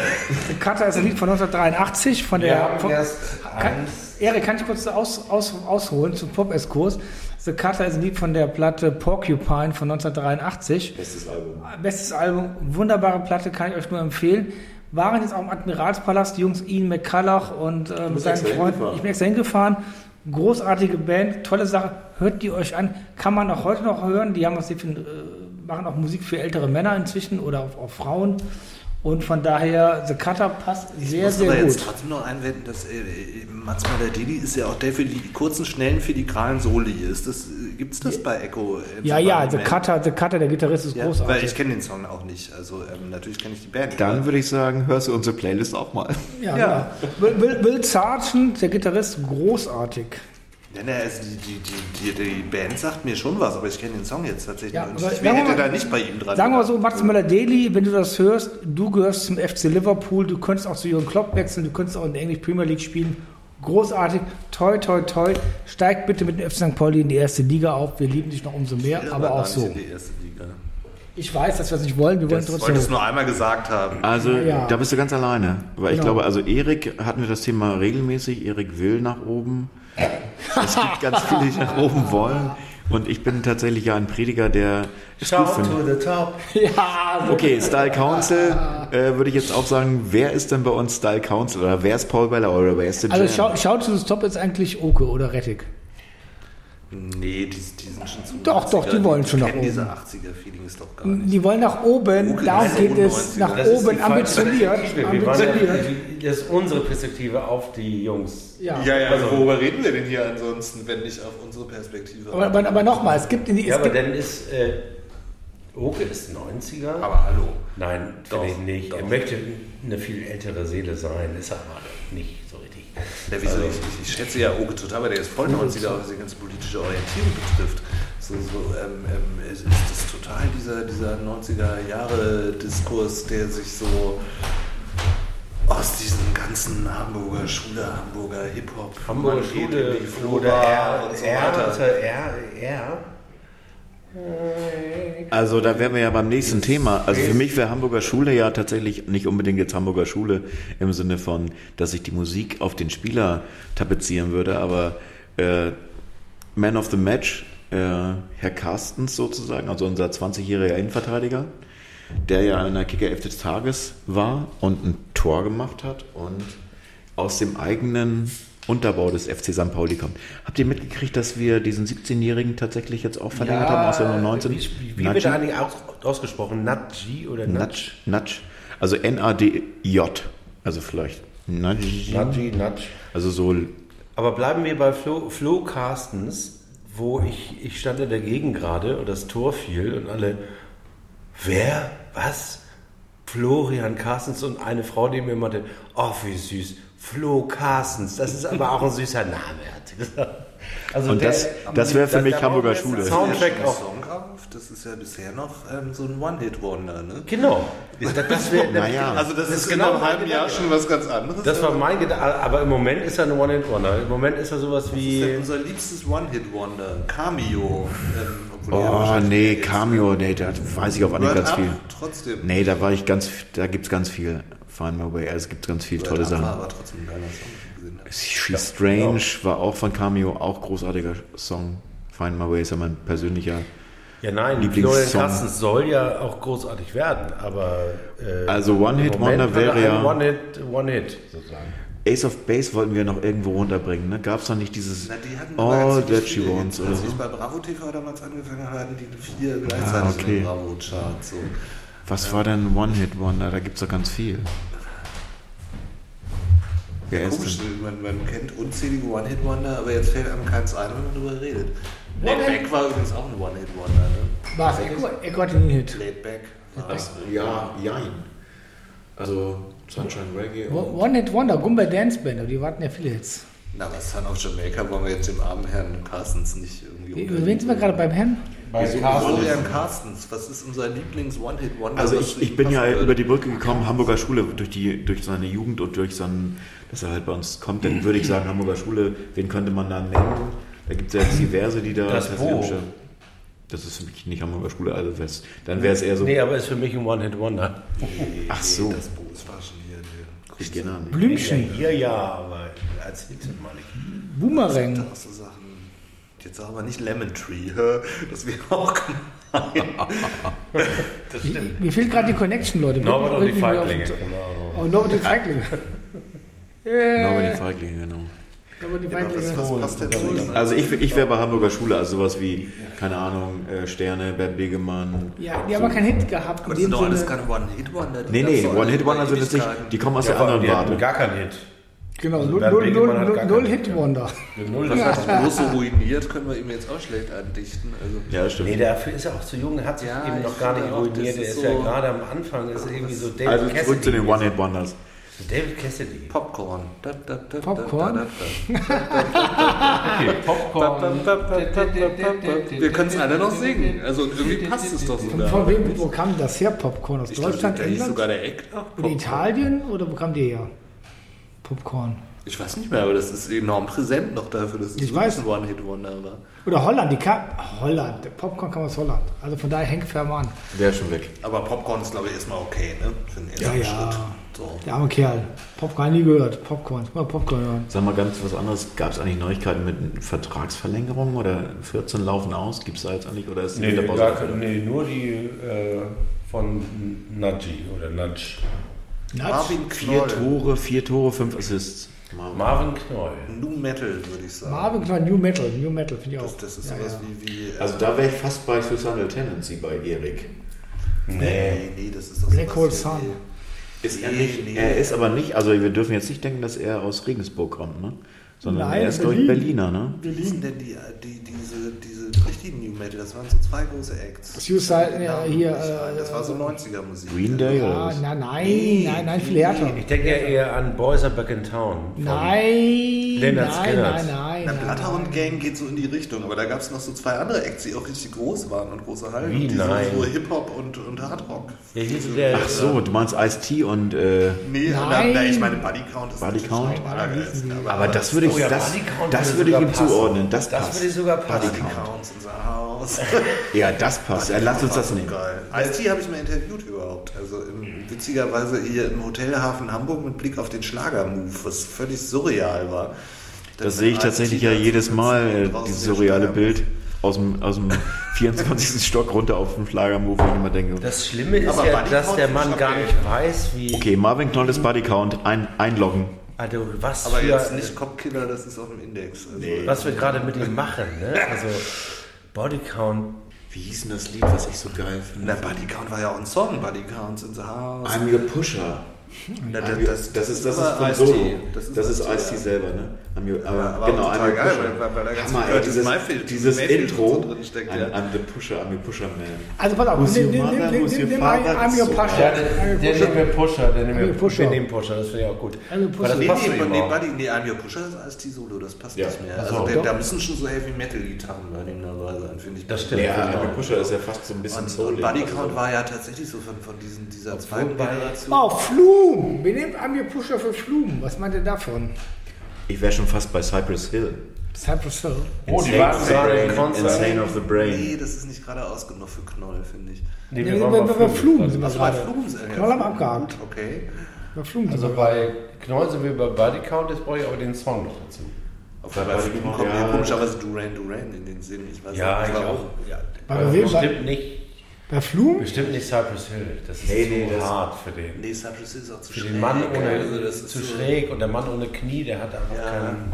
Cutter ist ein Lied von 1983 von der. Von, erst eins, Erik, kann ich kurz aus, aus, ausholen zum Pop-Eskurs? The Cutter ist ein Lied von der Platte Porcupine von 1983. Bestes Album. Bestes Album, wunderbare Platte, kann ich euch nur empfehlen. Waren jetzt auch im Admiralspalast, die Jungs Ian McCulloch und ähm, seinen extra Freund. hingefahren. Ich bin extra hingefahren. Großartige Band, tolle Sache. Hört die euch an. Kann man auch heute noch hören. Die haben was, die äh, machen auch Musik für ältere Männer inzwischen oder auch, auch Frauen. Und von daher, The Cutter passt Ich sehr, muss sehr aber gut. jetzt trotzdem noch einwenden, dass äh, äh, Mats Maladeli ist ja auch der für die kurzen, schnellen, filigranen Soli ist. Das, äh, gibt's das bei Echo? Ja, ja? The Cutter, The Cutter, der Gitarrist ist Ja, großartig. weil ich kenne den Song auch nicht. Also ähm, natürlich kenne ich die Band. Dann aber- würde ich sagen, hörst du unsere Playlist auch mal. Ja, Ja. Genau. Will, Will, Will Sargent, der Gitarrist, großartig. Ja, ne, also die, die, die, die, die Band sagt mir schon was, aber ich kenne den Song jetzt tatsächlich. Ja, und aber ich hätte mal- da nicht bei ihm dran. Sagen wir mal so, Max Möller-Daly, wenn du das hörst, du gehörst zum FC Liverpool, du könntest auch zu Jürgen Klopp wechseln, du könntest auch in der English Premier League spielen. Großartig, toi, toi, toi. Steig bitte mit dem FC St. Pauli in die erste Liga auf. Wir lieben dich noch umso mehr, aber gar auch nicht so. in die erste Liga. Ich weiß, dass wir es nicht wollen, wir wollen Das wollte trotzdem. es nur einmal gesagt haben. Also, Ja. da bist du ganz alleine. Weil ich Genau. glaube, also Erik hatten wir das Thema regelmäßig. Erik will nach oben. Es gibt ganz viele, die nach oben wollen. Und ich bin tatsächlich ja ein Prediger, der gut findet. the top. Ja, Okay, Style Council äh, würde ich jetzt auch sagen, wer ist denn bei uns Style Council? Oder wer ist Paul Beller oder wer ist der also schau, schaut zu das Top ist eigentlich Oke oder Rettig. Nee, die, die sind schon zu Doch, doch, die wollen schon nach kennen diese oben. 80er-Feelings doch gar nicht. Die wollen nach oben, Oke darum ist geht es 95er. nach Das ist oben, die ambitioniert. Ambitioniert. das ist unsere Perspektive auf die Jungs. Ja. Ja, ja, also worüber reden wir denn hier ansonsten, wenn nicht auf unsere Perspektive? Aber, aber, aber nochmal, es gibt in die. Ja, Es aber dann ist äh, Oke ist 90er. Aber hallo. Nein, Doch, finde ich nicht. Er doch. möchte eine viel ältere Seele sein. Ist er aber nicht so richtig. Ja, wieso? Also, ich, ich, schätze ja Oke total, weil der ist voll 90er, was die ganze politische Orientierung betrifft. So, so ähm, ähm, es ist das total dieser, dieser 90er-Jahre-Diskurs, der sich so aus diesem ganzen Hamburger Schule, Hamburger Hip-Hop, Hamburger Schule Flora oder R, und so R, weiter. also R, R. Also da wären wir ja beim nächsten Thema. Also für mich wäre Hamburger Schule ja tatsächlich nicht unbedingt jetzt Hamburger Schule im Sinne von, dass ich die Musik auf den Spieler tapezieren würde, aber äh, Man of the Match, äh, Herr Carstens sozusagen, also unser 20-jähriger Innenverteidiger, der ja in der Kicker 11 des Tages war und ein Tor gemacht hat und aus dem eigenen Unterbau des FC St. Pauli kommt. Habt ihr mitgekriegt, dass wir diesen 17-Jährigen tatsächlich jetzt auch verlängert haben aus der 19? Wie, wie wird er eigentlich aus, ausgesprochen? Natji oder Nudge, Nudge. Also N-A-D-J. Also vielleicht Nudge. Natji, Natsch. Also so, Aber bleiben wir bei Flo, Flo Carstens, wo ich, ich stand in der Gegend gerade und das Tor fiel und alle, wer, was? Florian Carstens und eine Frau, die mir meinte, oh wie süß, Flo Carstens, das ist aber auch ein süßer Name, hat gesagt. Also Und das- das wäre für mich da Hamburger Schule. Das ja Soundtrack ein auch. Song auf. Das ist ja bisher noch ähm, so ein One-Hit-Wonder, ne? Genau. Das, das wär, Naja. Also das, ist genau in einem halben Jahr schon was ganz anderes. Das war mein Gedanke, aber im Moment ist er ein One-Hit-Wonder. Im Moment ist er sowas das ist wie... ja unser liebstes One-Hit-Wonder. Cameo. Ähm, oh nee, Cameo, nee, da weiß ich auf Anhieb Word ganz viel. Trotzdem. Nee, da war ich ganz, da gibt's ganz viel. Find My Way, also es gibt ganz viele tolle Sachen. aber trotzdem ein geiler Song. She's Strange war auch von Cameo, auch großartiger Song. Find My Way ist ja mein persönlicher. Ja, nein, Lieblingssong. Florian Carstens soll ja auch großartig werden, aber. Äh, Also im Moment Wonder er wäre ja- One-Hit, One-Hit sozusagen. Ace of Base wollten wir noch irgendwo runterbringen, ne? Gab's noch nicht dieses Na, die All That She Wants oder Als so? ich bei Bravo TV damals angefangen habe, hatten die vier gleichzeitig Ah, okay. in den Bravo-Chart. So. Was war denn One-Hit-Wonder? Da gibt's doch ganz viel. Wer ist Komisch, man, man kennt unzählige One-Hit-Wonder, aber jetzt fällt einem keins ein, wenn man darüber redet. Laid Back war übrigens auch ein One-Hit-Wonder, ne? War es Echo, hatte einen Hit. Laid Back war das. Ja, jein. Also Sunshine Reggae One One Hit Wonder, Gumba Dance Band, aber die warten ja viele Hits. Na, aber Son of Jamaica wollen wir jetzt dem armen Herrn Carstens nicht irgendwie Über wen sind wir gerade beim Herrn? Bei Florian Carstens, was ist unser Lieblings-One-Hit-Wonder? Also ich, ich bin ja passen über die Brücke gekommen, Hamburger Schule, durch, die, durch seine Jugend und durch seinen, dass er halt bei uns kommt, dann würde ich sagen, Hamburger Schule, wen könnte man da nennen? Da gibt es ja jetzt diverse, die da... Das. Das ist für mich nicht Hamburger Schule, also das, dann wäre es eher so... Nee, aber ist für mich ein One-Hit-Wonder. Ach so. Das Bo, es war schon hier. Beginner nicht. Blümchen, Ja, hier ja, aber erzähl's mir mal nicht. Boomerang. Da hast du Sachen. Jetzt sagen wir nicht Lemon Tree, das wäre auch gemein. das stimmt. Mir fehlt gerade die Connection, Leute. Norbert und die Feiglinge. den- Genau. Oh, Norbert und die Feiglinge. Norbert Yeah. die Feiglinge, genau. Norbert die was, passt denn zu ihm? Also ich, ich wäre bei Hamburger Schule, also sowas wie, keine Ahnung, äh, Sterne, Bert Begemann. Ja, die haben aber keinen Hit gehabt. Aber das sind doch alles keine One-Hit-Wonder. die Nee, nee, One-Hit-Wonder sind jetzt nicht, die kommen aus Ja, der anderen Warte. gar keinen Hit. Genau, null, null, null, null, Hit-Wonder. Null, Das das hat sich bloß so ruiniert, können wir ihm jetzt auch schlecht andichten. Also, Ja, das stimmt. Nee, dafür ist er auch zu jung, hat sich Ja, eben noch gar nicht das ruiniert. Der ist ist ja gerade am Anfang, ist er irgendwie so David Also zurück zu den. One-Hit-Wonders. David Cassidy. Popcorn. Da, da, da, Popcorn? Okay. Popcorn. Wir können es alle noch singen. Also irgendwie passt es doch sogar. von wem, wo kam das her, Popcorn? Aus Ich Deutschland, hieß England? sogar der Eckler. Oder Italien? Oder wo kam die her? Popcorn. Ich weiß nicht mehr, aber das ist enorm präsent noch dafür, dass es Ich weiß. ein One-Hit-Wonder war. Oder Holland, die kam. Holland. Der Popcorn kam aus Holland. Also von daher Henk Fährmann. Der ist schon weg. Aber Popcorn ist, glaube ich, erstmal okay, ne? Für den Ja, ersten ja. Schritt. So. Der arme Kerl. Popcorn nie gehört. Popcorn. Ich mal Popcorn hören. Sag mal ganz was anderes. Gab es eigentlich Neuigkeiten mit Vertragsverlängerungen oder 14 laufen aus? Gibt es da jetzt eigentlich oder ist die Nee, Winterpause gar, nee, nur die äh, von Nudgy oder Nudge. Marvin Vier. Tore, vier Tore, fünf Assists. Mal- Marvin Knoll. New Metal, würde ich sagen. Marvin Knoll, New Metal. New Metal finde ich auch. Das, das ist ja, sowas ja. wie. wie äh, Also da wäre ich fast bei Suicidal Tendency bei Erik. nee, nee, das ist doch Black Hole Sun. Ist er Nee, nicht? nee. Er ist aber nicht, also wir dürfen jetzt nicht denken, dass er aus Regensburg kommt, ne? Sondern Nein, er ist, glaube ich, Berlin. Berliner, ne? Wie hießen denn die, die, diese, richtigen New Metal? Das waren so zwei große Acts. Suicide, ja, hier. Äh, Das war so 90er Musik. Green Day oder ja, na, nein, nein, nein, viel härter. Ich denke ja eher an Boys Are Back in Town. von- Nein, Leonard nein, Skinner. nein, nein. Na, nein, Bloodhound nein. Gang geht so in die Richtung, aber da gab es noch so zwei andere Acts, die auch richtig groß waren und große Hallen. Wie? Und die Nein. so, so Hip-Hop und, und Hardrock. Ja, der, Ach so, du meinst Ice-T und äh, Nee, Nein. Na, ich meine Buddy Count ist Buddy natürlich Count? aber das würde ich, Oh ja, das, würde ich sogar ihm passen. zuordnen. Das, Das passt. würde sogar passen. Buddy Counts in the house. Ja, das passt. Ja, lass uns das nehmen. Geil. Ice-T habe ich mal interviewt überhaupt. Also im, witzigerweise hier im Hotelhafen Hamburg mit Blick auf den Schlagermove, was völlig surreal war. Das sehe ich tatsächlich ja jedes Mal, äh, dieses surreale Bild aus dem, aus dem 24. Stock runter auf den Schlagermove, wo ich immer denke, Das Schlimme ist Aber ja, Buddy dass Count der Mann gar nicht weiß, wie. okay, Marvin Knoll ist Body Count, ein, einloggen. Also, was, Aber für, jetzt nicht Copkiller, das ist auf dem Index. Also was wir gerade mit ihm machen. Ne? Also, Body Count. Wie hieß denn das Lied, was ich so geil Na, finde? Buddy Count war ja auch ein Song, Buddy Counts in the house. I'm your pusher. Na, I'm your- das ist, das ist von. Solo. Das ist Das ist Ice-T, Ice-T ja. selber, ne? I'm your, aber, aber genau, total your geil, pusher. weil- weil da ganz Hammer, viel ey, dieses, Mayfield- dieses Mayfield Intro. so drin steckt, I'm, ja. I'm the pusher, I'm your pusher man. Also pass auf, nimm, father? I'm your Pascha. Ja, Pascha. nimmt mir Pusher, der nimmt I'm your mir Pusher. Wir nehmen Pusher, das finde ich auch gut. Pusher. Weil das Nee, passt nee. Buddy, nee, I'm Your Pusher ist als die Solo, das passt Ja. nicht mehr. Also da, müssen schon so Heavy Metal Gitarren bei ihm dabei sein, finde ich. Das stimmt. Ja, I'm your pusher ist ja fast so ein bisschen Und, soulig. und Buddy also Count war ja tatsächlich so von, diesen, dieser zweiten Generation. Oh, Flum. Wir nehmen I'm your Pusher für Flum. Was meint ihr davon? Ich wäre schon fast bei Cypress Hill. Cypress Hill. Oh, die waren of the gerade Brain, Konzert. Insane of the Nee, Brain. das ist nicht geradeaus genug für Knoll, finde ich. Nee, Nee, wir waren bei, bei, bei Flum. Flum sind wir Also bei gerade. Knoll haben abgehakt. Okay. Bei Flum sind Also bei Knoll sind wir bei Body Count, jetzt brauche ich aber den Song noch dazu. Auf Bei bei Buddy Flum Count, kommt ja. mir komischerweise Duran Duran in den Sinn. Ich weiß Ja, nicht ich warum. auch. Ja, Bei aber wem? Bestimmt nicht, Bei Flum? bestimmt nicht Cypress Hill. Das ist Nee, zu nee, das- hart für den. Nee, Cypress Hill ist auch zu Für schräg. den Mann ohne, Also das ist zu so- schräg und der Mann ohne Knie, der hat einfach Ja. keinen.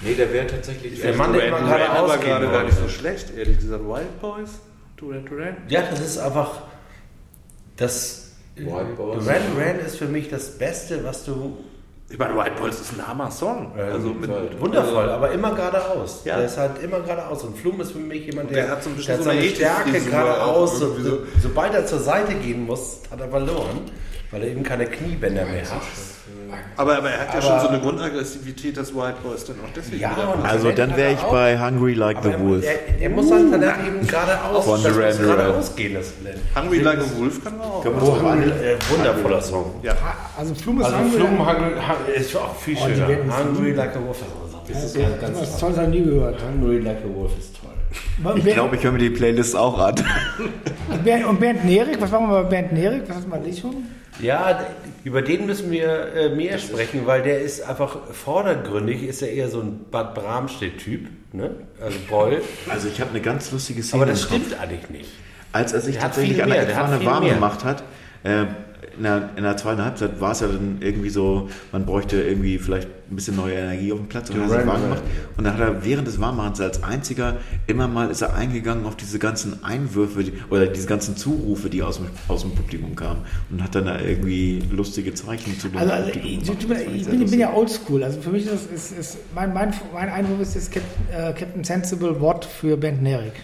Nee, der wäre tatsächlich. Der Mann, der immer Duran gerade aber ausgehen gerade gar nicht so schlecht, ehrlich gesagt. Wild Boys? Duran Duran? Ja, das ist einfach. Das. White Boys. Duran Duran ist für mich das Beste, was du. Ich meine, Wild Boys ist ein Hammer-Song. Also mit, Wundervoll. Wundervoll, aber immer geradeaus. Ja. Der ist halt immer geradeaus. Und Flum ist für mich jemand, der der, hat so ein bisschen so eine seine Stärke geradeaus. auch So, so. sobald er zur Seite gehen muss, hat er verloren, weil er eben keine Kniebänder mehr hat. Aber, aber er hat ja Aber- schon so eine Grundaggressivität, dass Wild Boys dann auch deswegen Ja, Also dann wäre ich bei Hungry Like the Wolf. er, muss sein Talent eben geradeaus, Von das muss geradeaus gehen, das Talent. Hungry Like a Wolf kann man auch. Können wir uns doch an- Äh, wundervoller Song. Also Flum ist Also Hungry- Flum Hungry, ist auch viel Oh, schöner. Hungry like a Wolf. Das ist ganz, ganz Das toll. Zeug habe ich nie gehört. Hungry like a Wolf ist toll. Ich glaube, ich höre mir die Playlist auch an. und Bernd, Nerik, was machen wir bei Bernd Nerik? Was hatten wir nicht schon? Ja, über den müssen wir äh, mehr sprechen, weil der ist einfach vordergründig, ist er eher so ein Bad Bramstedt-Typ, ne? Also Boll. Also ich habe eine ganz lustige Szene. Aber das stimmt eigentlich nicht. Als er sich Der tatsächlich an der viel warm mehr. gemacht hat, äh, in, der, in der zweiten Halbzeit war es ja dann irgendwie so, man bräuchte irgendwie vielleicht ein bisschen neue Energie auf dem Platz und dann hat er sich warm gemacht. Und dann hat er während des Warmmachens als einziger immer mal ist er eingegangen auf diese ganzen Einwürfe oder diese ganzen Zurufe, die aus dem, aus dem Publikum kamen und hat dann da irgendwie lustige Zeichen zu Also, also ich, ich, Das bin, ich bin ja oldschool. Also für mich ist, das- ist, ist mein, mein, mein Einwurf ist jetzt Captain, äh, Captain Sensible Watt für Ben Nerik.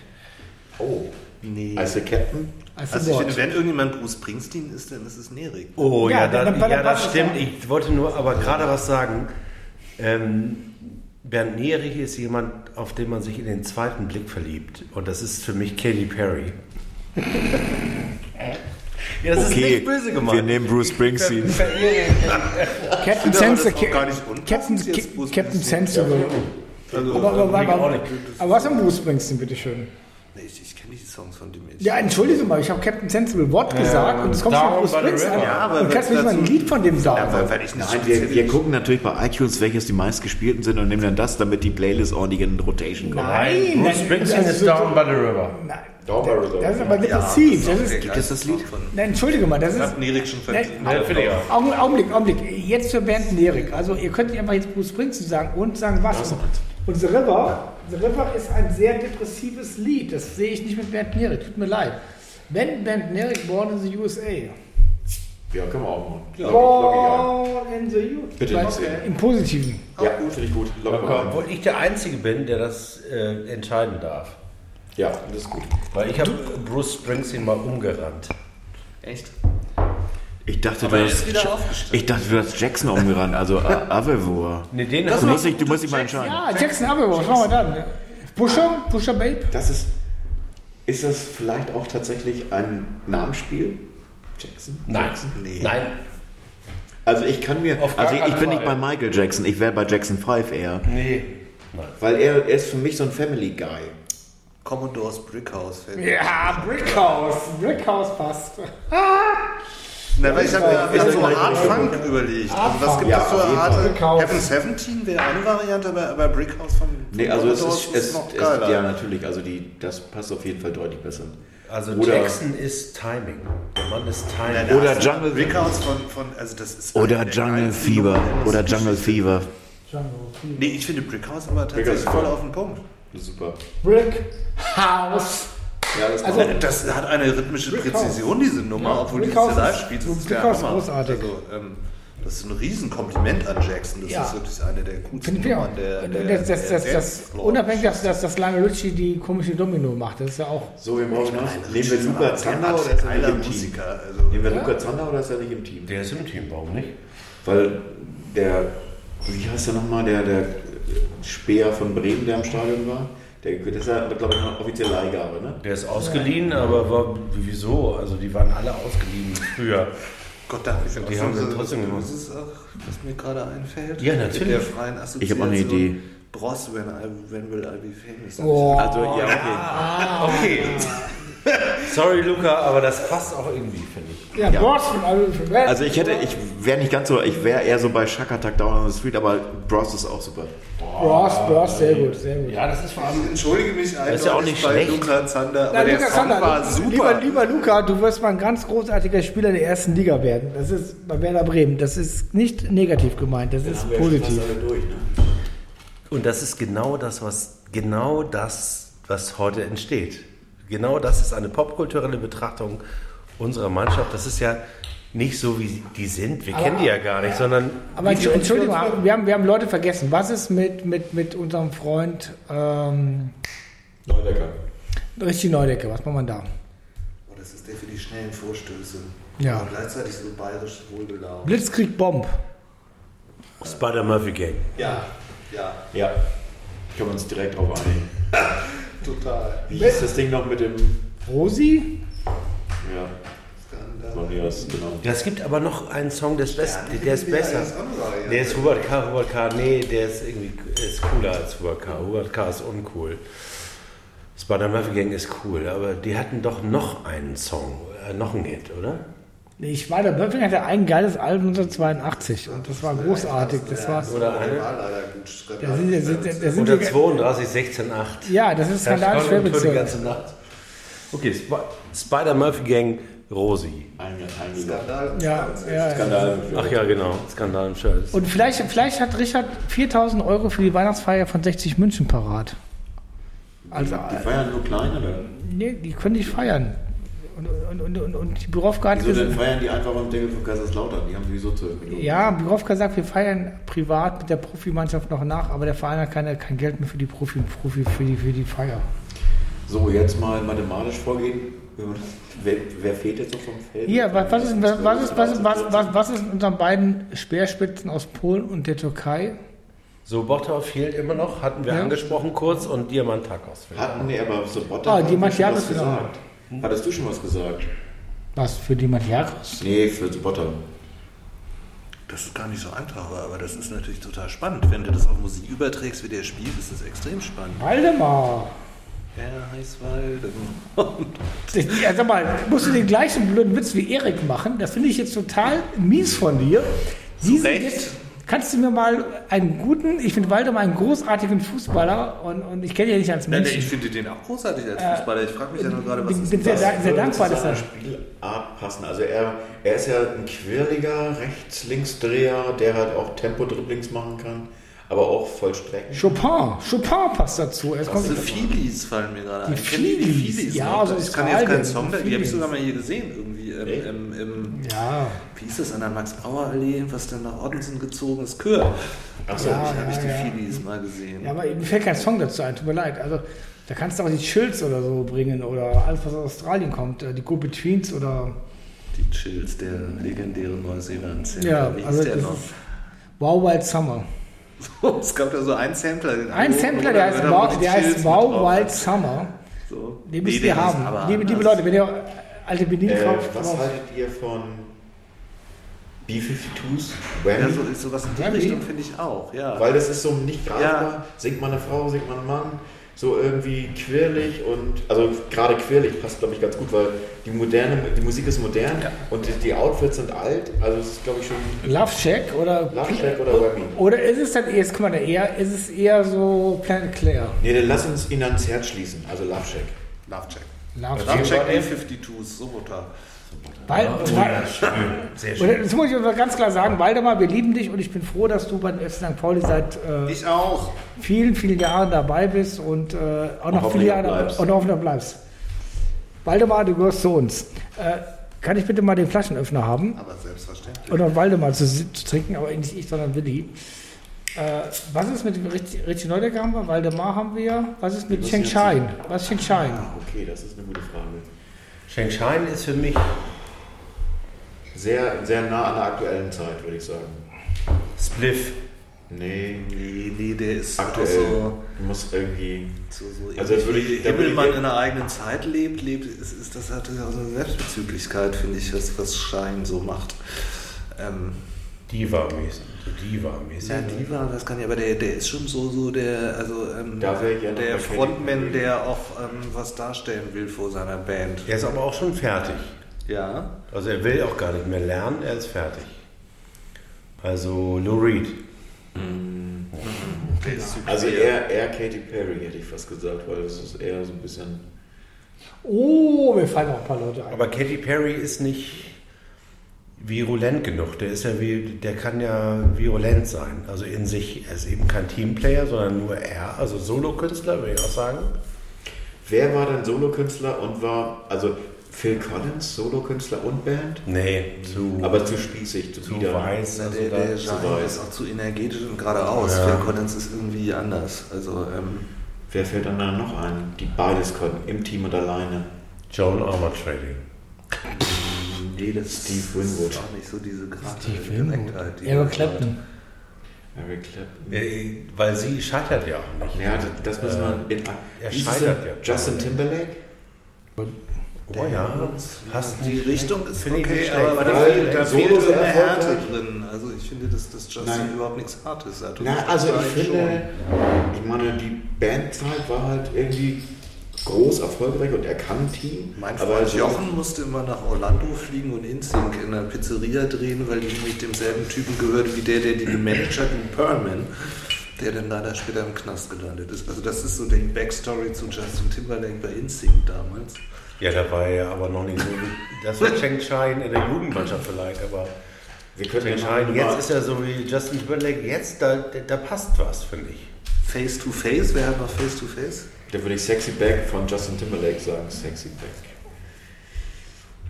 Oh, Nee. als der Captain Als Also ich finde, wenn irgendjemand Bruce Springsteen ist, dann ist es Nerik. Oh Ja, ja, dann- dann, dann- ja dann das stimmt. Ich wollte nur aber gerade was sagen. Ähm, Bernd Nierich ist jemand, auf den man sich in den zweiten Blick verliebt. Und das ist für mich Katy Perry. ja, das ist nicht böse gemeint. wir nehmen Bruce Springsteen. Captain, unpassend, Captain, Captain. Sensible. Also, Aber, aber, aber, aber, was am Bruce Springsteen, bitteschön? nee, ich, Songs von dem. Ja, entschuldige mal, ich habe Captain Sensible Watt gesagt und es kommt schon Down Bruce Springsteen. Ja, aber und kannst nicht mal ein Lied von dem Ja, sagen. weil, weil ich nicht Nein, wir, wir gucken natürlich bei iTunes, welches die meistgespielten sind und nehmen dann das, damit die Playlist ordentlich in Rotation kommt. Nein, Bruce Springsteen das ist Down by the River. Nein, Down by the River. das ist aber Ja, depressiv. das Das ist Gibt es das Lied? Von, nein, entschuldige mal, das ist... hat Nerik schon verdient. Nein, Ja, finde ich auch. Augen- Augenblick, Augenblick. Jetzt für Bernd Nerik. Also ihr könnt nicht einfach jetzt Bruce Springsteen sagen und sagen was. Und The River, The River ist ein sehr depressives Lied. Das sehe ich nicht mit Bernd Nerik. Tut mir leid. Wenn Bernd Nerik Born in the USA. Ja, können wir auch machen. Born in the USA. Bitte nicht singen. Im Positiven. ja gut, finde ich gut. Mal ein. Obwohl ich der Einzige bin, der das äh, entscheiden darf. Ja, das ist gut. Weil ich habe Bruce Springsteen mal umgerannt. Echt? Ich dachte, Aber du hast, ich dachte, du hast Jackson umgerannt, also A- Avevor. Nee, den Du hast musst, dich, du musst dich mal entscheiden. Ja, Jackson was machen wir dann? Pusher? Pusher Babe? Das ist, ist das vielleicht auch tatsächlich ein Namensspiel? Jackson? Nein, Nee. nein. Also ich kann mir, also ich, ich bin nicht bei. Michael Jackson, ich wäre bei Jackson 5 eher. Nee. Nein. Weil er, er ist für mich so ein Family Guy. Commodores Brickhouse. Ja, Brickhouse. Brickhouse passt. Na, weil ich habe mir Ist wieder so Art? Funk überlegt. Also was gibt Ja, es für eine Fall. Art? Heaven 17 wäre eine Variante, aber, aber Brickhouse von, von Nee, also es Commodores ist, es, noch geiler. ja natürlich, also die, das passt auf jeden Fall deutlich besser. Also Oder- Jackson ist Timing. Der Mann ist Nein, Timing. Oder also Jungle- Brickhouse von, von, also das ist Oder Jungle Fever. Oder Jungle. Fever. Nee, ich finde Brickhouse aber tatsächlich voll auf den Punkt. Super. Brickhouse. Ja, das Also- Das hat eine rhythmische Brickhouse. Präzision, diese Nummer, Ja, obwohl die Brickhouse das live ist- spielt. Das ist der großartig. Also, ähm, das ist ein Riesenkompliment an Jackson. Das Ja. ist wirklich eine der coolsten Finde ich auch. Nummern der, der, Das, das, das, der das, unabhängig, dass, dass das lange Lucci die komische Domino macht. Das ist ja auch. so, wir brauchen noch. Ein Nehmen wir Luca Zander oder ist er nicht im Team? Musiker. Also, Nehmen wir Luca Zander oder ist er nicht im Team? Der ist im Team, warum nicht? Weil der, wie heißt der nochmal, der, der Speer von Bremen, der im Stadion war? Der, das ist ja, glaube ich, eine offizielle Leihgabe, ne? Der ist ausgeliehen, aber war, wieso? Also die waren alle ausgeliehen früher. Gott, da habe ich Die haben so- sie trotzdem gemacht. Das ist auch, was mir gerade einfällt. Ja, natürlich. Der freien Assoziation. Ich habe auch eine Idee. Bros, when, I, when will I be famous? Oh. Also, ja, okay. Okay. Sorry, Luca, aber das passt auch irgendwie, finde ich. Ja, Boston. Also, Also ich hätte, ich wäre nicht ganz so, ich wäre eher so bei Shakatak Down on the Street, aber Bros ist auch super. Bros, Bros, sehr gut, sehr gut. Ja, das ist vor allem. Ich entschuldige mich eindeutig ist ja auch nicht bei schlecht. Luca Zander, aber Na, der Luca Song Sander, war super. Lieber, lieber Luca, du wirst mal ein ganz großartiger Spieler der ersten Liga werden. Das ist bei Werder Bremen. Das ist nicht negativ gemeint, das ist positiv. Und das ist genau das, was genau das, was heute entsteht. Genau das ist eine popkulturelle Betrachtung unserer Mannschaft. Das ist ja nicht so, wie die sind. Wir kennen die ja gar nicht, sondern. Aber wie die uns- Entschuldigung, wir haben, wir haben Leute vergessen. Was ist mit, mit, mit unserem Freund ähm, Neudecker. Richie Neudecker? Was macht man da? Oh, das ist der für die schnellen Vorstöße. Ja. Aber gleichzeitig so bayerisch wohlgelaunt. Blitzkrieg Bomb. Spider-Murphy Gang. Ja, ja, Ja. Können wir uns direkt drauf einigen. total. Wie hieß das Ding noch mit dem, Rosi? ja. Matthias, genau. Ja, es gibt aber noch einen Song, der ist, best, Ja, der ist besser. alles andere, ja. Der ist Hubert K. Hubert K. Nee, der ist irgendwie ist cooler als Hubert K. Hubert K. ist uncool. Spider Murphy Gang ist cool, aber die hatten doch noch einen Song, äh, noch einen Hit, oder? Nee, Spider Murphy hatte ein geiles Album 1982 und das war großartig. Das war, Oder Der eine. war leider gut. da sind, da sind, da sind Unter wir, 32, 16, 8. ja, das ist skandal schwer die ganze Nacht. Okay, Sp Spider-Murphy-Gang, Rosi. Einge, einge Skandal. Ja, ja, ja. Skandal. Ach ja, genau. Skandal im Shirt. Und vielleicht, vielleicht hat Richard 4000 Euro für die Weihnachtsfeier von 60 München parat. Also, Die feiern nur klein, oder? nee, die können nicht feiern. Und, und, und, und, und die Birovka hat Wieso, dann gesagt, feiern die einfach am Ding von Kaiserslautern. Die haben sowieso zu ja, Birovka sagt, wir feiern privat mit der Profimannschaft noch nach, aber der Verein hat keine, kein Geld mehr für die Profi, Profi für, die, für die Feier. So, jetzt mal mathematisch vorgehen. Wer, wer fehlt jetzt noch vom Feld? Hier, was, was, ist, was, was, ist, was, ist, was, was, was ist mit unseren beiden Speerspitzen aus Polen und der Türkei? So, Botta fehlt immer noch, hatten wir Ja. angesprochen kurz, und Diamantakos fehlt. Hatten wir aber so Botter. Ah, hatten die wir gesagt. Hattest du schon was gesagt? Was für die Matiakos? Nee, für Sobotta. Das ist gar nicht so einfach, aber das ist natürlich total spannend. Wenn du das auf Musik überträgst, wie der spielt, ist das extrem spannend. Waldemar! Er heißt Waldemar. Ja, sag mal, musst du den gleichen blöden Witz wie Erik machen? Das finde ich jetzt total mies von dir. Diesen Recht. Witz, kannst du mir mal einen guten, ich finde Waldemar einen großartigen Fußballer und, und ich kenne ihn ja nicht als Nein, Mensch. ich finde den auch großartig als Fußballer. Ich frage mich ja nur gerade, was bin, ist bin sehr, das? sehr dankbar, dass er. Spielart passen. Also er, er ist ja ein quirliger Rechts-Links-Dreher, der halt auch Tempo-Dribblings machen kann, aber auch Vollstrecken. Chopin, Chopin passt dazu. Es kommt, Diese Feelies fallen mir gerade Die ein. Die Feelies? Ja, noch? so ich kann jetzt keinen Song, die habe ich sogar mal hier gesehen, irgendwie im, im, im ja, wie hieß das, an der Max-Brauer-Allee, was dann nach Ottensen gezogen ist, Kür. Achso, Ja, Da habe ich die ja. Feelies mal gesehen. ja, aber mir fällt kein Song dazu ein, tut mir leid. Also, da kannst du auch die Chills oder so bringen oder alles, was aus Australien kommt. äh, Die Go-Betweens oder. Die Chills, der legendäre Neuseeland-Sampler. Ja, Wie also der das noch? ist Wow Wild Summer. es gab ja so einen Sampler. den Ein Sampler, der heißt, wo wow, die der heißt wow Wild hat. Summer. So. Den Nee, müsst der ihr haben. Liebe, liebe. Leute, wenn ihr alte Benin äh, kauft, was haltet ihr von B-52s? Ja, so, sowas in die? Richtung finde ich auch, ja. Weil das ist so nicht greifbar. Ja. Singt man eine Frau, singt man einen Mann. So irgendwie quirlig und, also gerade quirlig passt, glaube ich, ganz gut, weil die moderne, die Musik ist modern und die, die Outfits sind alt. Also es ist, glaube ich, schon Love Shack oder. Love Shack oder Whammy. Oder ist es dann eher, jetzt guck mal, eher, ist es eher so Planet Claire? Nee, dann lass uns ihn ans Herz schließen, also Love Shack. Love Check. Love Love Shack. Check war der? B-52s, Soboter. Weil, weil, Sehr oder, das muss ich ganz klar sagen, Waldemar, wir lieben dich und ich bin froh, dass du bei den FC St. Pauli seit äh, Ich auch. vielen, vielen Jahren dabei bist und äh, auch noch viele Jahre und hoffentlich bleibst. Waldemar, du gehörst zu uns. Äh, kann ich bitte mal den Flaschenöffner haben? Aber selbstverständlich. Und auch Waldemar zu, zu trinken, aber nicht ich, sondern Willi. Äh, was ist mit Richie Richie Neudecker haben wir? Waldemar haben wir. Was ist mit Cheng? Shine? Was ist Cheng Shine? Ah, okay, das ist eine gute Frage. Shenzhen ist für mich Sehr, sehr nah an der aktuellen Zeit, würde ich sagen. Spliff. Nee, Nee, nee, der ist aktuell. so, Muss irgendwie. so, so Also das würde ich- da ich- Himmelmann in einer eigenen Zeit lebt, lebt ist, ist das hat ja so eine Selbstbezüglichkeit, finde ich, was, was Schein so macht. Ähm, Diva-mäßig. So Diva-mäßig. ja, Diva, das kann ich, aber der, der ist schon so, so der, also ähm, Da wäre ich ja noch der Frontman, der auch ähm, was darstellen will vor seiner Band. Er ist aber auch schon fertig. Ja. Also er will auch gar nicht mehr lernen, er ist fertig. Also Lou Reed. Der ist super. Also eher, eher Katy Perry, hätte ich fast gesagt, weil das ist eher so ein bisschen. Oh, mir fallen auch ein paar Leute ein. Aber Katy Perry ist nicht virulent genug. Der ist ja wie, der kann ja virulent sein. Also in sich, er ist eben kein Teamplayer, sondern nur er, also Solokünstler, würde ich auch sagen. Wer war denn Solokünstler und war. Also Phil Collins, Solokünstler und Band? Nee, zu, Aber zu spießig, zu, zu weiß. Also der da, der zu weiß. ist auch zu energetisch und geradeaus. Ja. Phil Collins ist irgendwie anders. Also, ähm, Wer fällt dann da noch ein? Die beides konnten, im Team und alleine. Joan Armour Trading. Nee, das Steve Winwood. ist auch nicht so diese gerade Steve Winwood. Direktheit, die Eric er Clapton. Eric Clapton. Äh, Weil sie scheitert ja auch nicht. Ja, das, das müssen wir. In, er ist scheitert ja. Justin Timberlake? Oh ja, hast Die Richtung ist Finde ich okay, aber schlecht. da fehlt, da fehlt sehr eine Härte drin. Also ich finde, dass, dass Justin Nein. überhaupt nichts Hartes hat. Na, das also ich finde, ich meine, die Bandzeit war halt irgendwie groß erfolgreich und er kann Team. Mein aber Freund so- Jochen musste immer nach Orlando fliegen und InSync in einer Pizzeria drehen, weil die nämlich demselben Typen gehört wie der, der die gemanagt hat in Perlman, der dann leider später im Knast gelandet ist. Also das ist so die Backstory zu Justin Timberlake bei InSync damals. Ja, da war er aber noch nicht so. Das war Cheng Shine in der Jugendmannschaft vielleicht, aber wir können noch jetzt ist er so wie Justin Timberlake, jetzt, da, da passt was, finde ich. Face to Face, wer hat noch Face to Face? Da würde ich Sexy Back von Justin Timberlake sagen. Sexy Back.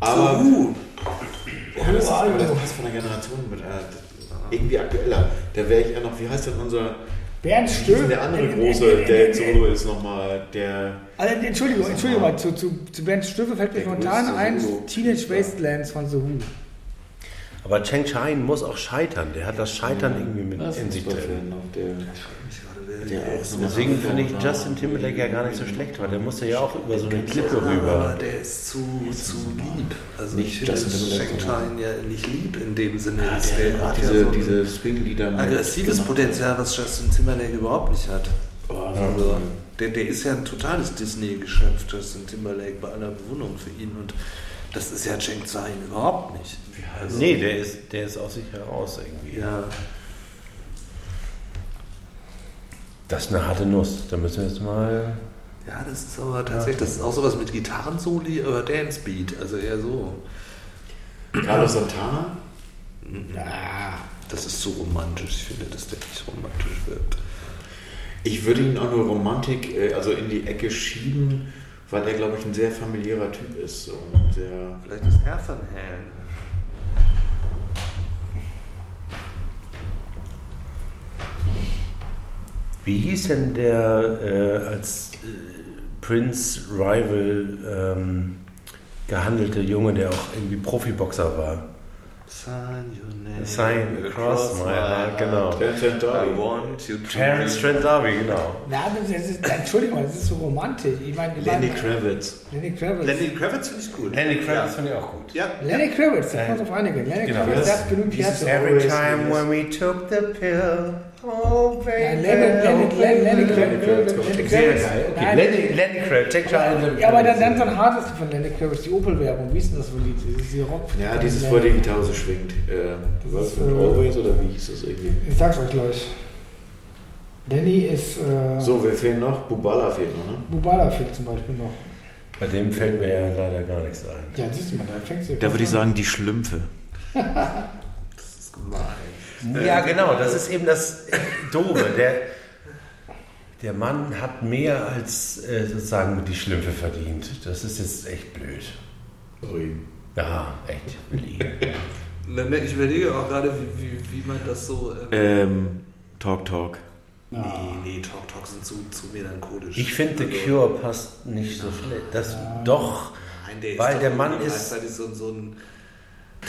Aber uh, ja, das, ist, aber das passt von der Generation mit äh, irgendwie aktueller. Da wäre ich ja noch, wie heißt denn unser, Bernd ist denn der andere große, der jetzt solo ist nochmal, der, Also, Entschuldigung, Entschuldigung mal, zu, zu, zu Bernd Stöwe fällt mir spontan ein. Teenage Wastelands von The Who. Aber Cheng Shine muss auch scheitern. Der hat das Scheitern irgendwie mit das in ist sich drin. Noch, der, so Deswegen finde ich Justin Timberlake ja gar nicht so schlecht, weil der musste ja auch über so eine Klippe aber rüber. der ist zu, zu lieb. Also Nicht ich finde Shine ja nicht lieb in dem Sinne. Ist. der der hat hat ja diese, so diese Swing-Lieder aggressives. Potenzial, was Justin Timberlake überhaupt nicht hat. Oh, Also, der, der ist ja ein totales Disney-Geschöpf, Justin Timberlake, bei aller Bewunderung für ihn. Und das ist ja Cheng Zain überhaupt nicht. Also, Nee, der ist, der ist aus sich heraus irgendwie. Ja, Das ist eine harte Nuss. Da müssen wir jetzt mal. ja, das ist aber tatsächlich, das ist auch sowas mit Gitarrensoli, aber Dance Beat, also eher so. Carlos Santana? Ja, Das ist zu romantisch. Ich finde, dass der nicht romantisch wird. Ich würde ihn auch nur Romantik, äh, also in die Ecke schieben, weil er, glaube ich, ein sehr familiärer Typ ist. Und sehr Vielleicht ist er von Halen. Wie hieß denn der äh, als äh, Prince Rival ähm, gehandelte Junge, der auch irgendwie Profiboxer war? Sign your name. Sign across my heart, genau. Terence Darby. I want you to Terence Trent D'Arby, genau. Na, das ist, Entschuldigung, das ist so romantisch. Ich meine, Lenny meine- Kravitz. Lenny Kravitz. Lenny Kravitz finde ich gut. Lenny Kravitz finde ich auch gut. Ja. Lenny Kravitz, da man uns auf einigen. Lenny Genau. Kravitz, der hat genügend Dieses Herz. Every time when we took the pill, oh Ja, Lenny, Lenny, Lenny, Kravitz. Lenny Sehr Kravitz. geil. Lenny, Lenny Kravitz, check schon. Ja, aber dann, dann so ein hartes von Lenny Kravitz, die Opel-Werbung. Wie ist denn das für ein Lied? Hier Rock. Ja, dieses, wo die Gitarre so schwingt. Äh, was ist, mit äh, Always oder wie hieß das irgendwie? Ich sag's euch gleich. Lenny ist. Äh, So, wer fehlen noch? Bubala fehlt noch, ne? Bubala fehlt zum Beispiel noch. Bei dem fällt mir ja leider gar nichts ein. Ja, siehst du mal, da fängst du Da würde ich sagen, die Schlümpfe. Das ist gemein. Ja, genau, das ist eben das Doofe. Der, der Mann hat mehr als äh, sozusagen die Schlümpfe verdient. Das ist jetzt echt blöd. Sorry. Ja, echt. Ne, ne, Ich überlege auch gerade, wie, wie, wie man das so. Ähm, Ähm, Talk Talk. nee, nee, Talk Talk sind zu, zu melancholisch. Ich finde, The Also, Cure passt nicht so schlecht. Das doch. Nein, der Weil ist der Mann ist- gleichzeitig so, so ein.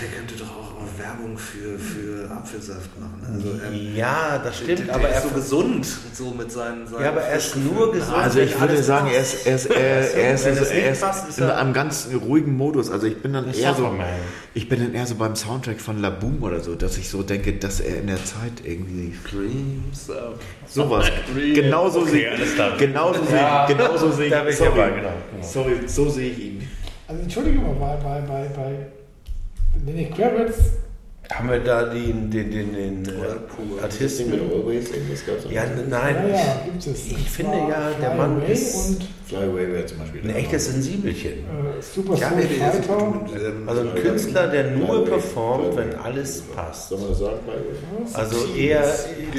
Der könnte doch auch mal Werbung für, für Apfelsaft machen. Also, ähm, Ja, das der, stimmt, der aber ist er so gesund, so mit seinen. seinen Ja, aber er ist nur gesund. Also ich würde sagen, er ist, er ist, er, er ist, das er nicht ist passt, ist in er- einem ganz ruhigen Modus. Also ich bin dann Ein eher so, Sufferman. ich bin dann eher so beim Soundtrack von La Boom oder so, dass ich so denke, dass er in der Zeit irgendwie Dreams of sowas. Genauso Okay, sehe klar. genauso Ja, sehe genauso sehe da bin ich ich sorry, dabei, genau, genau. sorry, so sehe ich ihn. Also Entschuldigung, bei, bei, bei, bei Lenny Kravitz, Haben wir da den, den, den, den äh, pur. Artisten? Always irgendwas gab's Ja, ja, nein. ja, gibt es. Ich finde ja, der Fly Mann Away ist- Und Fly Away wäre zum Beispiel Ein echtes Sensibelchen. äh, Super Ja, nee, Also ein Künstler, der nur performt, wenn alles passt. Soll man das sagen? Also eher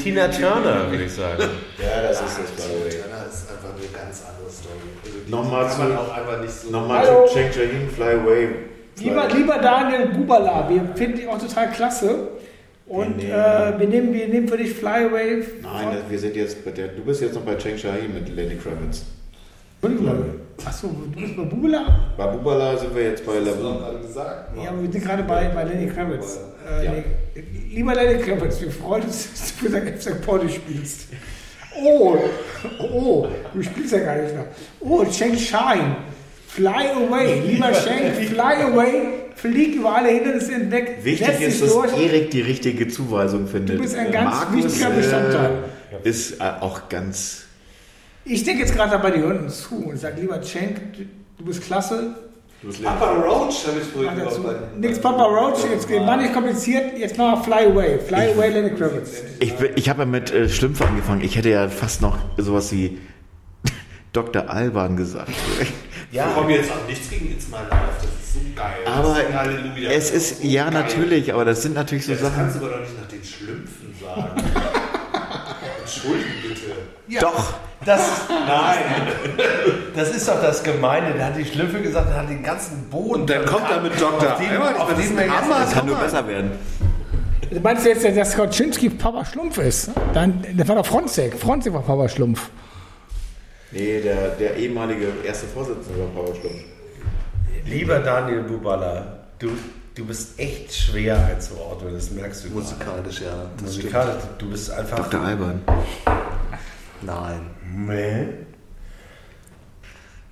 Tina Turner, würde ich sagen. Ja, das ist das Fly Away. Turner ist einfach eine ganz andere Story. Also Nochmal kann man zu- auch einfach nicht so. Nochmal Hallo. zu Cheng Jahin, Fly Away. Fly Lieber, lieber Daniel Bubala, wir finden dich auch total klasse. Und Nee, nee. äh, wir, nehmen, wir nehmen für dich Fly Away. Nein, das- wir sind jetzt bei der, du bist jetzt noch bei Cheng Shahi mit Lenny Kravitz. Achso, du bist bei Bubala? Bei Bubala sind wir jetzt bei Das Labu. haben wir gesagt. Ja, aber wir sind gerade bei, bei Lenny Kravitz. Äh, Ja. nee. Lieber Lenny Kravitz, wir freuen uns, dass du für St. Epstein Porto spielst. Oh, oh, du spielst ja gar nicht noch. Oh, Cheng Shine, fly away. Lieber Cheng, fly away. Flieg über alle Hindernisse hinweg. Wichtig ist, dass durch. Erik die richtige Zuweisung findet. Du bist ein ganz Markus, wichtiger Bestandteil. Äh, ist äh, auch ganz Ich denke jetzt gerade dabei, die hören uns zu und sage, lieber Cenk, du, du bist klasse. Du bist Papa Roach habe ich gehört. Nix Papa Roach, jetzt war nicht kompliziert, jetzt machen wir Fly Away. Fly Away, Lenny Kravitz. Ich, ich habe ja mit äh, Schlümpfe angefangen. Ich hätte ja fast noch sowas wie Dr. Alban gesagt. Ich komme jetzt auch nichts gegen It's My Life. Das ist so geil. Aber das ist Halleluja. es ist, ja Geil. natürlich, aber das sind natürlich so Ja, das kannst Sachen. du aber doch nicht nach den Schlümpfen sagen. Entschuldigen bitte. Doch, Das, Nein. das ist doch das Gemeine. Der hat die Schlümpfe gesagt, der hat den ganzen Boden. Und dann kommt er mit Dr. Auf den, Alban. auf Das den jetzt- Hammer. das kann nur besser werden. Du meinst jetzt, dass Skoczynski Papa Schlumpf ist? Dann, das war doch Fronzek. Fronzek war Papa Schlumpf. Nee, der, der ehemalige erste Vorsitzende war Paul Schlumpf. Lieber Daniel Bubala, du, du bist echt schwer einzuordnen, das merkst du. gerade. Musikalisch, ja. Das stimmt. Musikalisch, du bist einfach. Dr. Alban. Nein. Nee.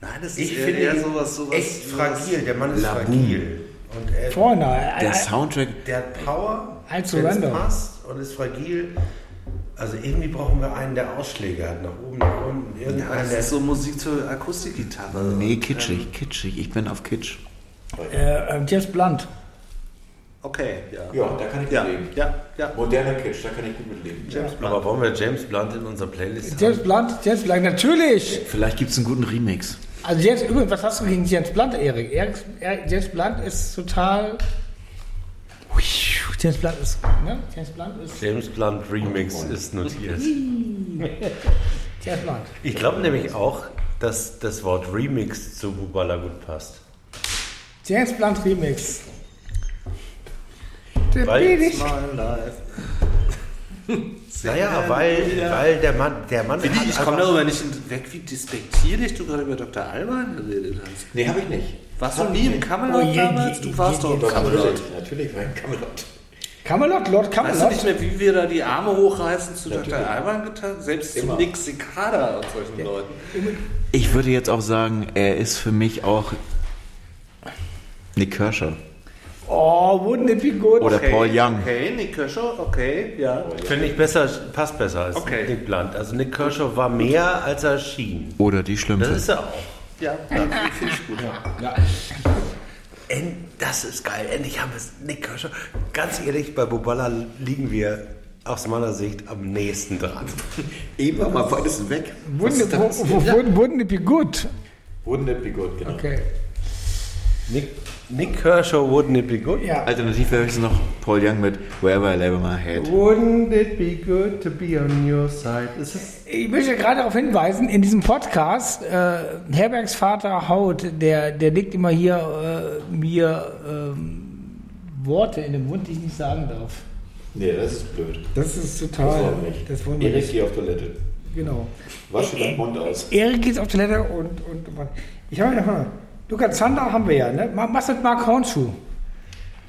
Nein, das ist Ich eher, finde eher sowas, sowas. echt sowas- fragil. Der Mann ist Laboom. fragil. Und er, Vorne. Der äh, Soundtrack, der hat Power, Surrender. passt und ist fragil. Also irgendwie brauchen wir einen, der Ausschläge hat, nach oben, nach unten. Ja, das ist so Musik zur Akustikgitarre. nee, Und, kitschig, ähm, kitschig. Ich bin auf Kitsch. äh, äh, James Blunt. Okay, ja. Ja, da kann ich Ja, mitleben. ja, ja. Moderner Kitsch, da kann ich gut mitleben. James Blunt. Aber wollen wir James Blunt in unserer Playlist James haben? Blunt, James Blunt, natürlich. Vielleicht gibt es einen guten Remix. Also James, übrigens, was hast du gegen James Blunt, Erik? James Blunt ist total... James Blunt ist... Ne? James Blunt ist... James Blunt Remix ist notiert. James Blunt. Ich glaube nämlich auch, dass das Wort Remix zu Bubala gut passt. James Blunt Remix. Ich. Naja, weil, weil der Mann, der Mann Willi, hat ich komme darüber nicht weg, wie despektierlich du gerade über Dr. Alban geredet hast. Nee, habe ich nicht. Warst du nie im Camelot Oh, je- damals? je- Du warst je- doch im Camelot. Natürlich war ein Camelot. Camelot, Lord Weißt du nicht Camelot. mehr, wie wir da die Arme hochreißen zu Dr. Natürlich. Alban getan? Selbst Immer. zu Nick Cicada und solchen Leuten. Ich würde jetzt auch sagen, er ist für mich auch Nick Kershaw. Oh, wouldn't it be good? Oder Paul Young. Okay, Nick Kershaw, okay, ja. Finde ich besser, passt besser als Okay. Nick Blunt. Also Nick Kershaw war mehr, als er schien. Oder die Das Schlümpfe. ist er auch. Ja, ja finde ich gut. End, das ist geil. Endlich haben wir es. Nick Kershaw. Ganz ehrlich, bei Bubala liegen wir aus meiner Sicht am nächsten dran. Eben war mal weitesten weg. Wouldn't, wouldn't it be good? Wouldn't it be good, genau. Okay. Nick, Nick Kershaw, wouldn't it be good? Ja. Alternativ wäre höchstens noch Paul Young mit Wherever I Lay My Head. Wouldn't it be good to be on your side? Ist es Ich möchte gerade darauf hinweisen, in diesem Podcast, äh, Herbergs Vater Haut, der, der legt immer hier äh, mir ähm, Worte in den Mund, die ich nicht sagen darf. Nee, das ist blöd. Das ist total. Das wollen wir Erik, nicht. geh auf Toilette. Genau. Wasche deinen Mund aus. Erik geht auf Toilette und, und, und ich habe noch mal. Lukas Zander haben wir ja, ne? Was mit Mark Hornschuh?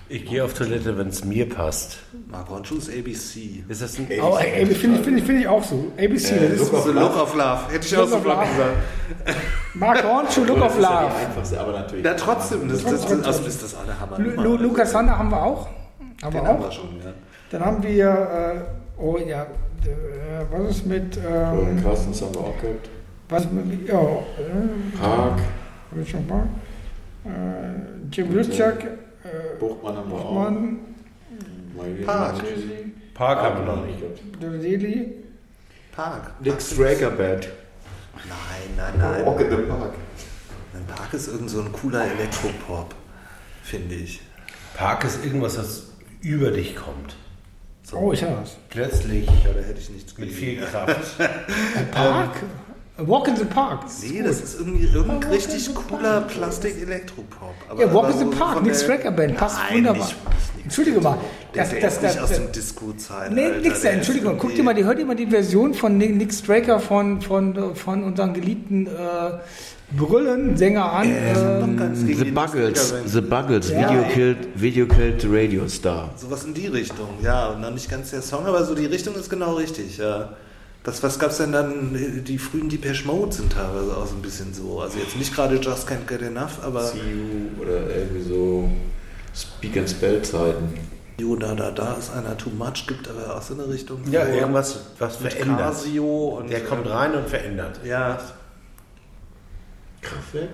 Ich gehe auf Toilette, wenn es mir passt. Mark Hornschuh's ABC. Ist das ein. Oh, ey, finde ich, find find ich auch so. ABC, das ist Look of The Look of Love. Hätte ich auch Love. gesagt. Mark Hornschuh, Look Das of ist ja die Love. einfachste, aber natürlich. Ja, trotzdem. Das, das, das, also ist das alle Hammer. Lu, Lu, Lukas Zander haben wir auch. Haben Den wir haben wir auch. schon, ja. Dann haben wir, äh, oh ja, äh, was ist mit, ähm, Carstens haben wir auch gehabt. was mit, ja, äh, Park, hab ich schon mal. Äh, Jim Lützjak, äh, Buchmann haben wir auch. Mann, Mal Park. Park haben wir noch nicht gehabt. Deli. Park. Nick Straker Band. Nein, nein, Walk nein. in the Park. Ein Park ist irgend so ein cooler Elektropop, finde ich. Park ist irgendwas, das über dich kommt. Oh, ich habe was. Plötzlich Ja, da hätte ich nichts mit viel Kraft. Park? Walk in the Park. Nee, das ist irgendwie irgendein richtig cooler Plastik-Elektropop. Ja, Walk in the Park, von Nick der- Straker Band, passt Nein, wunderbar. Nicht, nicht, Entschuldige mal, das, der das, ist das, nicht aus das, dem Disco-Zeitalter. Nee, nix der da, ist Entschuldigung, guck dir mal, die, hört dir mal die Version von Nick, Straker von, von, von unserem geliebten äh, Brüllen-Sänger an. ähm, ganz gegen The Buggles, 90er, The Buggles, Ja. Video Killed, Video Killed Radio Star. Sowas in die Richtung, ja. Und dann nicht ganz der Song, aber so die Richtung ist genau richtig, ja. Was, was gab's denn dann? Die frühen Depeche Mode sind teilweise auch so ein bisschen so. Also jetzt nicht gerade Just Can't Get Enough, aber See You oder irgendwie so Speak and Spell Zeiten. Jo, da, da, da ist einer too much, gibt aber auch so eine Richtung. Ja, irgendwas, was verändert. Casio und Der kommt ähm, rein und verändert. Ja, Kraftwerk?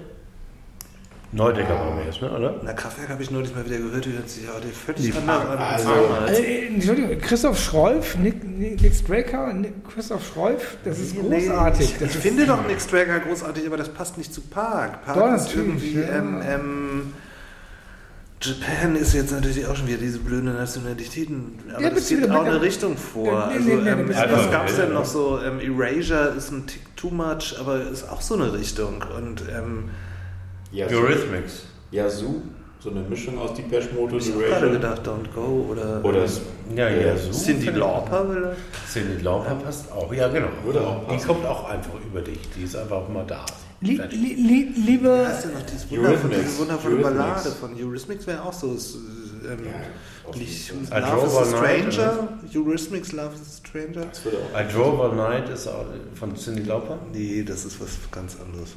Neudecker war mir jetzt, ne, oder? na Kraftwerk habe ich neulich mal wieder gehört, die hört sich ja die völlig anders also-. Äh, Entschuldigung, Christoph Schroif, Nick, Nick, Nick Straker, Nick, Christoph Schroif, das ist Nee, großartig. ich, das ich ist, finde doch Nick Straker großartig, aber das passt nicht zu Park. Park Doch, ist irgendwie, ja. ähm, ähm, Japan ist jetzt natürlich auch schon wieder diese blöden Nationalitäten, aber Ja, das gibt auch eine der- Richtung vor. Ja, nee, also, nee, nee, ähm, was gab es denn noch so? Ähm, Erasure ist ein Tick too much, aber ist auch so eine Richtung. Und ähm, Eurythmics. Yazoo, so eine Mischung aus Depeche Mode und ich habe gerade gedacht, Don't Go oder, Oder Ja, ja, so. Cindy Lauper vielleicht? Cindy Lauper passt auch, ja genau. Würde auch die kommt auch einfach über dich, die ist einfach mal da. li, Fertig. li, li, liebe, Hast du noch diese wundervolle, diese wundervolle. Ballade von Eurythmics wäre auch so. Ist, ähm, auf nicht Love is Drove a Stranger? Eurythmics Love is a Stranger? Das würde auch. I Drove All Night ist auch von Cindy Lauper. Nee, das ist was ganz anderes.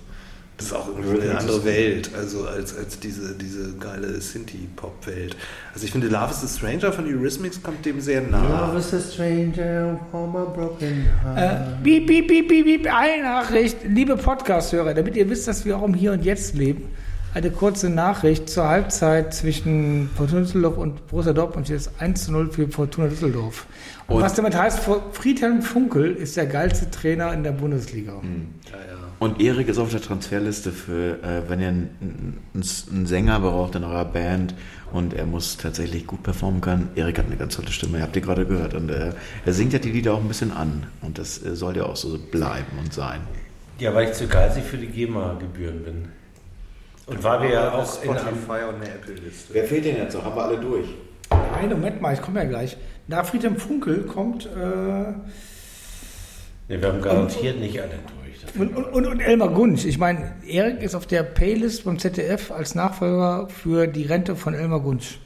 Das ist auch irgendwie eine andere ist- Welt, also als, als diese, diese geile Synthie-Pop-Welt. Also ich finde Love is a Stranger von Eurythmics kommt dem sehr nah. is a stranger from a broken äh, piep, piep, piep, piep, piep, eine Nachricht, liebe Podcast-Hörer, damit ihr wisst, dass wir auch im Hier und Jetzt leben. Eine kurze Nachricht zur Halbzeit zwischen Fortuna Düsseldorf und Borussia Dortmund steht es 1 zu 0 für Fortuna Düsseldorf. Und, Und- was damit heißt, Friedhelm Funkel ist der geilste Trainer in der Bundesliga. Ja, ja. Und Erik ist auf der Transferliste für, äh, wenn ihr einen, Sänger braucht in eurer Band und er muss tatsächlich gut performen können. Erik hat eine ganz tolle Stimme, ihr habt ihr gerade gehört. Und äh, er singt ja die Lieder auch ein bisschen an. Und das äh, soll ja auch so bleiben und sein. Ja, weil ich zu geizig für die GEMA-Gebühren bin. Und weil wir ja auch in einem... Spotify und eine Apple-Liste. Wer fehlt denn jetzt noch? Haben wir alle durch? Nein, Moment mal, ich komme ja gleich. Nach Friedhelm Funkel kommt äh, Nee, wir haben garantiert nicht alle durch. Und, und, und, und Elmar Gunsch. Ich meine, Erik ist auf der Playlist beim ZDF als Nachfolger für die Rente von Elmar Gunsch.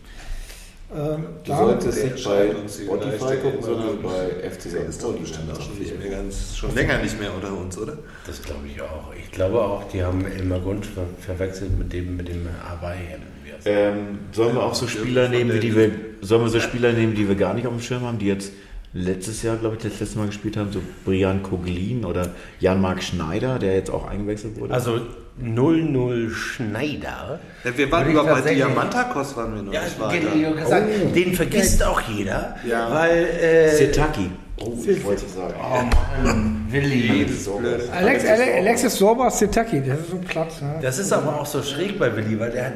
Ähm, Du da- solltest nicht bei schreibt uns die Spotify gucken, sondern bei FC Der ist doch St. bestimmt auch schon Pauli. nicht mehr ganz, schon länger nicht mehr unter uns, oder? Das glaube ich auch. Ich glaube auch, die haben Elmar Gunsch ver verwechselt mit dem, mit dem sagt. Ähm, sollen wir auch so Spieler nehmen, wie die wir, sollen wir so Spieler nehmen, die wir gar nicht auf dem Schirm haben, die jetzt letztes Jahr, glaube ich, das letzte Mal gespielt haben, so Brian Koglin oder Jan-Marc Schneider, der jetzt auch eingewechselt wurde? Also 00 Schneider. Ja, wir waren überhaupt bei Diamantakos waren wir noch Ja, nicht genau, weiter. gesagt, den vergisst auch jeder, Ja. weil äh, Setaki. Oh, ich wollte es sagen. oh Mann, Willi. Alex, Ale, Alexis Sorba Setaki, das ist so platt. Ne? Das ist aber auch so schräg bei Willi, weil der hat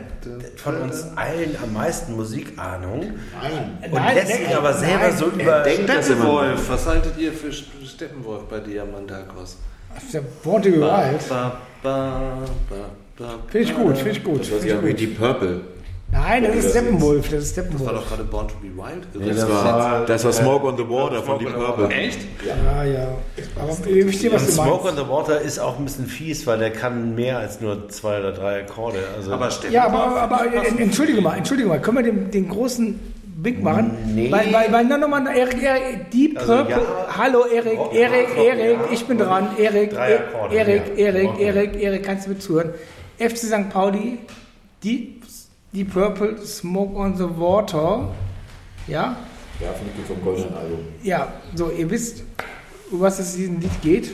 von uns allen am meisten Musikahnung Nein. und lässt sich aber selber nein, so über. Steppenwolf, was haltet ihr für Steppenwolf bei Diamantakos? Der Born to be Wild. Ba, ba, ba, ba, Finde ich gut, finde ich gut. Das war ja ich wie gut. Deep Purple. Nein, das ist das Steppenwolf, das ist Das war Steppenwolf. doch gerade Born to be Wild. Das das war, das war Smoke on the Water von Deep Purple. Echt? Ja, ja. Aber ihr, Und was du Smoke meinst. on the Water ist auch ein bisschen fies, weil der kann mehr als nur zwei oder drei Akkorde. Also Aber Steppenwolf. Ja, aber, aber, aber äh, entschuldige mal, entschuldige mal, können wir den, den großen Wink machen? Nee. Weil, weil, weil, na, nochmal, Erik, Erik, die Also, Purple, ja. hallo Erik, Rock- Erik, Rock- Erik, ja. ich bin dran, Erik, Akkorde, Erik, ja. Erik. Erik, Erik, kannst du mir zuhören? FC St. Pauli, die, die Purple, Smoke on the Water, ja, Ja, finde vom goldenen Album. ja, so, ihr wisst, um was es in diesem Lied geht.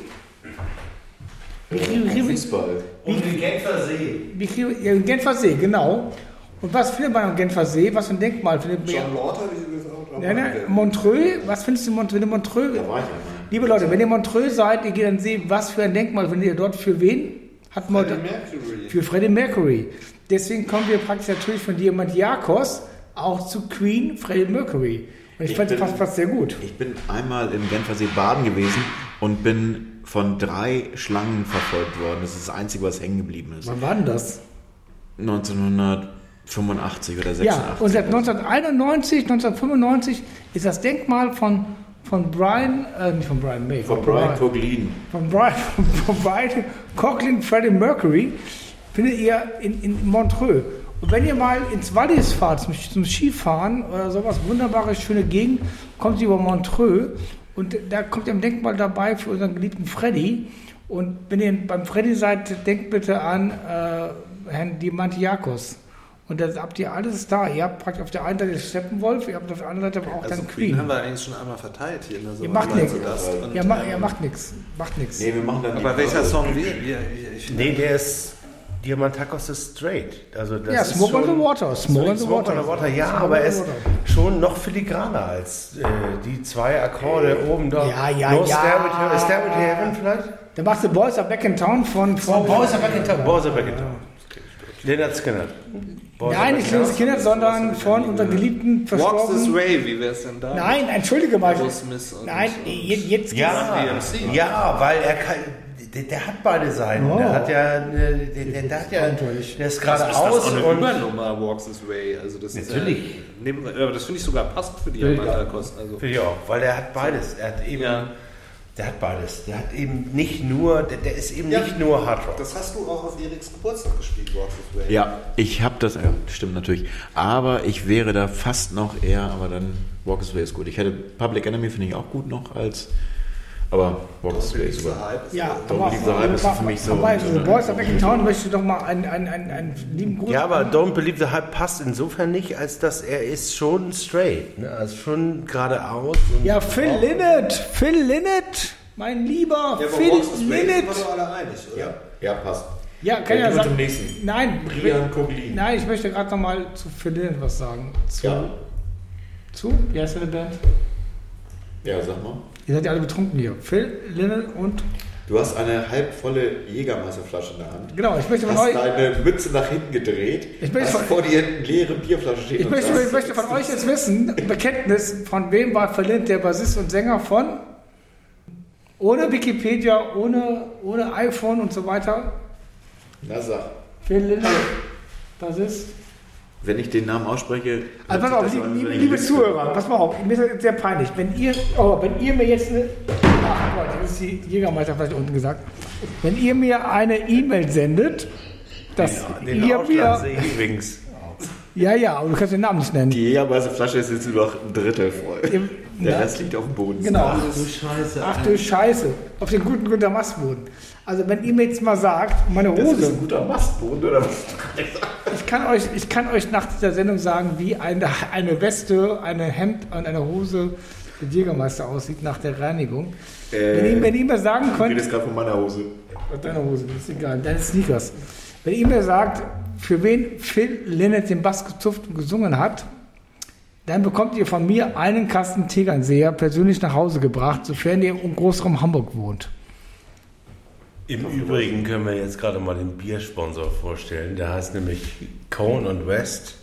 Wie kriegen- wie- Fußball. um den Genfer See. Wie ja, Genfer See, genau. Und was findet man am Genfer See? Was für ein Denkmal findet man? John Lord habe ich gesagt. aber- Ja, ne, Montreux, was findest du in Montreux? Montreux, Da war ich liebe Leute, wenn ihr Montreux seid, ihr geht dann sehen, was für ein Denkmal findet ihr dort für wen? Hat man Freddie Mercury. für Freddie Mercury. Deswegen kommen wir praktisch natürlich von Diamantiakos auch zu Queen Freddie Mercury. Und ich, Ich fand das passt, passt sehr gut. Ich bin einmal im Genfersee baden gewesen und bin von drei Schlangen verfolgt worden. Das ist das Einzige, was hängen geblieben ist. Wann war denn das? 1985 oder 86. Ja, und seit 1991, 1995 ist das Denkmal von, von Brian, äh, nicht von Brian May, Von Brian Coglin. von Brian, von Brian Coughlin Freddie Mercury findet ihr in, in Montreux. Und wenn ihr mal ins Wallis fahrt, zum, zum Skifahren oder sowas, wunderbare, schöne Gegend, kommt ihr über Montreux und da kommt ihr ein Denkmal dabei für unseren geliebten Freddy. Und wenn ihr beim Freddy seid, denkt bitte an äh, Herrn Diamantiakos. Und dann habt ihr alles da. Ihr habt praktisch auf der einen Seite Steppenwolf, ihr habt auf der anderen Seite aber auch Also dann Queen Queen. haben wir eigentlich schon einmal verteilt hier in der Ihr macht nichts. Ja, ma, ähm, ihr macht nichts. Macht nichts. Nee, wir machen dann Aber welcher Pause. Song wir? wir, wir ich Nee, der ist Diamantakos ist straight. Also das Ja, ist Smoke on the Water, Smoke on the Smoke Water. on the Water. Ja, Smoke aber on er ist schon noch filigraner als äh, die zwei Akkorde oben da. Ja, ja, no ja. Stairway to, Stairway to Heaven vielleicht? Dann machst du Boys Are Back in Town von... von Boys are back in town. Boys are back in town. Leonard Skinner. Are Nein, nicht town. Kinder, sondern von unserem geliebten Walks this Verstorbenen... way, wie wär's denn da? Nein, entschuldige mal. Nein, jetzt, jetzt Ja, DMC. ja, weil er kann, der, der hat beide Seiten. Oh. Der hat ja, äh, der, der, der hat ja, der ist Das geradeaus ist auch eine und Übernummer, Walks This Way. Also das Natürlich. Ist, äh, nehmen, aber das finde ich sogar passt für die ich Amandakost. Also, Finde ich auch, weil der hat beides. Er hat eben, Ja. Der hat beides. Der hat eben nicht nur, der, der ist eben Ja. nicht nur Hard Rock. das hast du auch auf Eriks Geburtstag gespielt, Walks This Way. Ja, ich habe das, ja, stimmt natürlich. Aber ich wäre da fast noch eher, aber dann Walk This Way ist gut. Ich hätte Public Enemy finde ich auch gut noch als, aber Way ist super. Ja, Don't aber, Believe the Hype ist für mich so- aber so Boys in Town möchte ich doch mal einen, einen, einen, einen lieben Gruß Ja, aber Don't Believe the Hype passt insofern nicht, als dass er ist schon straight. Ne? Also schon geradeaus. Und Ja, Phil Lynott, Phil Lynott, mein lieber Ja, Phil einig, oder? Ja, passt. Ja, kann ja Ja, sagen. nächsten. Nein, Brian Coglin. nein, ich möchte gerade noch mal zu Phil Lynott was sagen. Zu, Ja. zu, wie heißt deine Band? Ja, sag mal. Ihr seid ja alle betrunken hier. Phil Lynott und, Du hast eine halbvolle Jägermeisterflasche in der Hand. genau, ich möchte von Hast euch, deine Mütze nach hinten gedreht. Ich möchte von- vor dir eine leere Bierflasche stehen. ich möchte, ich möchte von euch jetzt wissen, Bekenntnis, von wem war Phil Lynott der Bassist und Sänger von? Ohne Wikipedia, ohne, ohne iPhone und so weiter. Na sag. Phil Lynott, Bassist. Wenn ich den Namen ausspreche. Also pass auf, liebe, liebe lüge. Zuhörer, pass mal auf, mir ist das jetzt sehr peinlich. Wenn ihr, oh, wenn ihr mir jetzt eine, ach Gott, das ist die Jägermeister vielleicht unten gesagt. Wenn ihr mir eine E-Mail sendet, dass Den ihr Ausschlag mir, übrigens. ja, ja, und du kannst den Namen nicht nennen. Die Jägermeisterflasche ist jetzt nur noch ein Drittel voll. Im- Der na, Rest liegt auf dem Boden. Genau. du Scheiße. Ach du Scheiße, auf den guten Günter Mastboden. Also wenn ihr mir jetzt mal sagt, meine Das ist Hose, ein guter Mastboden, oder was? ich kann euch, ich kann euch nach dieser Sendung sagen, wie eine, eine Weste, eine Hemd und eine Hose der Jägermeister aussieht nach der Reinigung. Äh, wenn, ihr, wenn ihr mir sagen Ich könnt, rede jetzt gerade von meiner Hose. Deine Hose, das ist egal. Deine Sneakers. Wenn ihr mir sagt, für wen Phil Lynott den Bass gezupft und gesungen hat, dann bekommt ihr von mir einen Kasten Tegernseher persönlich nach Hause gebracht, sofern ihr im Großraum Hamburg wohnt. Im Übrigen können wir jetzt gerade mal den Biersponsor vorstellen. Der heißt nämlich Cone und West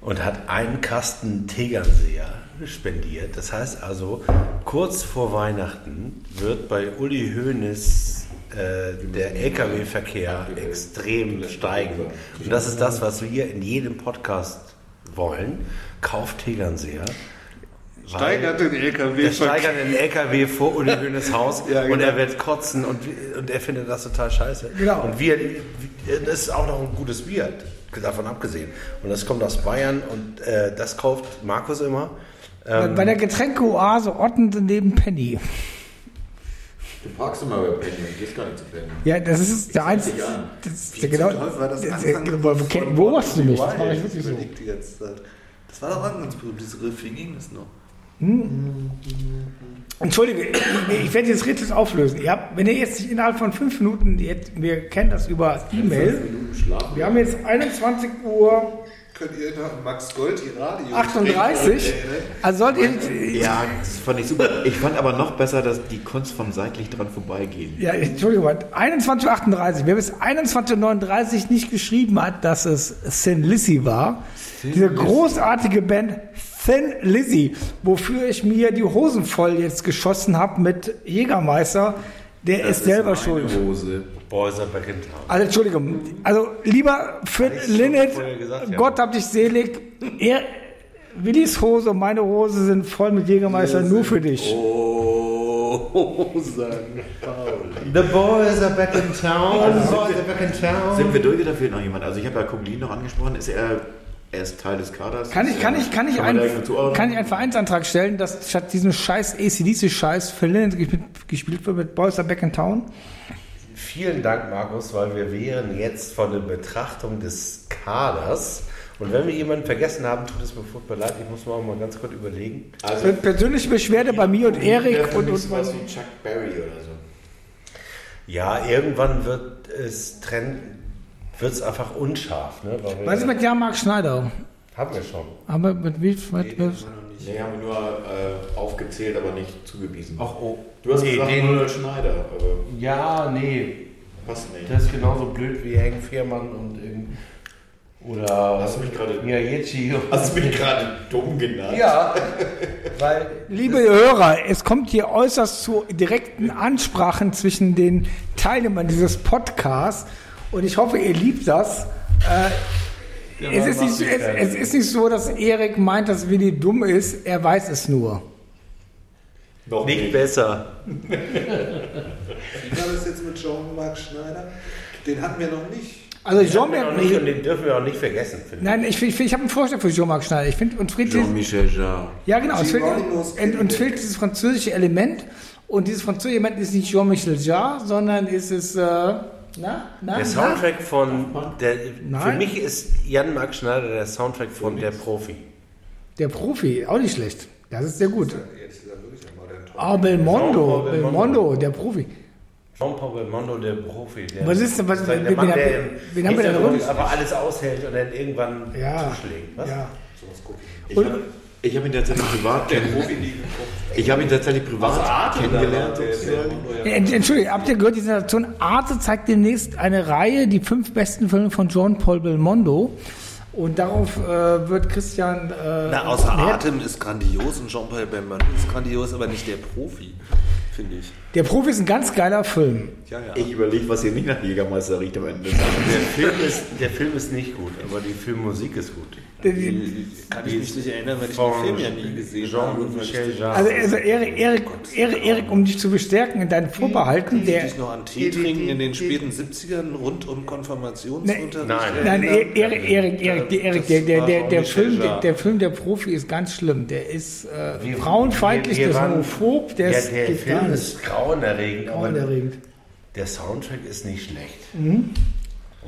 und hat einen Kasten Tegernseher spendiert. Das heißt also, kurz vor Weihnachten wird bei Uli Hoeneß äh, der Lkw-Verkehr extrem steigen. Und das ist das, was wir in jedem Podcast wollen. Kauft Tegernseher. Steigert den LKW. der steigert den LKW vor Uli Hoeneß Haus Ja, und genau. er wird kotzen und, und er findet das total scheiße. Genau. Und wir, das ist auch noch ein gutes Bier, davon abgesehen. Und das kommt aus Bayern und äh, das kauft Markus immer. Ähm, Bei der Getränkeoase Ottensen neben Penny. Du parkst immer bei Penny und gehst gar nicht zu Penny. Ja, das ist der einzige. Das ist der genau. War wo- machst du mich? Das mache ich wirklich so. Die ganze Zeit. Das war doch auch ganz berühmt, diese Riff, wie ging das noch? Entschuldige, ich, werde jetzt Rätsel auflösen. Ihr habt, wenn ihr jetzt nicht innerhalb von fünf Minuten, wir kennen das über E-Mail. Wir haben jetzt 21 Uhr Könnt ihr nach Max Gold die Radio 38. Also solltet ihr. Ja, das fand ich super. Ich fand aber noch besser, dass die Kunst vom seitlich dran vorbeigehen. Ja, Entschuldigung, 21.38 Wer bis 21.39 nicht geschrieben hat, dass es Thin Lizzy war, diese großartige Band Thin Lizzy, wofür ich mir die Hosen voll jetzt geschossen habe mit Jägermeister, der ist selber meine schuld. Hose. Boys are back in town. Also Entschuldigung, also lieber schon Linnet, gesagt, ja. Gott hab dich selig, er, Willis Hose und meine Hose sind voll mit Jägermeister nur für dich. Oh, San The boys are back in town. The boys are back in town. Sind wir durch oder fehlt noch jemand? Also ich habe ja Koglin noch angesprochen. Ist er, er ist Teil des Kaders? Kann ich, kann ich, kann ich, irgendwo zuordnen? kann ich einen Vereinsantrag stellen, dass statt diesem scheiß ACDC-Scheiß Phil Linnet gespielt- gespielt wird mit Boys are Back in Town? Vielen Dank, Markus, weil wir wären jetzt von der Betrachtung des Kaders. Und wenn wir jemanden vergessen haben, tut es mir furchtbar leid. Ich muss mal, mal ganz kurz überlegen. Also, Persönliche Beschwerde bei mir und Erik und, und sowas wie Chuck Berry oder so. Ja, irgendwann wird es Trend, wird es einfach unscharf. Ne? Weil wir- Was ist mit Jan-Marc Schneider? haben wir schon. Aber mit wie? Mit, mit, Nee, haben wir nur äh, aufgezählt, aber nicht zugewiesen. Ach, oh. Du hast nee, gesagt den, Manuel Schneider, aber Ja, nee. passt nicht. Das ist genauso blöd wie Henk Fehrmann und irgend- oder Hast du mich gerade- Miyagichi. Hast du mich gerade dumm genannt? Ja, weil Liebe Hörer, es kommt hier äußerst zu direkten Ansprachen zwischen den Teilnehmern dieses Podcasts und ich hoffe, ihr liebt das. Äh, es, ist nicht, es, es ist nicht so, dass Erik meint, dass Willi dumm ist, er weiß es nur. Noch nicht besser. Wie war das jetzt mit Jean-Marc Schneider? Den hatten wir noch nicht. Also Den, hatten wir Jean noch nicht, und den dürfen wir auch nicht vergessen, finde ich. Nein, ich, ich, ich habe einen Vorschlag für Jean-Marc Schneider. Ich finde, fehlt dieses, Jean-Michel Jarre. ja genau, es fehlt, und, uns fehlt dieses französische Element. Und dieses französische Element ist nicht Jean-Michel Jarre, sondern ist es, äh, na, na, Der na? Soundtrack von, der, für mich ist Jan-Marc Schneider der Soundtrack von Der Profi. Der Profi, auch nicht schlecht. Das ist sehr gut. Ehrlich gesagt wirklich ein Modern Talking. Ah, Belmondo, Belmondo. Belmondo, der Profi. Jean-Paul Belmondo, der Profi. Der, Was ist denn- was- der Mann, wen- der wen haben wir Hintergrund drin? aber alles aushält und dann irgendwann Ja, zuschlägt. Was? ja. Ich habe ich hab ihn tatsächlich privat kennengelernt. Ich habe ihn tatsächlich privat kennengelernt. sozusagen. Ent- Entschuldigung, habt ihr gehört, die Sensation Arte zeigt demnächst eine Reihe, die fünf besten Filme von Jean-Paul Belmondo. Und darauf äh, wird Christian. Äh, Na, außer Atem ist grandios und Jean-Paul Belmondo ist grandios, aber nicht der Profi, finde ich. Der Profi ist ein ganz geiler Film. Ja, ja. Ich überlege, was hier nicht nach Jägermeister riecht am Ende. Der Film, ist, der Film ist nicht gut, aber die Filmmusik ist gut. Kann ich mich nicht erinnern, weil ich den Film ja nie gesehen habe. Jean-Michel den- Jarre. Also, also Erik, Erik, Erik, Erik, um dich zu bestärken in deinen Vorbehalten, der. dich noch an Tee trinken in den späten 70ern rund um Konfirmationsunterricht. Nein. Nein? Erik, Erik, Erik, der, Erik, der, der, der, Film, der, der Film Der Profi ist ganz schlimm. Der ist äh, frauenfeindlich, der ist homophob, der ja, ist der Film ist grauenerregend, aber Grauenerregend. der Soundtrack ist nicht schlecht. Mhm.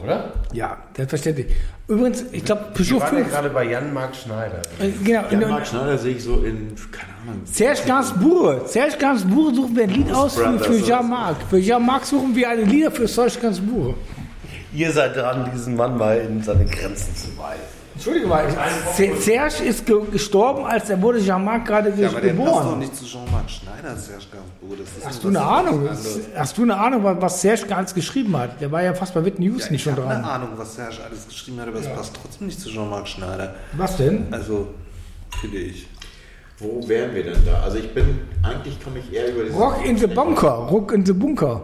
Oder? Ja, selbstverständlich. Übrigens, ich glaube, Wir Peugeot waren ja 5. gerade bei Jan-Marc Schneider. Äh, genau, Ja, und- Marc Schneider sehe ich so in, keine Ahnung. Serge Gainsbourg. Serge Gainsbourg suchen wir ein Lied aus für, Brothers für. Jean-Marc. Für Jean-Marc suchen wir eine Lieder für Serge Gainsbourg. Ihr seid dran, diesen Mann mal in seine Grenzen zu weisen. Entschuldige mal, Se- Serge ist ge gestorben, als er wurde Jean-Marc gerade ge Ja, aber der passt doch geboren. nicht zu Jean-Marc Schneider, Serge Gainsbourg. Das ist Hast du eine Ahnung? Hast du eine Ahnung, was- Serge ganz geschrieben hat? Der war ja fast bei Whitney Houston Ja, ich schon habe eine dran. Ahnung, was Serge alles geschrieben hat, aber es passt trotzdem nicht zu Jean-Marc Schneider. Was denn? Also, finde ich. Wo wären wir denn da? Also ich bin, eigentlich komme ich eher über dieses... Rock in the Bunker. Rock in the Bunker.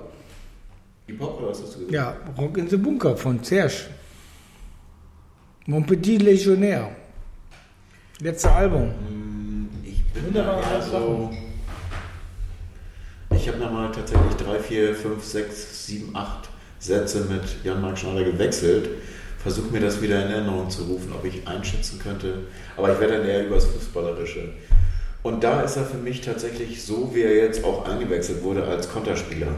Hip-Hop oder was hast du gesagt? Ja, Rock in the Bunker von Serge. Mon Petit Légionnaire. Letzte Album. Ich bin da eher so... Ich habe nochmal tatsächlich drei, vier, fünf, sechs, sieben, acht Sätze mit Jan-Marc Schneider gewechselt. Versuche mir das wieder in Erinnerung zu rufen, ob ich einschätzen könnte. Aber ich werde dann eher über das Fußballerische. Und da ist er für mich tatsächlich so, wie er jetzt auch eingewechselt wurde als Konterspieler.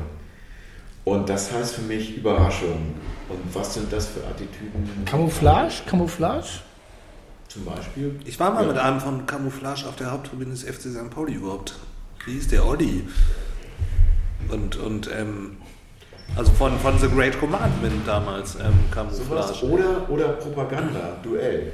Und das heißt für mich Überraschung. Und was sind das für Attitüden? Camouflage? Camouflage? Zum Beispiel? Ich war mal Ja. mit einem von Camouflage auf der Haupttribüne des FC St. Pauli überhaupt. Wie hieß der Olli? Und, und ähm, also von, von The Great Commandment damals, ähm, Camouflage. oder, oder Propaganda, Duell.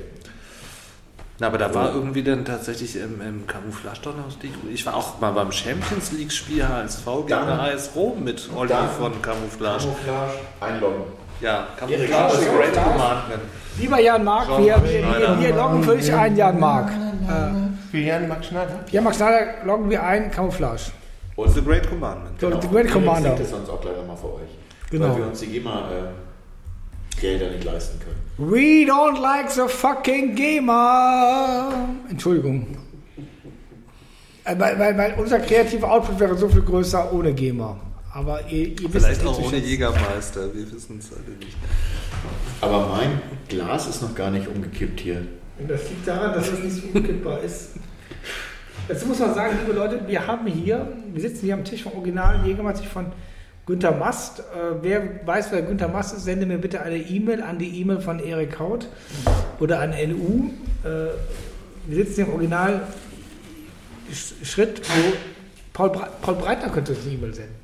Na, aber da war irgendwie dann tatsächlich im, im Camouflage doch noch die. Ich war auch mal beim Champions League Spiel HSV gegen AS Rom mit Olli von Camouflage. Camouflage, einloggen. Ja, Camouflage, The Great. Commandment. Lieber Jan Mark, wir, wir, wir, wir loggen für dich ein, Jan Mark. Für Jan-Marc Schneider? Jan Mark Schneider loggen wir ein, Camouflage. Und The Great Commandment. Genau. The Great Commander. singt es sonst auch gleich nochmal für euch. Genau. Weil wir uns die GEMA-Gelder nicht leisten können. We don't like the fucking GEMA. Entschuldigung. Äh, Weil, weil, weil unser kreativer Output wäre so viel größer ohne GEMA. Aber ihr, ihr wisst Vielleicht es auch ohne. Jägermeister, wir wissen es alle nicht. Aber mein Glas ist noch gar nicht umgekippt hier. Und das liegt daran, dass es nicht so unkippbar ist. Dazu muss man sagen, liebe Leute, wir haben hier, wir sitzen hier am Tisch vom Original Jägermeister von Günter Mast. Äh, wer weiß, wer Günter Mast ist, sende mir bitte eine E-Mail an die E-Mail von Erik Haut oder an NU. Äh, wir sitzen im Original Sch- Schritt, wo Paul, Bre Paul Breitner könnte uns eine E-Mail senden.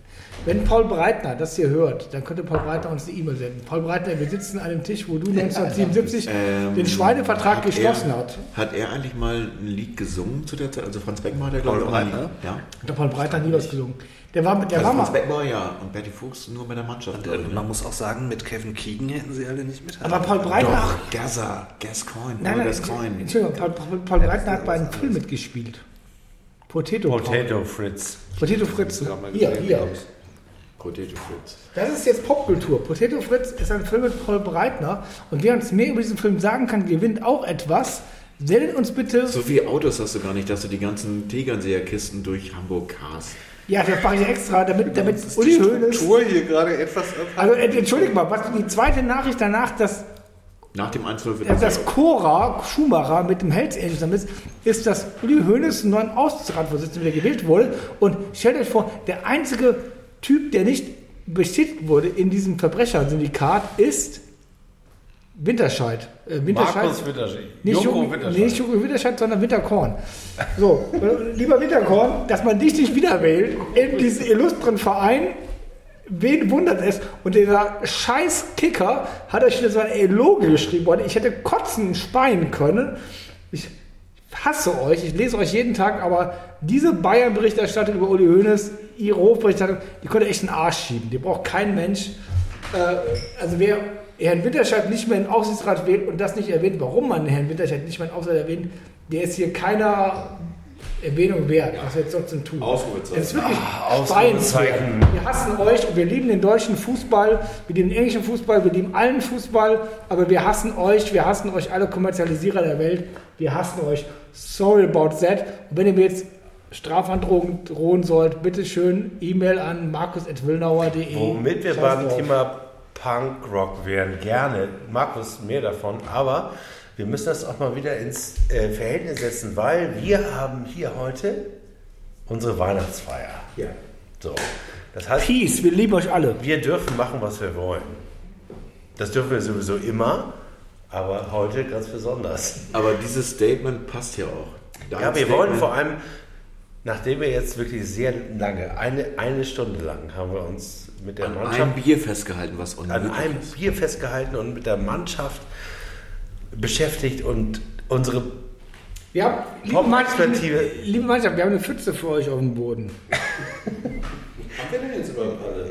Wenn Paul Breitner das hier hört, dann könnte Paul Breitner uns eine E-Mail senden. Paul Breitner, wir sitzen an einem Tisch, wo du 1977 Ähm, den Schweinevertrag hat geschlossen er, hat. Hat er eigentlich mal ein Lied gesungen zu der Zeit? Also Franz Beckenbauer hat er, glaube ich, Paul auch Breitner? Ja. Hat Paul Breitner nie was gesungen. Der war, der Also war mal. Beckenbauer ja und Bertie Fuchs nur bei der Mannschaft. Und, ne? man muss auch sagen, mit Kevin Keegan hätten sie alle nicht mithalten. Aber Paul Breitner. Doch, Gaza, Gascoigne, Nein, Paul nein, Gascoigne. Entschuldigung, Paul, Paul, Paul Breitner hat bei einem Film mitgespielt. Potato. Potato Fritz. Potato Fritz. Hier, hier. Potato Fritz. Das ist jetzt Popkultur. Potato Fritz ist ein Film mit Paul Breitner. Und wer uns mehr über diesen Film sagen kann, gewinnt auch etwas. Sendet uns bitte. So viele Autos hast du gar nicht, dass du die ganzen Tegernseherkisten durch Hamburg cast. Ja, das mache ich extra, damit, damit Ist Uli die. Struktur hier gerade etwas. Also, äh, entschuldige mal, was die zweite Nachricht danach, dass Nach dem 1-0 wird dass das Cora Schumacher mit dem Hells Angels damit ist, ist, dass Uli Hoeneß einen neuen Aussichtsratsvorsitzenden wieder gewählt wurde. Und stellt euch vor, der einzige Typ, der nicht bestätigt wurde in diesem Verbrechersyndikat, ist Winterscheid. Äh, Winterscheid. Markus Winterscheid. Nicht Joko Joko, Winterscheid. Nicht Joko Winterscheid, sondern Winterkorn. So, äh, lieber Winterkorn, dass man dich nicht wieder wählt in diesen illustren Verein, wen wundert es? Und dieser scheiß Kicker hat euch wieder so ein Eloge geschrieben worden. Ich hätte kotzen und speien können. Ich hasse euch, ich lese euch jeden Tag, aber diese Bayern-Berichterstattung über Uli Hoeneß, ihre Hofberichterstattung, die konnte echt einen Arsch schieben. Die braucht kein Mensch. Äh, also wer Herrn Winterscheid nicht mehr in den Aufsichtsrat wählt und das nicht erwähnt, warum man Herrn Winterscheid nicht mehr in den Aufsichtsrat erwähnt, der ist hier keiner Erwähnung wert, was wir jetzt trotzdem tun. Ausrufezeichen. Es ist wirklich Ah. Ausrufezeichen. Wir hassen euch und wir lieben den deutschen Fußball, wir lieben den englischen Fußball, wir lieben allen Fußball, aber wir hassen euch, wir hassen euch alle Kommerzialisierer der Welt, wir hassen euch. Sorry about that. Und wenn ihr mir jetzt Strafandrohungen drohen sollt, bitte schön E-Mail an markus.willnauer.de. Womit wir beim. Thema Punkrock wären, gerne. Markus, mehr davon. Aber wir müssen das auch mal wieder ins äh, Verhältnis setzen, weil wir haben hier heute unsere Weihnachtsfeier. Ja. So. Das heißt, Peace, wir lieben euch alle. wir dürfen machen, was wir wollen. Das dürfen wir sowieso immer, aber heute ganz besonders. Aber dieses Statement passt ja auch. Dein Ja, wir Statement- wollen vor allem, nachdem wir jetzt wirklich sehr lange, eine, eine Stunde lang haben wir uns mit der an Mannschaft einem Bier festgehalten, was an unmöglich einem ist. Bier festgehalten und mit der Mannschaft beschäftigt und unsere Wir haben, liebe. Mannschaft, liebe Mannschaft, wir haben eine Pfütze für euch auf dem Boden. Haben wir denn jetzt überhaupt alle?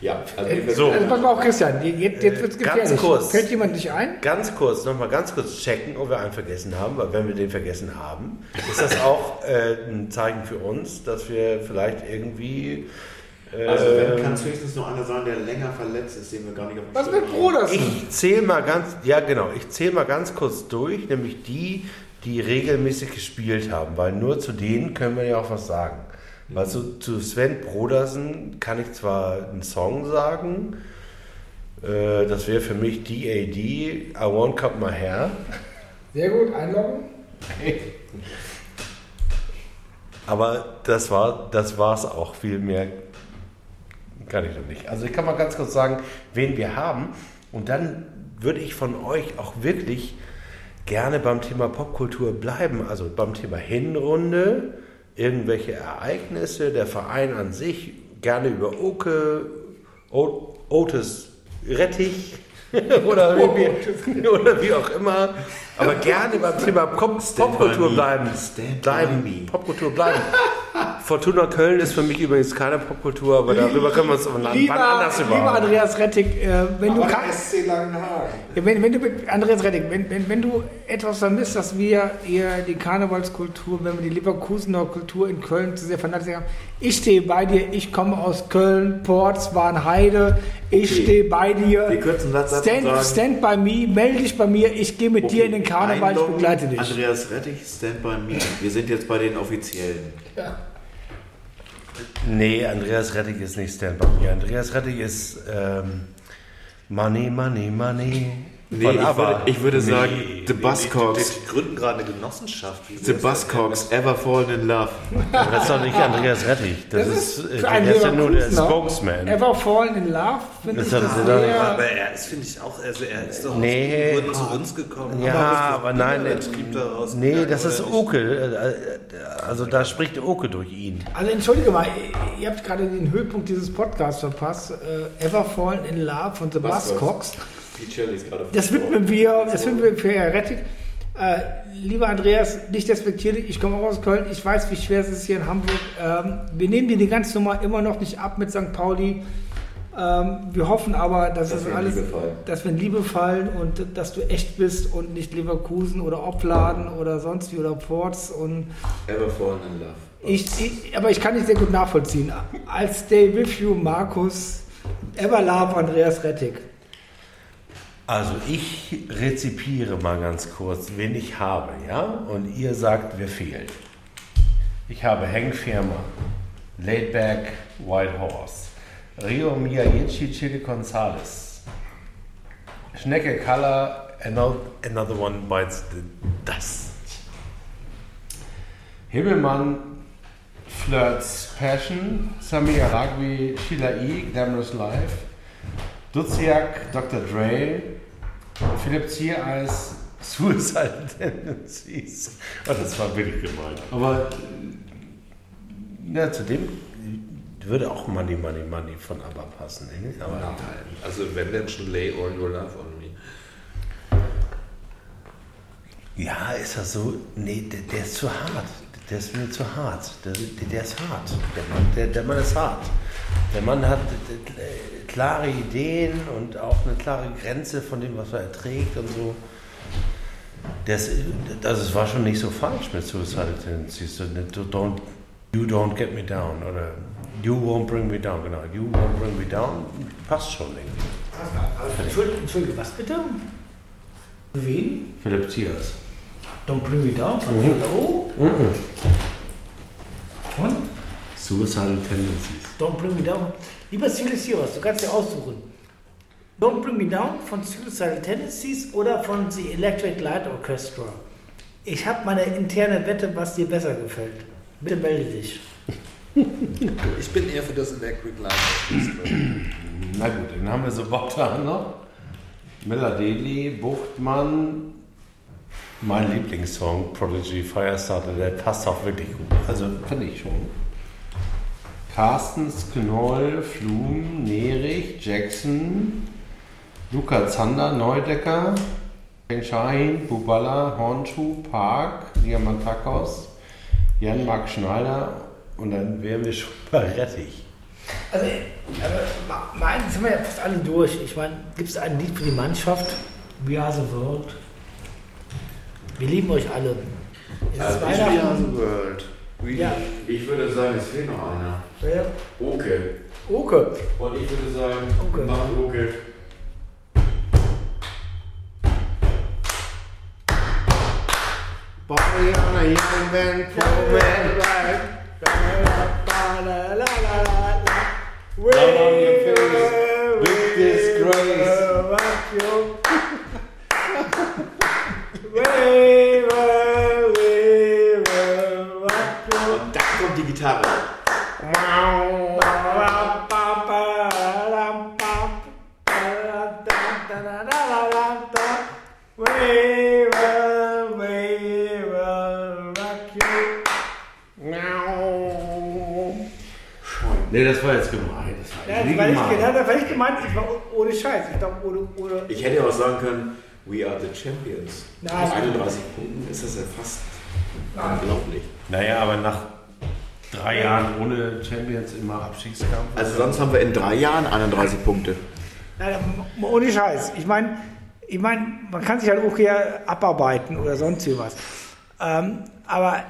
Ja, also Äh, So. Also pass mal auf, Christian, jetzt, jetzt wird es Ganz gefährlich. kurz. Fällt jemand nicht ein? ganz kurz, nochmal ganz kurz checken, ob wir einen vergessen haben, weil wenn wir den vergessen haben, ist das auch äh, ein Zeichen für uns, dass wir vielleicht irgendwie äh, Also wenn kann es höchstens nur einer sein, der länger verletzt ist, den wir gar nicht auf dem Was Schirm mit haben. Brodersen? Ich zähle mal ganz, ja genau, ich zähle mal ganz kurz durch, nämlich die, die regelmäßig gespielt haben, weil nur zu denen können wir ja auch was sagen. Weil zu, zu Sven Brodersen kann ich zwar einen Song sagen, äh, das wäre für mich DAD, I Won't Cut My Hair, Sehr gut, einloggen. aber das war das war's auch, viel mehr kann ich noch nicht. Also ich kann mal ganz kurz sagen, wen wir haben. Und dann würde ich von euch auch wirklich gerne beim Thema Popkultur bleiben, also beim Thema Hinrunde, irgendwelche Ereignisse, der Verein an sich, gerne über Oke, Otis Rettich oder, wie, oder wie auch immer, aber gerne beim Thema Pop, Popkultur bleiben. Bleiben. Popkultur bleiben. Fortuna Köln ist für mich übrigens keine Popkultur, aber darüber können wir uns wann Lieber, wann anders lieber über. Andreas Rettig, äh, wenn, du Aber kann, SC Langenhagen. wenn, wenn du Andreas Rettig, wenn, wenn, wenn du etwas vermisst, dass wir hier die Karnevalskultur, wenn wir die Leverkusener Kultur in Köln zu sehr vernachlässigt haben, ich stehe bei dir, ich komme aus Köln, Portswan, Heide, ich Okay. stehe bei dir. Wir kürzen und stand, stand by me, melde dich bei mir, ich gehe mit dir in den Karneval, ich begleite dich. Andreas Rettich, Stand by Me. Wir sind jetzt bei den Offiziellen. Nee, Andreas Rettig ist nicht Stand by Me. Andreas Rettig ist ähm, Money, Money, Money. Nee, ich würde, ich würde Nee, sagen, nee, The Die, Buzzcocks. die gründen gerade eine Genossenschaft. Wie The? Buzzcocks, Ever Fallen in Love. Das ist doch nicht Andreas Rettich. Das, ist, äh, für einen der ist ja nur der. Spokesman. Ever Fallen in Love, finde Das ich das sie doch nicht- sehr... Aber er ist, finde ich, auch, also er ist doch Nee. aus, zu uns gekommen. Ja, aber nein, der Betrieb daraus. nee, gegangen, das ist? Oke. äh, Also da spricht Oke durch ihn. Also entschuldige mal, ihr habt gerade den Höhepunkt dieses Podcasts verpasst. Äh, Ever Fallen in Love von The Buzzcocks. Die Shirley ist gerade Das widmen wir, das widmen wir für Heretic. Äh, lieber Andreas, nicht despektierlich, ich komme auch aus Köln, ich weiß, wie schwer es ist hier in Hamburg. Ähm, wir nehmen dir die ganze Nummer immer noch nicht ab mit St. Pauli. Ähm, wir hoffen aber, dass, wir in alles, Liebe fallen. dass wir in Liebe fallen und dass du echt bist und nicht Leverkusen oder Opladen oder sonst wie oder Ports und Ever Fallen in Love. ich, ich, aber ich kann nicht sehr gut nachvollziehen. Als Stay with you, Markus, Ever Love, Andreas Rettig. Also ich rezipiere mal ganz kurz, wen ich habe, ja? Und ihr sagt, wer fehlt. Ich habe Hank Firma, Laidback, White Horse, Rio Miyagichi, Chile Gonzalez, Schnecke Color, another, one bites the dust. Himmelmann, Flirts Passion, Samir Aragvi, Sheila E., Glamorous Life, Duziak, Dr. Dre, Philipp Ziereis, Suicide Tendencies. Oh, das war wirklich gemein. Aber ja, zu dem würde auch Money, Money, Money von ABBA passen. Ne? Aber Nein, also wenn denn schon Lay All Your Love on Me. ja, ist das so? Nee, der, der ist zu hart. Der ist mir zu hart. Der, der, der ist hart. Der Mann, der, der Mann ist hart. Der Mann hat äh, klare Ideen und auch eine klare Grenze von dem, was er erträgt und so. Das, also es war schon nicht so falsch mit Suicidal Tendencies. So, ne, Don't, you don't get me down oder you won't bring me down. Genau, you won't bring me down passt schon irgendwie. Entschuldige, Entschuldige, was bitte? Wen? Philipp Ziers. Don't bring me down von Hello? Und? Suicidal Tendencies. Don't bring me down. Lieber Silas du kannst dir aussuchen. Don't bring me down von Suicidal Tendencies oder von The Electric Light Orchestra. Ich habe meine interne Wette, was dir besser gefällt. Bitte melde dich. Ich bin eher für das Electric Light Orchestra. Na gut, dann haben wir so Bogdan noch. Miller Daly, Buchtmann. Mein Lieblingssong, Prodigy Firestarter, der passt auch wirklich gut. Also finde ich schon. Carstens, Knoll, Flum, Nerich, Jackson, Luca Zander, Neudecker, Ken Shahin, Bubala, Hornschuh, Park, Diamantakos, Jan-Marc Schneider und dann wären wir schon bei Rettich. Also, aber mein, sind wir ja fast alle durch. Ich meine, gibt es ein Lied für die Mannschaft? We are the world. Wir lieben euch alle. Es ist Also ich Weihnachten. the World. Ja. Ich würde sagen, es fehlt noch einer. Wer? Okay. Oke. Und ich würde sagen, Okay. mach okay. Boy on a young man, poor man. Down on your face, big disgrace. Und dann kommt die Gitarre. Nee, das war jetzt gemein. Das war Ja, das war nicht, ja, das war nicht gemeint, ich war ohne Scheiß. Ich glaube, ohne, ohne, Ich hätte ja auch sagen können, we are the champions. Nein. Nach 31 Punkten ist das ja fast unglaublich. Naja, aber nach drei Jahren ohne Champions immer Abstiegskampf. Also sonst haben wir in drei Jahren 31 Punkte. Nein, ohne Scheiß. Ich meine, ich mein, man kann sich halt auch hier abarbeiten oder sonst was. Ähm, aber.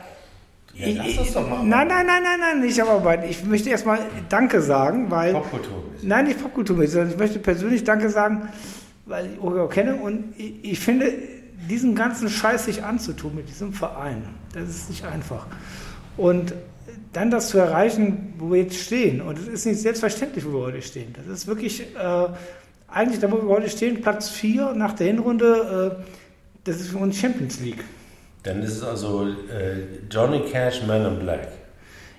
Ja, lass das doch mal. Nein, nein, nein, nein, nein, nicht abarbeiten. Ich möchte erstmal Danke sagen, weil. Popkultur. Nein, nicht Popkultur, sondern ich möchte persönlich Danke sagen, weil ich Oreo kenne und ich, ich finde, diesen ganzen Scheiß sich anzutun mit diesem Verein, das ist nicht einfach. Und dann das zu erreichen, wo wir jetzt stehen, und es ist nicht selbstverständlich, wo wir heute stehen. Das ist wirklich äh, eigentlich, da wo wir heute stehen, Platz 4 nach der Hinrunde, äh, das ist für uns Champions League. Dann ist es also äh, Johnny Cash, Man in Black.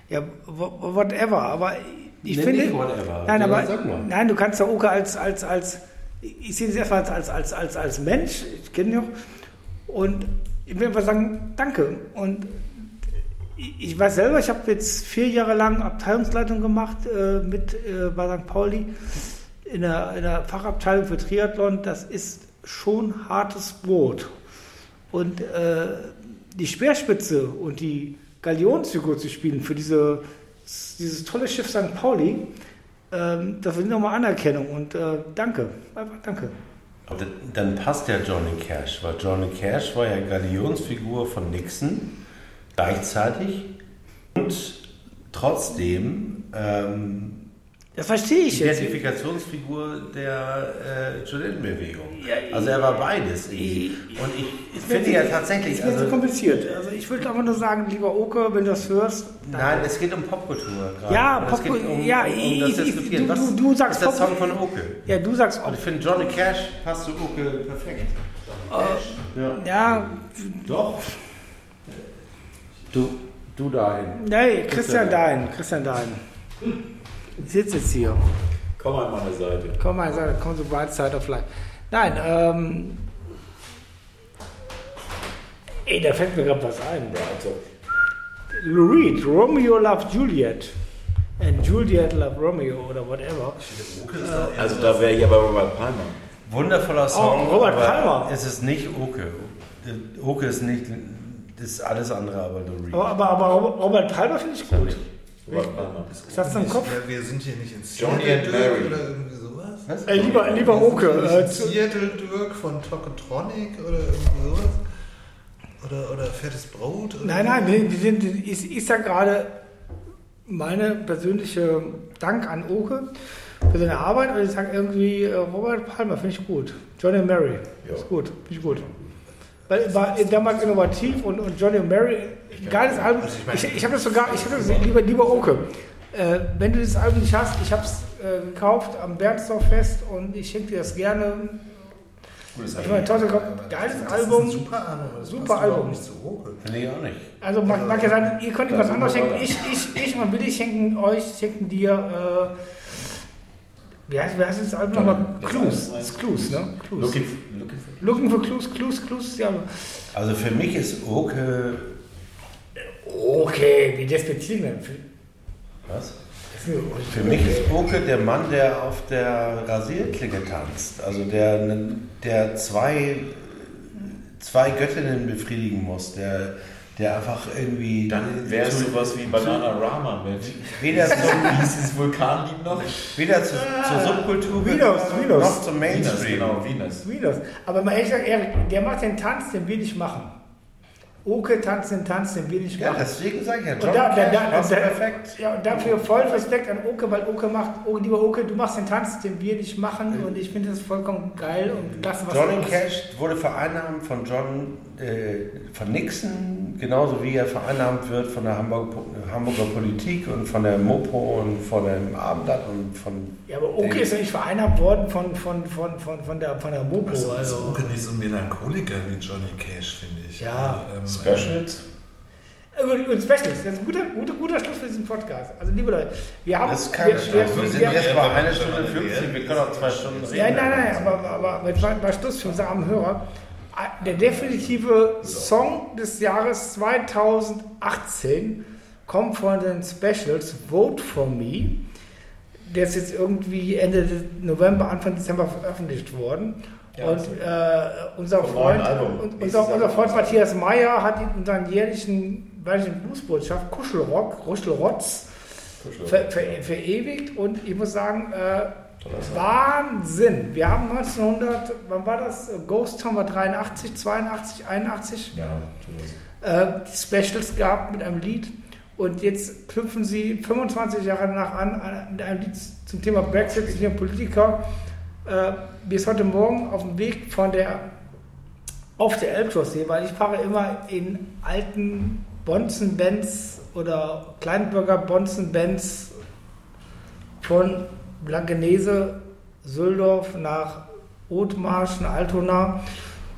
Ja, wh- whatever, aber ich Nee, finde. nicht whatever. Nein, aber nein, du kannst ja Oke als, als, als ich sehe es erstmal als, als, als, als, als Mensch, ich kenne ihn auch, und ich will einfach sagen, danke. Und ich weiß selber, ich habe jetzt vier Jahre lang Abteilungsleitung gemacht äh, mit äh, bei St. Pauli in der, in der Fachabteilung für Triathlon. Das ist schon hartes Brot. Und äh, die Speerspitze und die Galionsfigur zu spielen für diese, dieses tolle Schiff St. Pauli, ähm, das verdient nochmal Anerkennung. Und äh, danke, einfach danke. Aber dann passt ja Johnny Cash, weil Johnny Cash war ja Galionsfigur von Nixon gleichzeitig und trotzdem ähm, Das verstehe ich jetzt. Identifikationsfigur der äh, Studentenbewegung. Ja, also er war beides. irgendwie. Und ich finde ja tatsächlich, Es wird so also, kompliziert. Also ich würde einfach nur sagen, lieber Oke, wenn du das hörst. nein, es geht um Popkultur gerade. Ja, es Popkultur- um, ja, um, um ich- das ich- Diskutieren. du- du- du sagst ist der Song von Oke? Ja, du sagst Und ich finde Johnny Cash passt zu Oke perfekt. ja. ja, Doch. Du, du dahin. nee, Christian Dein, Christian Dein. Ich sitze jetzt hier. Komm an meine Seite. Komm mal, sag, komm so bright side of life. Nein, ähm. Ey, da fällt mir gerade was ein. Lou Reed, Romeo loved Juliet. And Juliet loved Romeo oder whatever. Also da wäre ich aber Robert Palmer. Wundervoller Song. Oh, Robert aber Palmer. Es ist nicht Oke. Oke ist nicht, das ist alles andere, aber Lou Reed. Aber, aber, aber Robert Palmer finde ich gut. Robert Palmer. Hast du im Kopf? Ja, wir sind hier nicht in Johnny Seattle and Dirk Mary. oder irgendwie sowas. Was? Äh, lieber, lieber Oke. Äh, Seattle Dirk von Tokotronic oder irgendwie sowas. Oder, oder Fettes Brot. Oder nein, nein, die, die sind, die ist, ist ja gerade meine persönliche Dank an Oke für seine Arbeit. Und ich sage irgendwie, äh, Robert Palmer finde ich gut. Johnny and Mary ist gut, finde ich gut. Weil war damals innovativ und, und Johnny and Mary, geiles Album. Also ich meine- Ich, ich habe das sogar, ich habe das lieber, lieber Oke. Äh, wenn du dieses Album nicht hast, ich habe es äh, gekauft am Bernsdorf-Fest und ich schenke dir das gerne. Ich meine, toll, geiles Das ist Album. ein super Album. Das Super Album. nicht zu Oke. Finde ich auch nicht. Also mag, mag ja sein, ihr könnt ihm was anderes schenken. Ich, ich, ich und Willi schenken euch, schenken dir, äh, wie heißt, wie heißt das Album nochmal? Clues. Das ist Clues, ne? Clues. Looking, for Looking for Clues, Clues, Clues, ja. Also für mich ist Oke. Okay, wie despektieren wir? Was? Für mich ist Oke der Mann, der auf der Rasierklinge tanzt. Also der, der zwei, zwei Göttinnen befriedigen muss. Der, der einfach irgendwie. Dann wäre es sowas wie Banana Rama mit. weder, So, zu, wie hieß dieses Vulkanlied noch? weder zu, zur Subkultur Venus, Venus. noch zum Venus, Mainstream. genau, Venus. Das? Aber mal ehrlich gesagt, Erik, der macht den Tanz, den wir nicht machen. Oke tanzt den Tanz, den wir nicht Ja, machen. deswegen sage ich ja, Und John da, da, Cash da, passt da, perfekt. Ja, und dafür voll Respekt an Oke, weil Oke macht, oh, lieber Oke, du machst den Tanz, den wir nicht machen und ich finde das vollkommen geil und das, was Johnny du Cash wurde vereinnahmt von John, äh, von Nixon, genauso wie er vereinnahmt wird von der Hamburg, Hamburger Politik und von der Mopo und von dem Abendblatt und von. Ja, aber Oke ist ja nicht vereinnahmt worden von, von, von, von, von der, von der Mopo. Also, Also, Oke nicht so ein Melancholiker wie Johnny Cash, finde ich. Ja. Also, ähm, Specials? Und, und Specials, das ist ein guter, guter, guter Schluss für diesen Podcast. Also, liebe Leute, wir haben. Das ist keine wir, Chance. wir, Wir sind wir, jetzt bei einer Stunde 50, wir können auch zwei Stunden reden. Nein, nein, nein, aber, aber jetzt mal, mal Schluss für unsere armen Hörer. Der definitive Song des Jahres 2018 kommt von den Specials Vote for Me. Der ist jetzt irgendwie Ende November, Anfang Dezember veröffentlicht worden. Und äh, unser, Freund, und, unser, unser Freund Matthias Meyer hat in seiner jährlichen, jährlichen Bluesbotschaft Kuschelrock, Kuschelrotz ver, ver, verewigt. Und ich muss sagen, äh, Wahnsinn. Wir haben 1900, wann war das? Ghost Town war 83, 82, 81 Ja, äh, Specials gehabt mit einem Lied. Und jetzt knüpfen sie 25 Jahre danach an, mit einem Lied zum Thema Brexit. Bin Politiker. Äh, bis heute Morgen auf dem Weg von der auf der Elbchaussee, weil ich fahre immer in alten Bonzen-Benz oder Kleinbürger Bonzen-Benz von Blankenese Süldorf nach Othmarschen, Altona.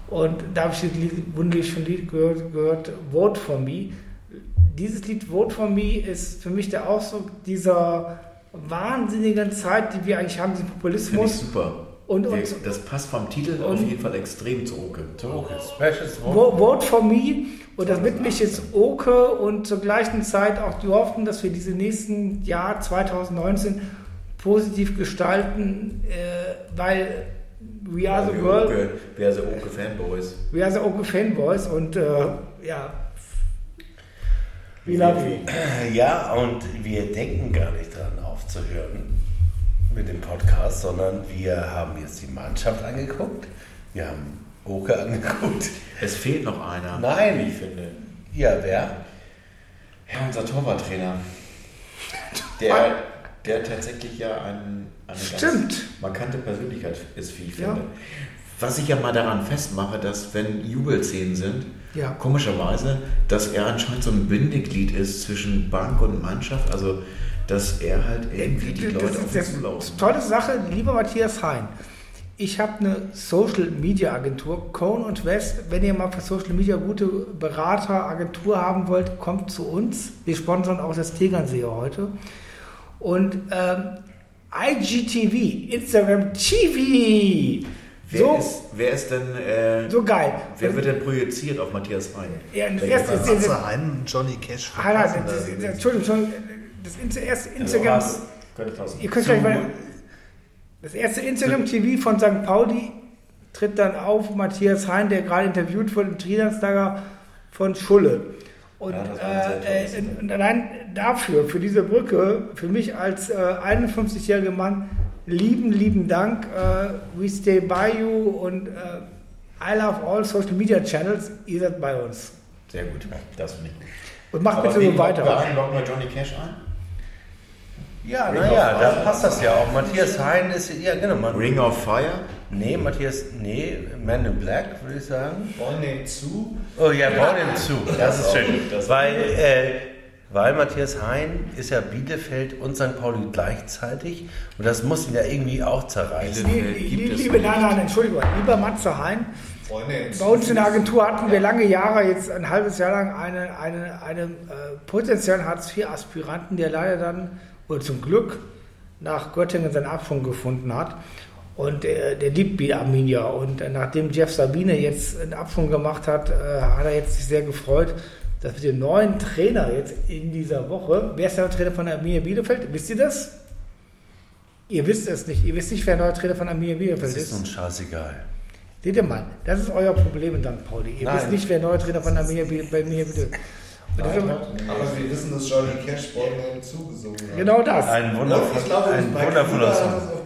Und da habe ich das Lied, wunderlichen Lied gehört, gehört, Vote for Me. Dieses Lied Vote for Me ist für mich der Ausdruck dieser wahnsinnigen Zeit, die wir eigentlich haben, diesen Finde ich Populismus. super. Und- und- das passt vom Titel auf jeden Fall extrem zu Oke. Specials Vote for Me. Und das widme ich jetzt Oke und zur gleichen Zeit auch die Hoffnung, dass wir diese nächsten Jahr 2019 positiv gestalten, äh, weil we are the world, Oke, wer sind Oke Fanboys? we are the Oke Fanboys und äh, ja, you. Ja, und wir denken gar nicht dran aufzuhören mit dem Podcast, sondern wir haben jetzt die Mannschaft angeguckt, wir haben Oke angeguckt. Es fehlt noch einer. Nein. Wie ich finde. Ja, wer? Ja, unser Torwarttrainer. Der, der tatsächlich ja ein, eine Stimmt. ganz markante Persönlichkeit ist, wie ich Ja. finde. Was ich ja mal daran festmache, dass wenn Jubelszenen sind, Ja. komischerweise, dass er anscheinend so ein Bindeglied ist zwischen Bank und Mannschaft, also dass er halt irgendwie die Das Leute ist- auf ist zulaufen. tolle Sache, lieber Matthias Hein. Ich habe eine Social Media Agentur, Cone und West. Wenn ihr mal für Social Media gute Berater, Agentur haben wollt, kommt zu uns. Wir sponsern auch das Tegernseher heute. Und ähm, IGTV, Instagram TV. Wer, So, ist, wer ist denn, äh, so geil. wer wird denn projiziert auf Matthias Hein? Ja, erste ist-? Matze Hein, Johnny Cash. Ah, nein, verpassen das, da das, das, Entschuldigung, Entschuldigung, das erste Instagram. Könnte passen. Ihr könnt gleich mal. Das erste Instagram-TV von St. Pauli tritt dann auf Matthias Hein, der gerade interviewt wurde im Trainingslager von Schulle. Und, Ja, äh, äh, und allein dafür, für diese Brücke, für mich als äh, 51-jähriger Mann, lieben, lieben Dank. Äh, we stay by you und äh, I love all Social Media Channels. Ihr seid bei uns. Sehr gut, das finde ich gut. Und macht bitte so weiter. ein? Locken wir Johnny Cash ein? Ja, naja, da passt das ja auch. Matthias Hein ist, ja genau. Man, Ring of Fire? Nee, Matthias, nee, Man in Black, würde ich sagen. Born Name zu. Oh ja, den zu. Das ist schön. das Weil, äh, weil Matthias Hein ist ja Bielefeld und St. Pauli gleichzeitig. Und das muss ihn ja irgendwie auch zerreißen. Bielefeld gibt lie- es Liebe, nicht. nein, nein, Entschuldigung, lieber Matze Hein, Name Bei uns in der Agentur hatten wir lange Jahre, jetzt ein halbes Jahr lang, einen eine, eine, äh, potenziellen Hartz-IV-Aspiranten, der leider dann, oder zum Glück, nach Göttingen seinen Abschwung gefunden hat. Und der, der liebt die Arminia. Und äh, nachdem Jeff Sabine jetzt einen Abschwung gemacht hat, äh, hat er jetzt sich sehr gefreut, dass wir den neuen Trainer jetzt in dieser Woche, wer ist der neue Trainer von Arminia Bielefeld? Wisst ihr das? Ihr wisst es nicht. Ihr wisst nicht, wer der neue Trainer von Arminia Bielefeld Das ist ist. uns scheißegal. Seht ihr mal, das ist euer Problem in St. Pauli. Ihr Nein. wisst nicht, wer neuer Trainer von Arminia Biel- bei mir bitte. Und das ist Aber wir wissen, dass Johnny Cash Name zugesungen hat. Genau das. Ein, glaube, wundervoller Song.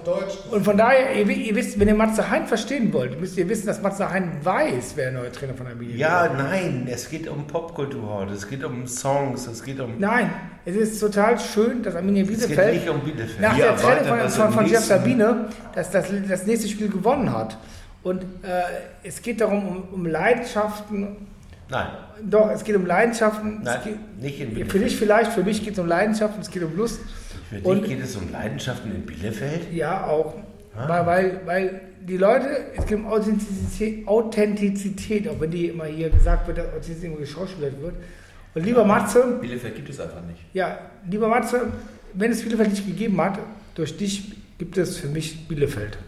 Und von daher, ihr, ihr wisst, wenn ihr Matze Hein verstehen wollt, müsst ihr wissen, dass Matze Hein weiß, wer der neue Trainer von Arminia Ja, Bielefeld nein, es geht um Popkultur heute. Es geht um Songs, es geht um. ist. Nein, es ist total schön, dass Arminia es geht Bielefeld nicht um Bielefeld. nach Wir der Trennung von, von, Jeff Sabine dass das, das nächste Spiel gewonnen hat. Und äh, es geht darum, um, um Leidenschaften. Nein, Doch, es geht um Leidenschaften. nein, geht, nicht in für Bielefeld. dich vielleicht, für mich geht es um Leidenschaften, es geht um Lust. Für dich Und- geht es um Leidenschaften in Bielefeld? Ja, auch. Ah. Weil, weil, weil die Leute, es geht um Authentizität, Authentizität, auch wenn die immer hier gesagt wird, dass Authentizität immer geschauspielert wird. Und lieber Matze, Bielefeld gibt es einfach nicht. ja, lieber Matze, wenn es Bielefeld nicht gegeben hat, durch dich gibt es für mich Bielefeld.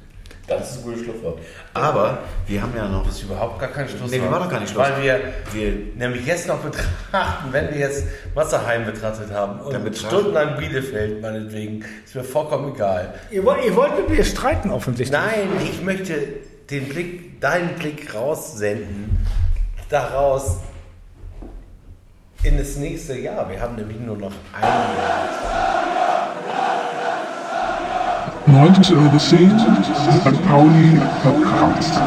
Das ist ein gutes Schlusswort. Aber wir haben ja noch. Das ist überhaupt gar kein Schluss. Nee, wir machen doch gar nicht Schluss. Weil wir, Wir, nämlich jetzt noch betrachten, wenn wir jetzt Wasserheim betrachtet haben und stundenlang Bielefeld meinetwegen, ist mir vollkommen egal. Ihr wollt, ihr wollt mit mir streiten offensichtlich. Nein, ich möchte den Blick, deinen Blick raussenden, daraus in das nächste Jahr. Wir haben nämlich nur noch ein Jahr. 90 Euro 10, St. Pauli Podcast.